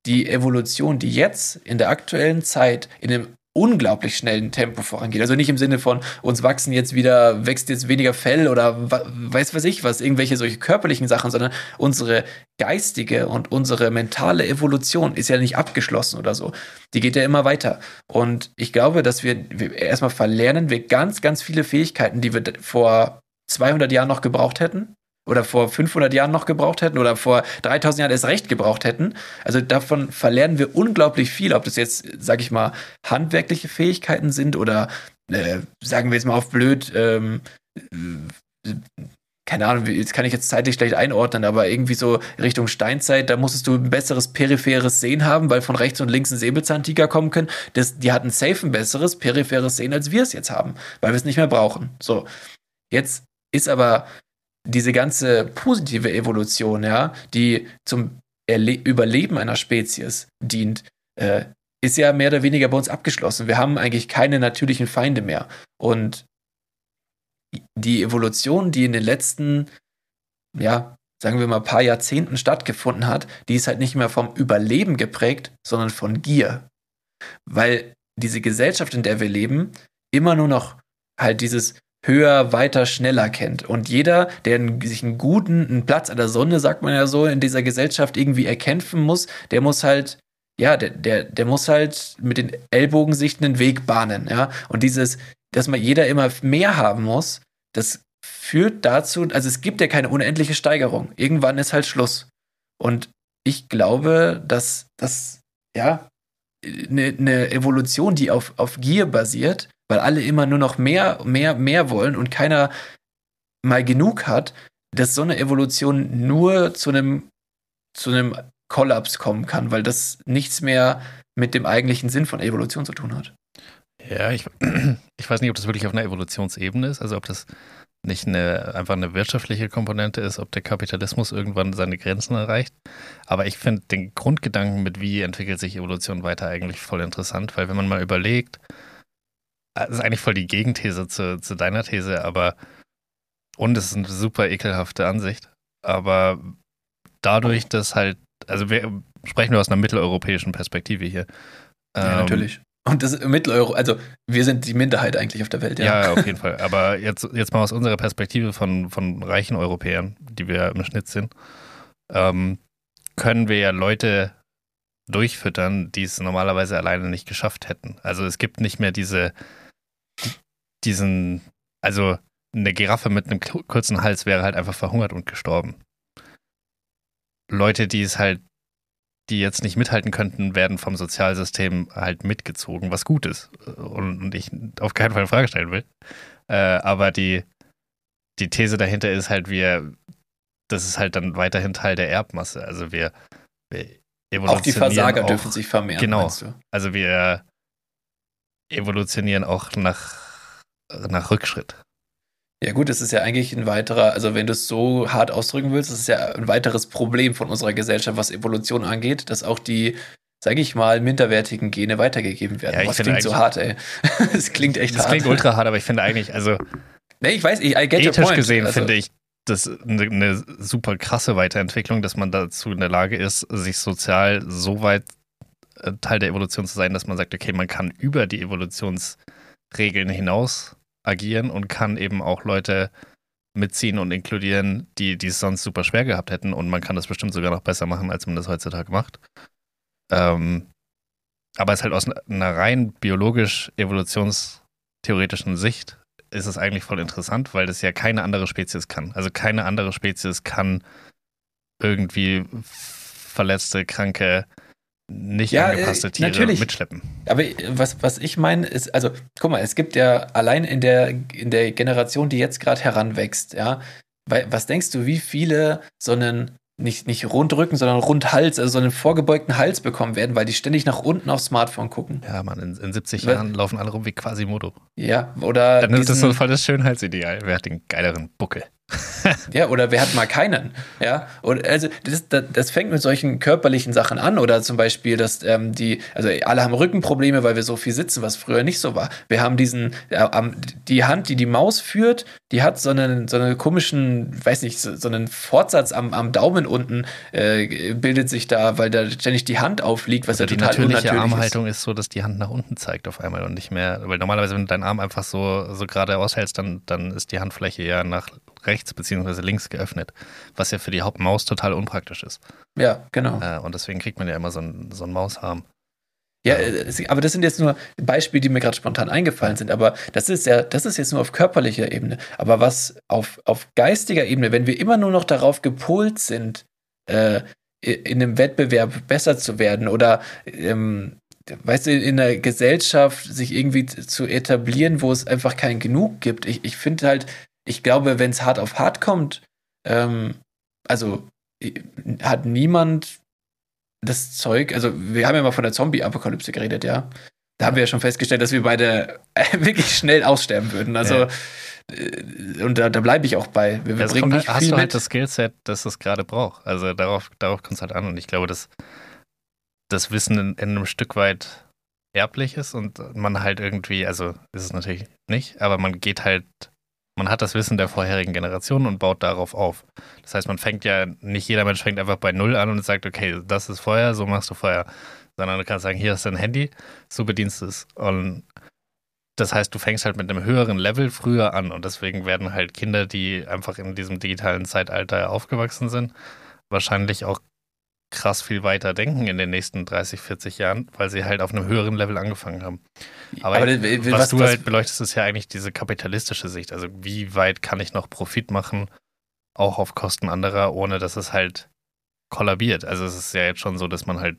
die Evolution, die jetzt in der aktuellen Zeit in einem unglaublich schnellen Tempo vorangeht. Also nicht im Sinne von, uns wachsen jetzt wieder, wächst jetzt weniger Fell oder weiß was ich was, irgendwelche solche körperlichen Sachen, sondern unsere geistige und unsere mentale Evolution ist ja nicht abgeschlossen oder so. Die geht ja immer weiter. Und ich glaube, dass wir, wir erstmal verlernen wir ganz, ganz viele Fähigkeiten, die wir vor 200 Jahren noch gebraucht hätten oder vor 500 Jahren noch gebraucht hätten oder vor 3000 Jahren erst recht gebraucht hätten. Also davon verlernen wir unglaublich viel, ob das jetzt, sag ich mal, handwerkliche Fähigkeiten sind oder, äh, sagen wir jetzt mal auf blöd, ähm, äh, keine Ahnung, jetzt kann ich jetzt zeitlich schlecht einordnen, aber irgendwie so Richtung Steinzeit, da musstest du ein besseres peripheres Sehen haben, weil von rechts und links ein Säbelzahntiger kommen können. Das, die hatten safe ein besseres peripheres Sehen, als wir es jetzt haben, weil wir es nicht mehr brauchen. So. Jetzt ist aber diese ganze positive Evolution, ja, die zum Erle Überleben einer Spezies dient, äh, ist ja mehr oder weniger bei uns abgeschlossen. Wir haben eigentlich keine natürlichen Feinde mehr. Und die Evolution, die in den letzten, ja, sagen wir mal, paar Jahrzehnten stattgefunden hat, die ist halt nicht mehr vom Überleben geprägt, sondern von Gier. Weil diese Gesellschaft, in der wir leben, immer nur noch halt dieses höher, weiter, schneller kennt. Und jeder, der sich einen guten einen Platz an der Sonne, sagt man ja so, in dieser Gesellschaft irgendwie erkämpfen muss, der muss halt, ja, der, der, der muss halt mit den Ellbogen sich einen Weg bahnen, ja. Und dieses, dass man jeder immer mehr haben muss, das führt dazu, also es gibt ja keine unendliche Steigerung. Irgendwann ist halt Schluss. Und ich glaube, dass das, ja, eine, eine Evolution, die auf, auf Gier basiert, weil alle immer nur noch mehr, mehr, mehr wollen und keiner mal genug hat, dass so eine Evolution nur zu einem, zu einem Kollaps kommen kann, weil das nichts mehr mit dem eigentlichen Sinn von Evolution zu tun hat. Ja, ich, ich weiß nicht, ob das wirklich auf einer Evolutionsebene ist, also ob das nicht eine, einfach eine wirtschaftliche Komponente ist, ob der Kapitalismus irgendwann seine Grenzen erreicht. Aber ich finde den Grundgedanken mit, wie entwickelt sich Evolution weiter, eigentlich voll interessant, weil wenn man mal überlegt, das ist eigentlich voll die Gegenthese zu, zu deiner These, aber und es ist eine super ekelhafte Ansicht. Aber dadurch, dass halt, also wir sprechen nur aus einer mitteleuropäischen Perspektive hier. Ja, ähm, natürlich. Und das Mitteleuropa, also wir sind die Minderheit eigentlich auf der Welt, ja. Ja, auf jeden Fall. Aber jetzt, jetzt mal aus unserer Perspektive von, von reichen Europäern, die wir im Schnitt sind, ähm, können wir ja Leute durchfüttern, die es normalerweise alleine nicht geschafft hätten. Also es gibt nicht mehr diese, diesen, also eine Giraffe mit einem kurzen Hals wäre halt einfach verhungert und gestorben. Leute, die es halt, die jetzt nicht mithalten könnten, werden vom Sozialsystem halt mitgezogen, was gut ist. Und, und ich auf keinen Fall in Frage stellen will. Äh, aber die, die These dahinter ist halt, wir, das ist halt dann weiterhin Teil der Erbmasse. Also wir, wir. Auch die Versager auch, dürfen sich vermehren. Genau. Also wir evolutionieren auch nach, nach Rückschritt. Ja gut, es ist ja eigentlich ein weiterer, also wenn du es so hart ausdrücken willst, es ist ja ein weiteres Problem von unserer Gesellschaft, was Evolution angeht, dass auch die, sage ich mal, minderwertigen Gene weitergegeben werden. Ja, was klingt so hart, ey. Es klingt echt das hart. Es klingt ultra hart, aber ich finde eigentlich, also Nee, ich weiß, ich, I get ethisch gesehen also, finde ich das eine, eine super krasse Weiterentwicklung, dass man dazu in der Lage ist, sich sozial so weit Teil der Evolution zu sein, dass man sagt, okay, man kann über die Evolutionsregeln hinaus agieren und kann eben auch Leute mitziehen und inkludieren, die, die es sonst super schwer gehabt hätten. Und man kann das bestimmt sogar noch besser machen, als man das heutzutage macht. Ähm, aber es ist halt aus einer rein biologisch-evolutionstheoretischen Sicht ist es eigentlich voll interessant, weil das ja keine andere Spezies kann. Also keine andere Spezies kann irgendwie verletzte, kranke, nicht ja, angepasste Tiere natürlich. mitschleppen. Aber was, was ich meine, ist, also, guck mal, es gibt ja allein in der, in der Generation, die jetzt gerade heranwächst, ja, was denkst du, wie viele so einen nicht, nicht Rundrücken, sondern Rundhals, also so einen vorgebeugten Hals bekommen werden, weil die ständig nach unten aufs Smartphone gucken. Ja, Mann, in, in 70 weil, Jahren laufen alle rum wie Quasimodo. Ja, oder. Dann ist das so voll das Schönheitsideal. Wer hat den geileren Buckel? ja, oder wer hat mal keinen? Ja, und also das, das, das, fängt mit solchen körperlichen Sachen an oder zum Beispiel, dass ähm, die, also alle haben Rückenprobleme, weil wir so viel sitzen, was früher nicht so war. Wir haben diesen, äh, die Hand, die die Maus führt, die hat so einen, so einen komischen, weiß nicht, so, so einen Fortsatz am, am Daumen unten äh, bildet sich da, weil da ständig die Hand aufliegt, was also ja total die natürliche Armhaltung ist. ist so, dass die Hand nach unten zeigt auf einmal und nicht mehr, weil normalerweise, wenn du deinen Arm einfach so, so gerade aushältst, dann, dann ist die Handfläche ja nach rechts bzw. links geöffnet, was ja für die Hauptmaus total unpraktisch ist. Ja, genau. Äh, und deswegen kriegt man ja immer so einen, so Mausarm. Ja, äh, aber das sind jetzt nur Beispiele, die mir gerade spontan eingefallen sind. Aber das ist ja, das ist jetzt nur auf körperlicher Ebene. Aber was auf, auf geistiger Ebene, wenn wir immer nur noch darauf gepolt sind, äh, in einem Wettbewerb besser zu werden oder ähm, weißt du, in der Gesellschaft sich irgendwie zu etablieren, wo es einfach kein Genug gibt. Ich, ich finde halt, ich glaube, wenn es hart auf hart kommt, ähm, also hat niemand das Zeug, also wir haben ja mal von der Zombie-Apokalypse geredet, ja. Da haben wir ja schon festgestellt, dass wir beide wirklich schnell aussterben würden. Also, ja. Äh, und da, da bleibe ich auch bei. Wir, wir bringen nicht hast viel du halt mit. das Skillset, das es gerade braucht. Also darauf, darauf kommt es halt an. Und ich glaube, dass das Wissen in, in einem Stück weit erblich ist und man halt irgendwie, also ist es natürlich nicht, aber man geht halt man hat das Wissen der vorherigen Generationen und baut darauf auf. Das heißt, man fängt ja, nicht jeder Mensch fängt einfach bei Null an und sagt, okay, das ist Feuer, so machst du Feuer. Sondern du kannst sagen, hier ist dein Handy, so bedienst du es. Und das heißt, du fängst halt mit einem höheren Level früher an. Und deswegen werden halt Kinder, die einfach in diesem digitalen Zeitalter aufgewachsen sind, wahrscheinlich auch krass viel weiter denken in den nächsten 30, 40 Jahren, weil sie halt auf einem höheren Level angefangen haben. Aber, Aber was, was, du halt beleuchtest, ist ja eigentlich diese kapitalistische Sicht. Also wie weit kann ich noch Profit machen, auch auf Kosten anderer, ohne dass es halt kollabiert. Also es ist ja jetzt schon so, dass man halt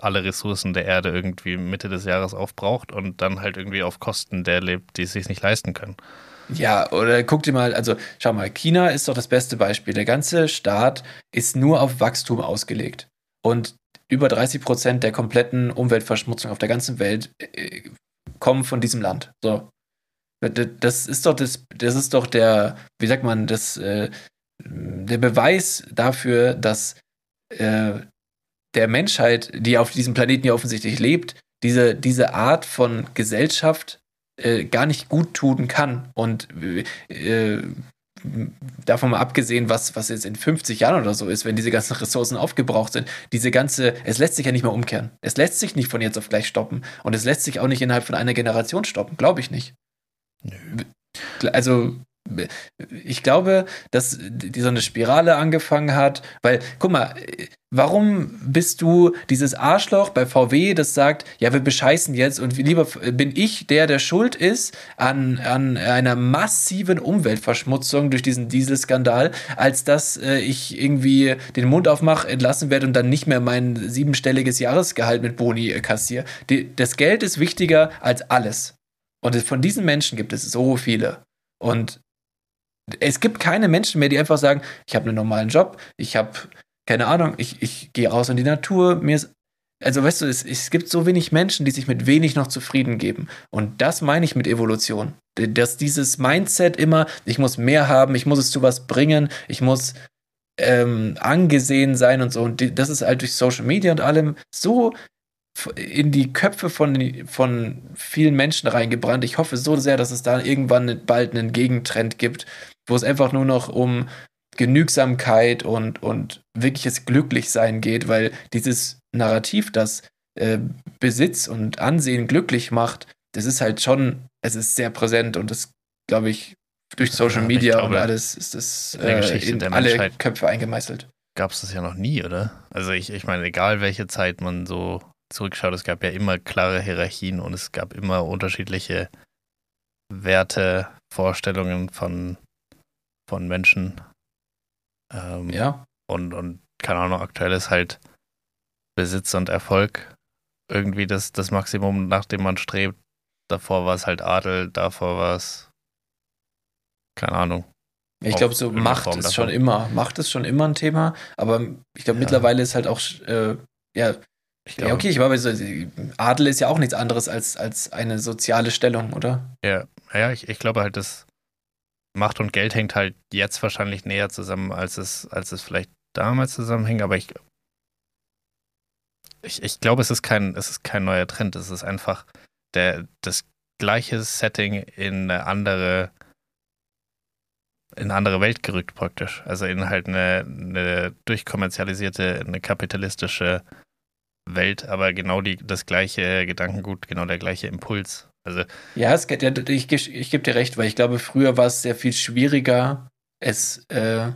alle Ressourcen der Erde irgendwie Mitte des Jahres aufbraucht und dann halt irgendwie auf Kosten der lebt, die es sich nicht leisten können. Ja, oder guck dir mal, also schau mal, China ist doch das beste Beispiel. Der ganze Staat ist nur auf Wachstum ausgelegt. Und über 30 Prozent der kompletten Umweltverschmutzung auf der ganzen Welt äh, kommen von diesem Land. So. Das ist doch das, das ist doch der, wie sagt man, das, äh, der Beweis dafür, dass äh, der Menschheit, die auf diesem Planeten ja offensichtlich lebt, diese, diese Art von Gesellschaft äh, gar nicht gut tun kann. Und äh, davon mal abgesehen, was, was jetzt in 50 Jahren oder so ist, wenn diese ganzen Ressourcen aufgebraucht sind, diese ganze, es lässt sich ja nicht mehr umkehren. Es lässt sich nicht von jetzt auf gleich stoppen. Und es lässt sich auch nicht innerhalb von einer Generation stoppen, glaube ich nicht. Nö. Also, ich glaube, dass die so eine Spirale angefangen hat, weil, guck mal, warum bist du dieses Arschloch bei VW, das sagt, ja, wir bescheißen jetzt und lieber bin ich der, der schuld ist an, an einer massiven Umweltverschmutzung durch diesen Dieselskandal, als dass äh, ich irgendwie den Mund aufmache, entlassen werde und dann nicht mehr mein siebenstelliges Jahresgehalt mit Boni äh, kassiere. Die, das Geld ist wichtiger als alles. Und von diesen Menschen gibt es so viele. Und es gibt keine Menschen mehr, die einfach sagen, ich habe einen normalen Job, ich habe, keine Ahnung, ich, ich gehe raus in die Natur, mir ist. Also weißt du, es, es gibt so wenig Menschen, die sich mit wenig noch zufrieden geben. Und das meine ich mit Evolution. Dass dieses Mindset immer, ich muss mehr haben, ich muss es zu was bringen, ich muss ähm, angesehen sein und so. Und das ist halt durch Social Media und allem so in die Köpfe von, von vielen Menschen reingebrannt. Ich hoffe so sehr, dass es da irgendwann bald einen Gegentrend gibt, wo es einfach nur noch um Genügsamkeit und, und wirkliches Glücklichsein geht, weil dieses Narrativ, das äh, Besitz und Ansehen glücklich macht, das ist halt schon, es ist sehr präsent und das, glaube ich, durch Social Media glaube, und alles ist das äh, in alle Köpfe eingemeißelt. Gab es das ja noch nie, oder? Also ich, ich meine, egal welche Zeit man so zurückschaut, es gab ja immer klare Hierarchien und es gab immer unterschiedliche Werte, Vorstellungen von von Menschen. Ähm, ja. Und, und keine Ahnung, aktuell ist halt Besitz und Erfolg irgendwie das, das Maximum, nach dem man strebt. Davor war es halt Adel, davor war es, keine Ahnung. Ich glaube, so Macht Form ist davon. schon immer, Macht ist schon immer ein Thema, aber ich glaube, ja. mittlerweile ist halt auch, äh, ja, ich glaub, ja, okay, ich war bei so, Adel ist ja auch nichts anderes als, als eine soziale Stellung, oder? Ja, ja, ich, ich glaube halt, dass Macht und Geld hängt halt jetzt wahrscheinlich näher zusammen, als es, als es vielleicht damals zusammenhing, aber ich, ich, ich glaube, es ist kein, es ist kein neuer Trend. Es ist einfach der, das gleiche Setting in eine andere, in eine andere Welt gerückt praktisch. Also in halt eine, eine durchkommerzialisierte, eine kapitalistische Welt, aber genau die, das gleiche Gedankengut, genau der gleiche Impuls. Also, ja, es, ich, ich, ich gebe dir recht, weil ich glaube, früher war es sehr viel schwieriger, es, äh,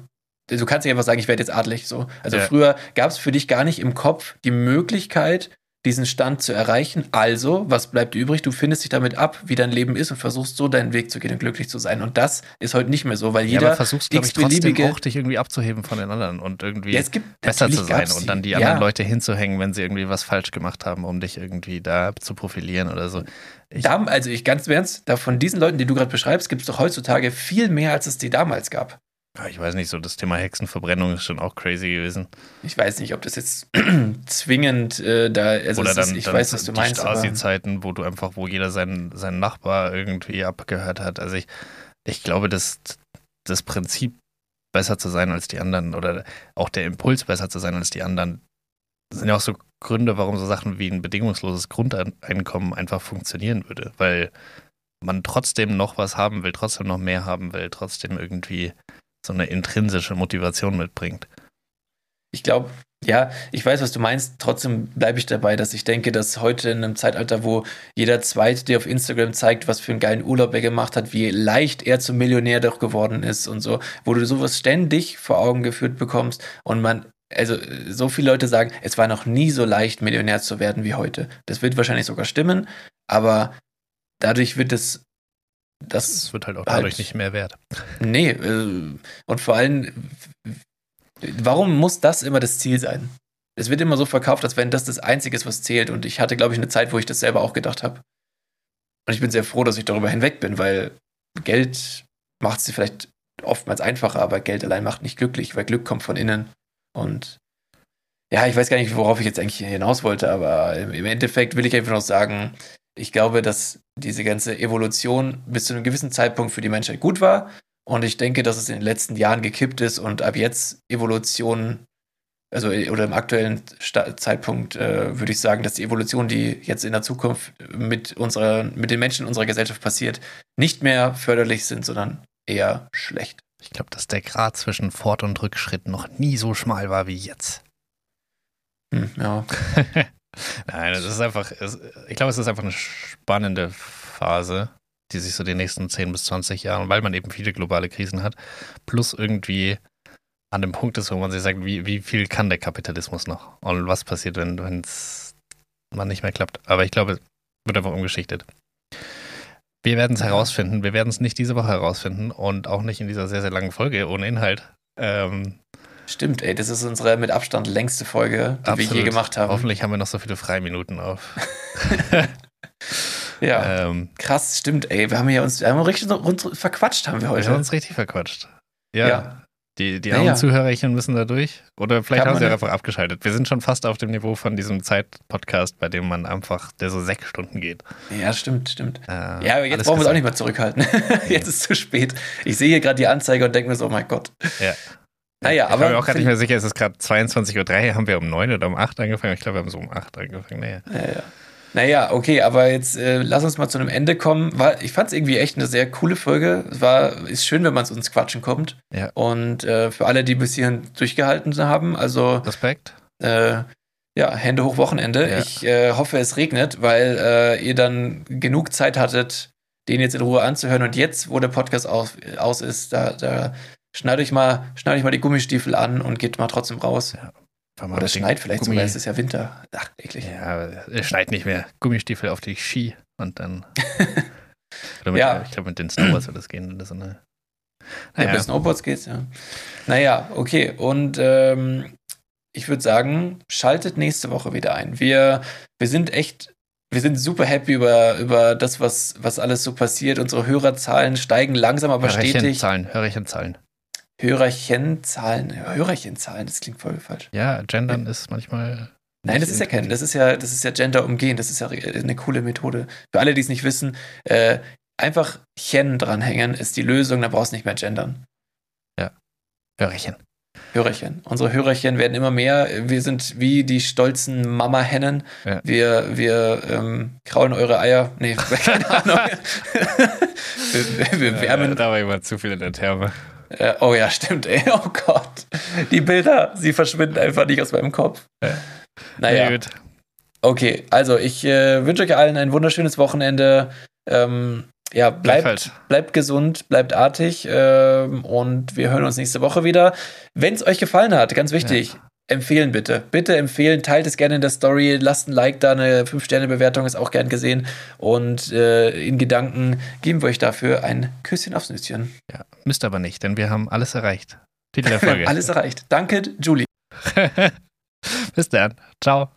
du kannst nicht einfach sagen, ich werde jetzt adlig so. Also ja. früher gab es für dich gar nicht im Kopf die Möglichkeit, diesen Stand zu erreichen. Also, was bleibt übrig? Du findest dich damit ab, wie dein Leben ist und versuchst so deinen Weg zu gehen und glücklich zu sein. Und das ist heute nicht mehr so, weil jeder ja, aber versuchst, ich, trotzdem auch dich irgendwie abzuheben von den anderen und irgendwie ja, besser zu sein und dann die ja. anderen Leute hinzuhängen, wenn sie irgendwie was falsch gemacht haben, um dich irgendwie da zu profilieren oder so. Ich, da, also ich ganz ernst, da von diesen Leuten, die du gerade beschreibst, gibt es doch heutzutage viel mehr, als es die damals gab. Ich weiß nicht, so das Thema Hexenverbrennung ist schon auch crazy gewesen. Ich weiß nicht, ob das jetzt zwingend äh, da also Oder dann, ist, ich dann weiß, was du die meinst. Stasi-Zeiten, wo du einfach, wo jeder seinen, seinen Nachbar irgendwie abgehört hat. Also ich, ich glaube, dass das Prinzip besser zu sein als die anderen oder auch der Impuls besser zu sein als die anderen, sind ja auch so Gründe, warum so Sachen wie ein bedingungsloses Grundeinkommen einfach funktionieren würde. Weil man trotzdem noch was haben will, trotzdem noch mehr haben will, trotzdem irgendwie so eine intrinsische Motivation mitbringt. Ich glaube, ja, ich weiß, was du meinst. Trotzdem bleibe ich dabei, dass ich denke, dass heute in einem Zeitalter, wo jeder Zweite dir auf Instagram zeigt, was für einen geilen Urlaub er gemacht hat, wie leicht er zum Millionär doch geworden ist und so, wo du sowas ständig vor Augen geführt bekommst und man, also so viele Leute sagen, es war noch nie so leicht, Millionär zu werden wie heute. Das wird wahrscheinlich sogar stimmen, aber dadurch wird es das, das wird halt auch dadurch halt, nicht mehr wert. Nee, äh, und vor allem, warum muss das immer das Ziel sein? Es wird immer so verkauft, als wenn das das Einzige ist, was zählt. Und ich hatte, glaube ich, eine Zeit, wo ich das selber auch gedacht habe. Und ich bin sehr froh, dass ich darüber hinweg bin, weil Geld macht es vielleicht oftmals einfacher, aber Geld allein macht nicht glücklich, weil Glück kommt von innen. Und ja, ich weiß gar nicht, worauf ich jetzt eigentlich hinaus wollte, aber im Endeffekt will ich einfach noch sagen, ich glaube, dass diese ganze Evolution bis zu einem gewissen Zeitpunkt für die Menschheit gut war. Und ich denke, dass es in den letzten Jahren gekippt ist und ab jetzt Evolution, also oder im aktuellen Sta Zeitpunkt äh, würde ich sagen, dass die Evolution, die jetzt in der Zukunft mit unserer, mit den Menschen in unserer Gesellschaft passiert, nicht mehr förderlich sind, sondern eher schlecht. Ich glaube, dass der Grad zwischen Fort- und Rückschritt noch nie so schmal war wie jetzt. Hm, ja. Nein, es ist einfach, ich glaube, es ist einfach eine spannende Phase. die sich so die nächsten 10 bis 20 Jahre, weil man eben viele globale Krisen hat, plus irgendwie an dem Punkt ist, wo man sich sagt, wie, wie viel kann der Kapitalismus noch? Und was passiert, wenn es man nicht mehr klappt? Aber ich glaube, es wird einfach umgeschichtet. Wir werden es herausfinden. Wir werden es nicht diese Woche herausfinden und auch nicht in dieser sehr, sehr langen Folge ohne Inhalt. Ähm, Stimmt, ey, das ist unsere mit Abstand längste Folge, die absolut. wir je gemacht haben. Hoffentlich haben wir noch so viele Freiminuten auf. ja, ähm, krass, stimmt, ey. Wir haben ja uns, wir haben richtig verquatscht, haben wir heute. Wir haben uns richtig verquatscht. Ja. ja. Die, die armen ja, Zuhörerchen müssen da durch. Oder vielleicht Kann haben sie ja einfach abgeschaltet. Wir sind schon fast auf dem Niveau von diesem Zeit-Podcast, bei dem man einfach, der so sechs Stunden geht. Ja, stimmt, stimmt. Äh, ja, aber jetzt brauchen wir es auch nicht mehr zurückhalten. jetzt ist es zu spät. Ich sehe hier gerade die Anzeige und denke mir so, oh mein Gott. Ja. Naja, aber. Ich bin mir auch gerade nicht mehr sicher, ist es gerade 22.03 Uhr? Haben wir um 9 oder um 8 angefangen? Ich glaube, wir haben so um 8 angefangen. Naja. Ja, ja. Naja, okay, aber jetzt äh, lass uns mal zu einem Ende kommen. War, ich fand es irgendwie echt eine sehr coole Folge. Es war, ist schön, wenn man es uns quatschen kommt. Ja. Und äh, für alle, die bis hierhin durchgehalten haben, also. Respekt. Äh, ja, Hände hoch Wochenende. Ja. Ich äh, hoffe, es regnet, weil äh, ihr dann genug Zeit hattet, den jetzt in Ruhe anzuhören. Und jetzt, wo der Podcast aus, aus ist, da, da schneid euch mal, schneid euch mal die Gummistiefel an und geht mal trotzdem raus. Ja. Oder es schneit vielleicht Gummi. sogar, es ist ja Winter. Ach, eklig. Ja, es schneit nicht mehr. Gummistiefel auf die Ski und dann. mit, ja. Ich glaube, mit den Snowboards wird das gehen. Oder so eine, naja. Ja, bei Snowboards geht's, ja. Naja, okay. Und ähm, ich würde sagen, schaltet nächste Woche wieder ein. Wir, wir sind echt, wir sind super happy über, über das, was, was alles so passiert. Unsere Hörerzahlen steigen langsam, aber Hörerchen stetig. Zahlen, Hörerchenzahlen. Hörerchenzahlen, Hörerchenzahlen, das klingt voll falsch. Ja, gendern ist manchmal. Nein, das ist ja kein, das ist ja, das ist ja Gender umgehen, das ist ja eine coole Methode. Für alle, die es nicht wissen, äh, einfach Chen dranhängen ist die Lösung, dann brauchst du nicht mehr gendern. Ja. Hörerchen. Hörerchen. Unsere Hörerchen werden immer mehr. Wir sind wie die stolzen Mama-Hennen. Ja. Wir, wir ähm, kraulen eure Eier. Nee, keine Ahnung. wir, wir wärmen. Ja, da war immer zu viel in der Therme. Äh, oh ja, stimmt, ey. Oh Gott. Die Bilder, sie verschwinden einfach nicht aus meinem Kopf. Ja. Naja. Ja, gut. Okay, also ich äh, wünsche euch allen ein wunderschönes Wochenende. Ähm, ja, bleibt, bleibt gesund, bleibt artig ähm, und wir hören uns nächste Woche wieder. Wenn es euch gefallen hat, ganz wichtig, ja. empfehlen bitte. Bitte empfehlen, teilt es gerne in der Story, lasst ein Like da, eine 5-Sterne-Bewertung ist auch gern gesehen und äh, in Gedanken geben wir euch dafür ein Küsschen aufs Nüsschen. Ja, müsst aber nicht, denn wir haben alles erreicht. Titel der Folge. alles erreicht. Danke, Julie. Bis dann. Ciao.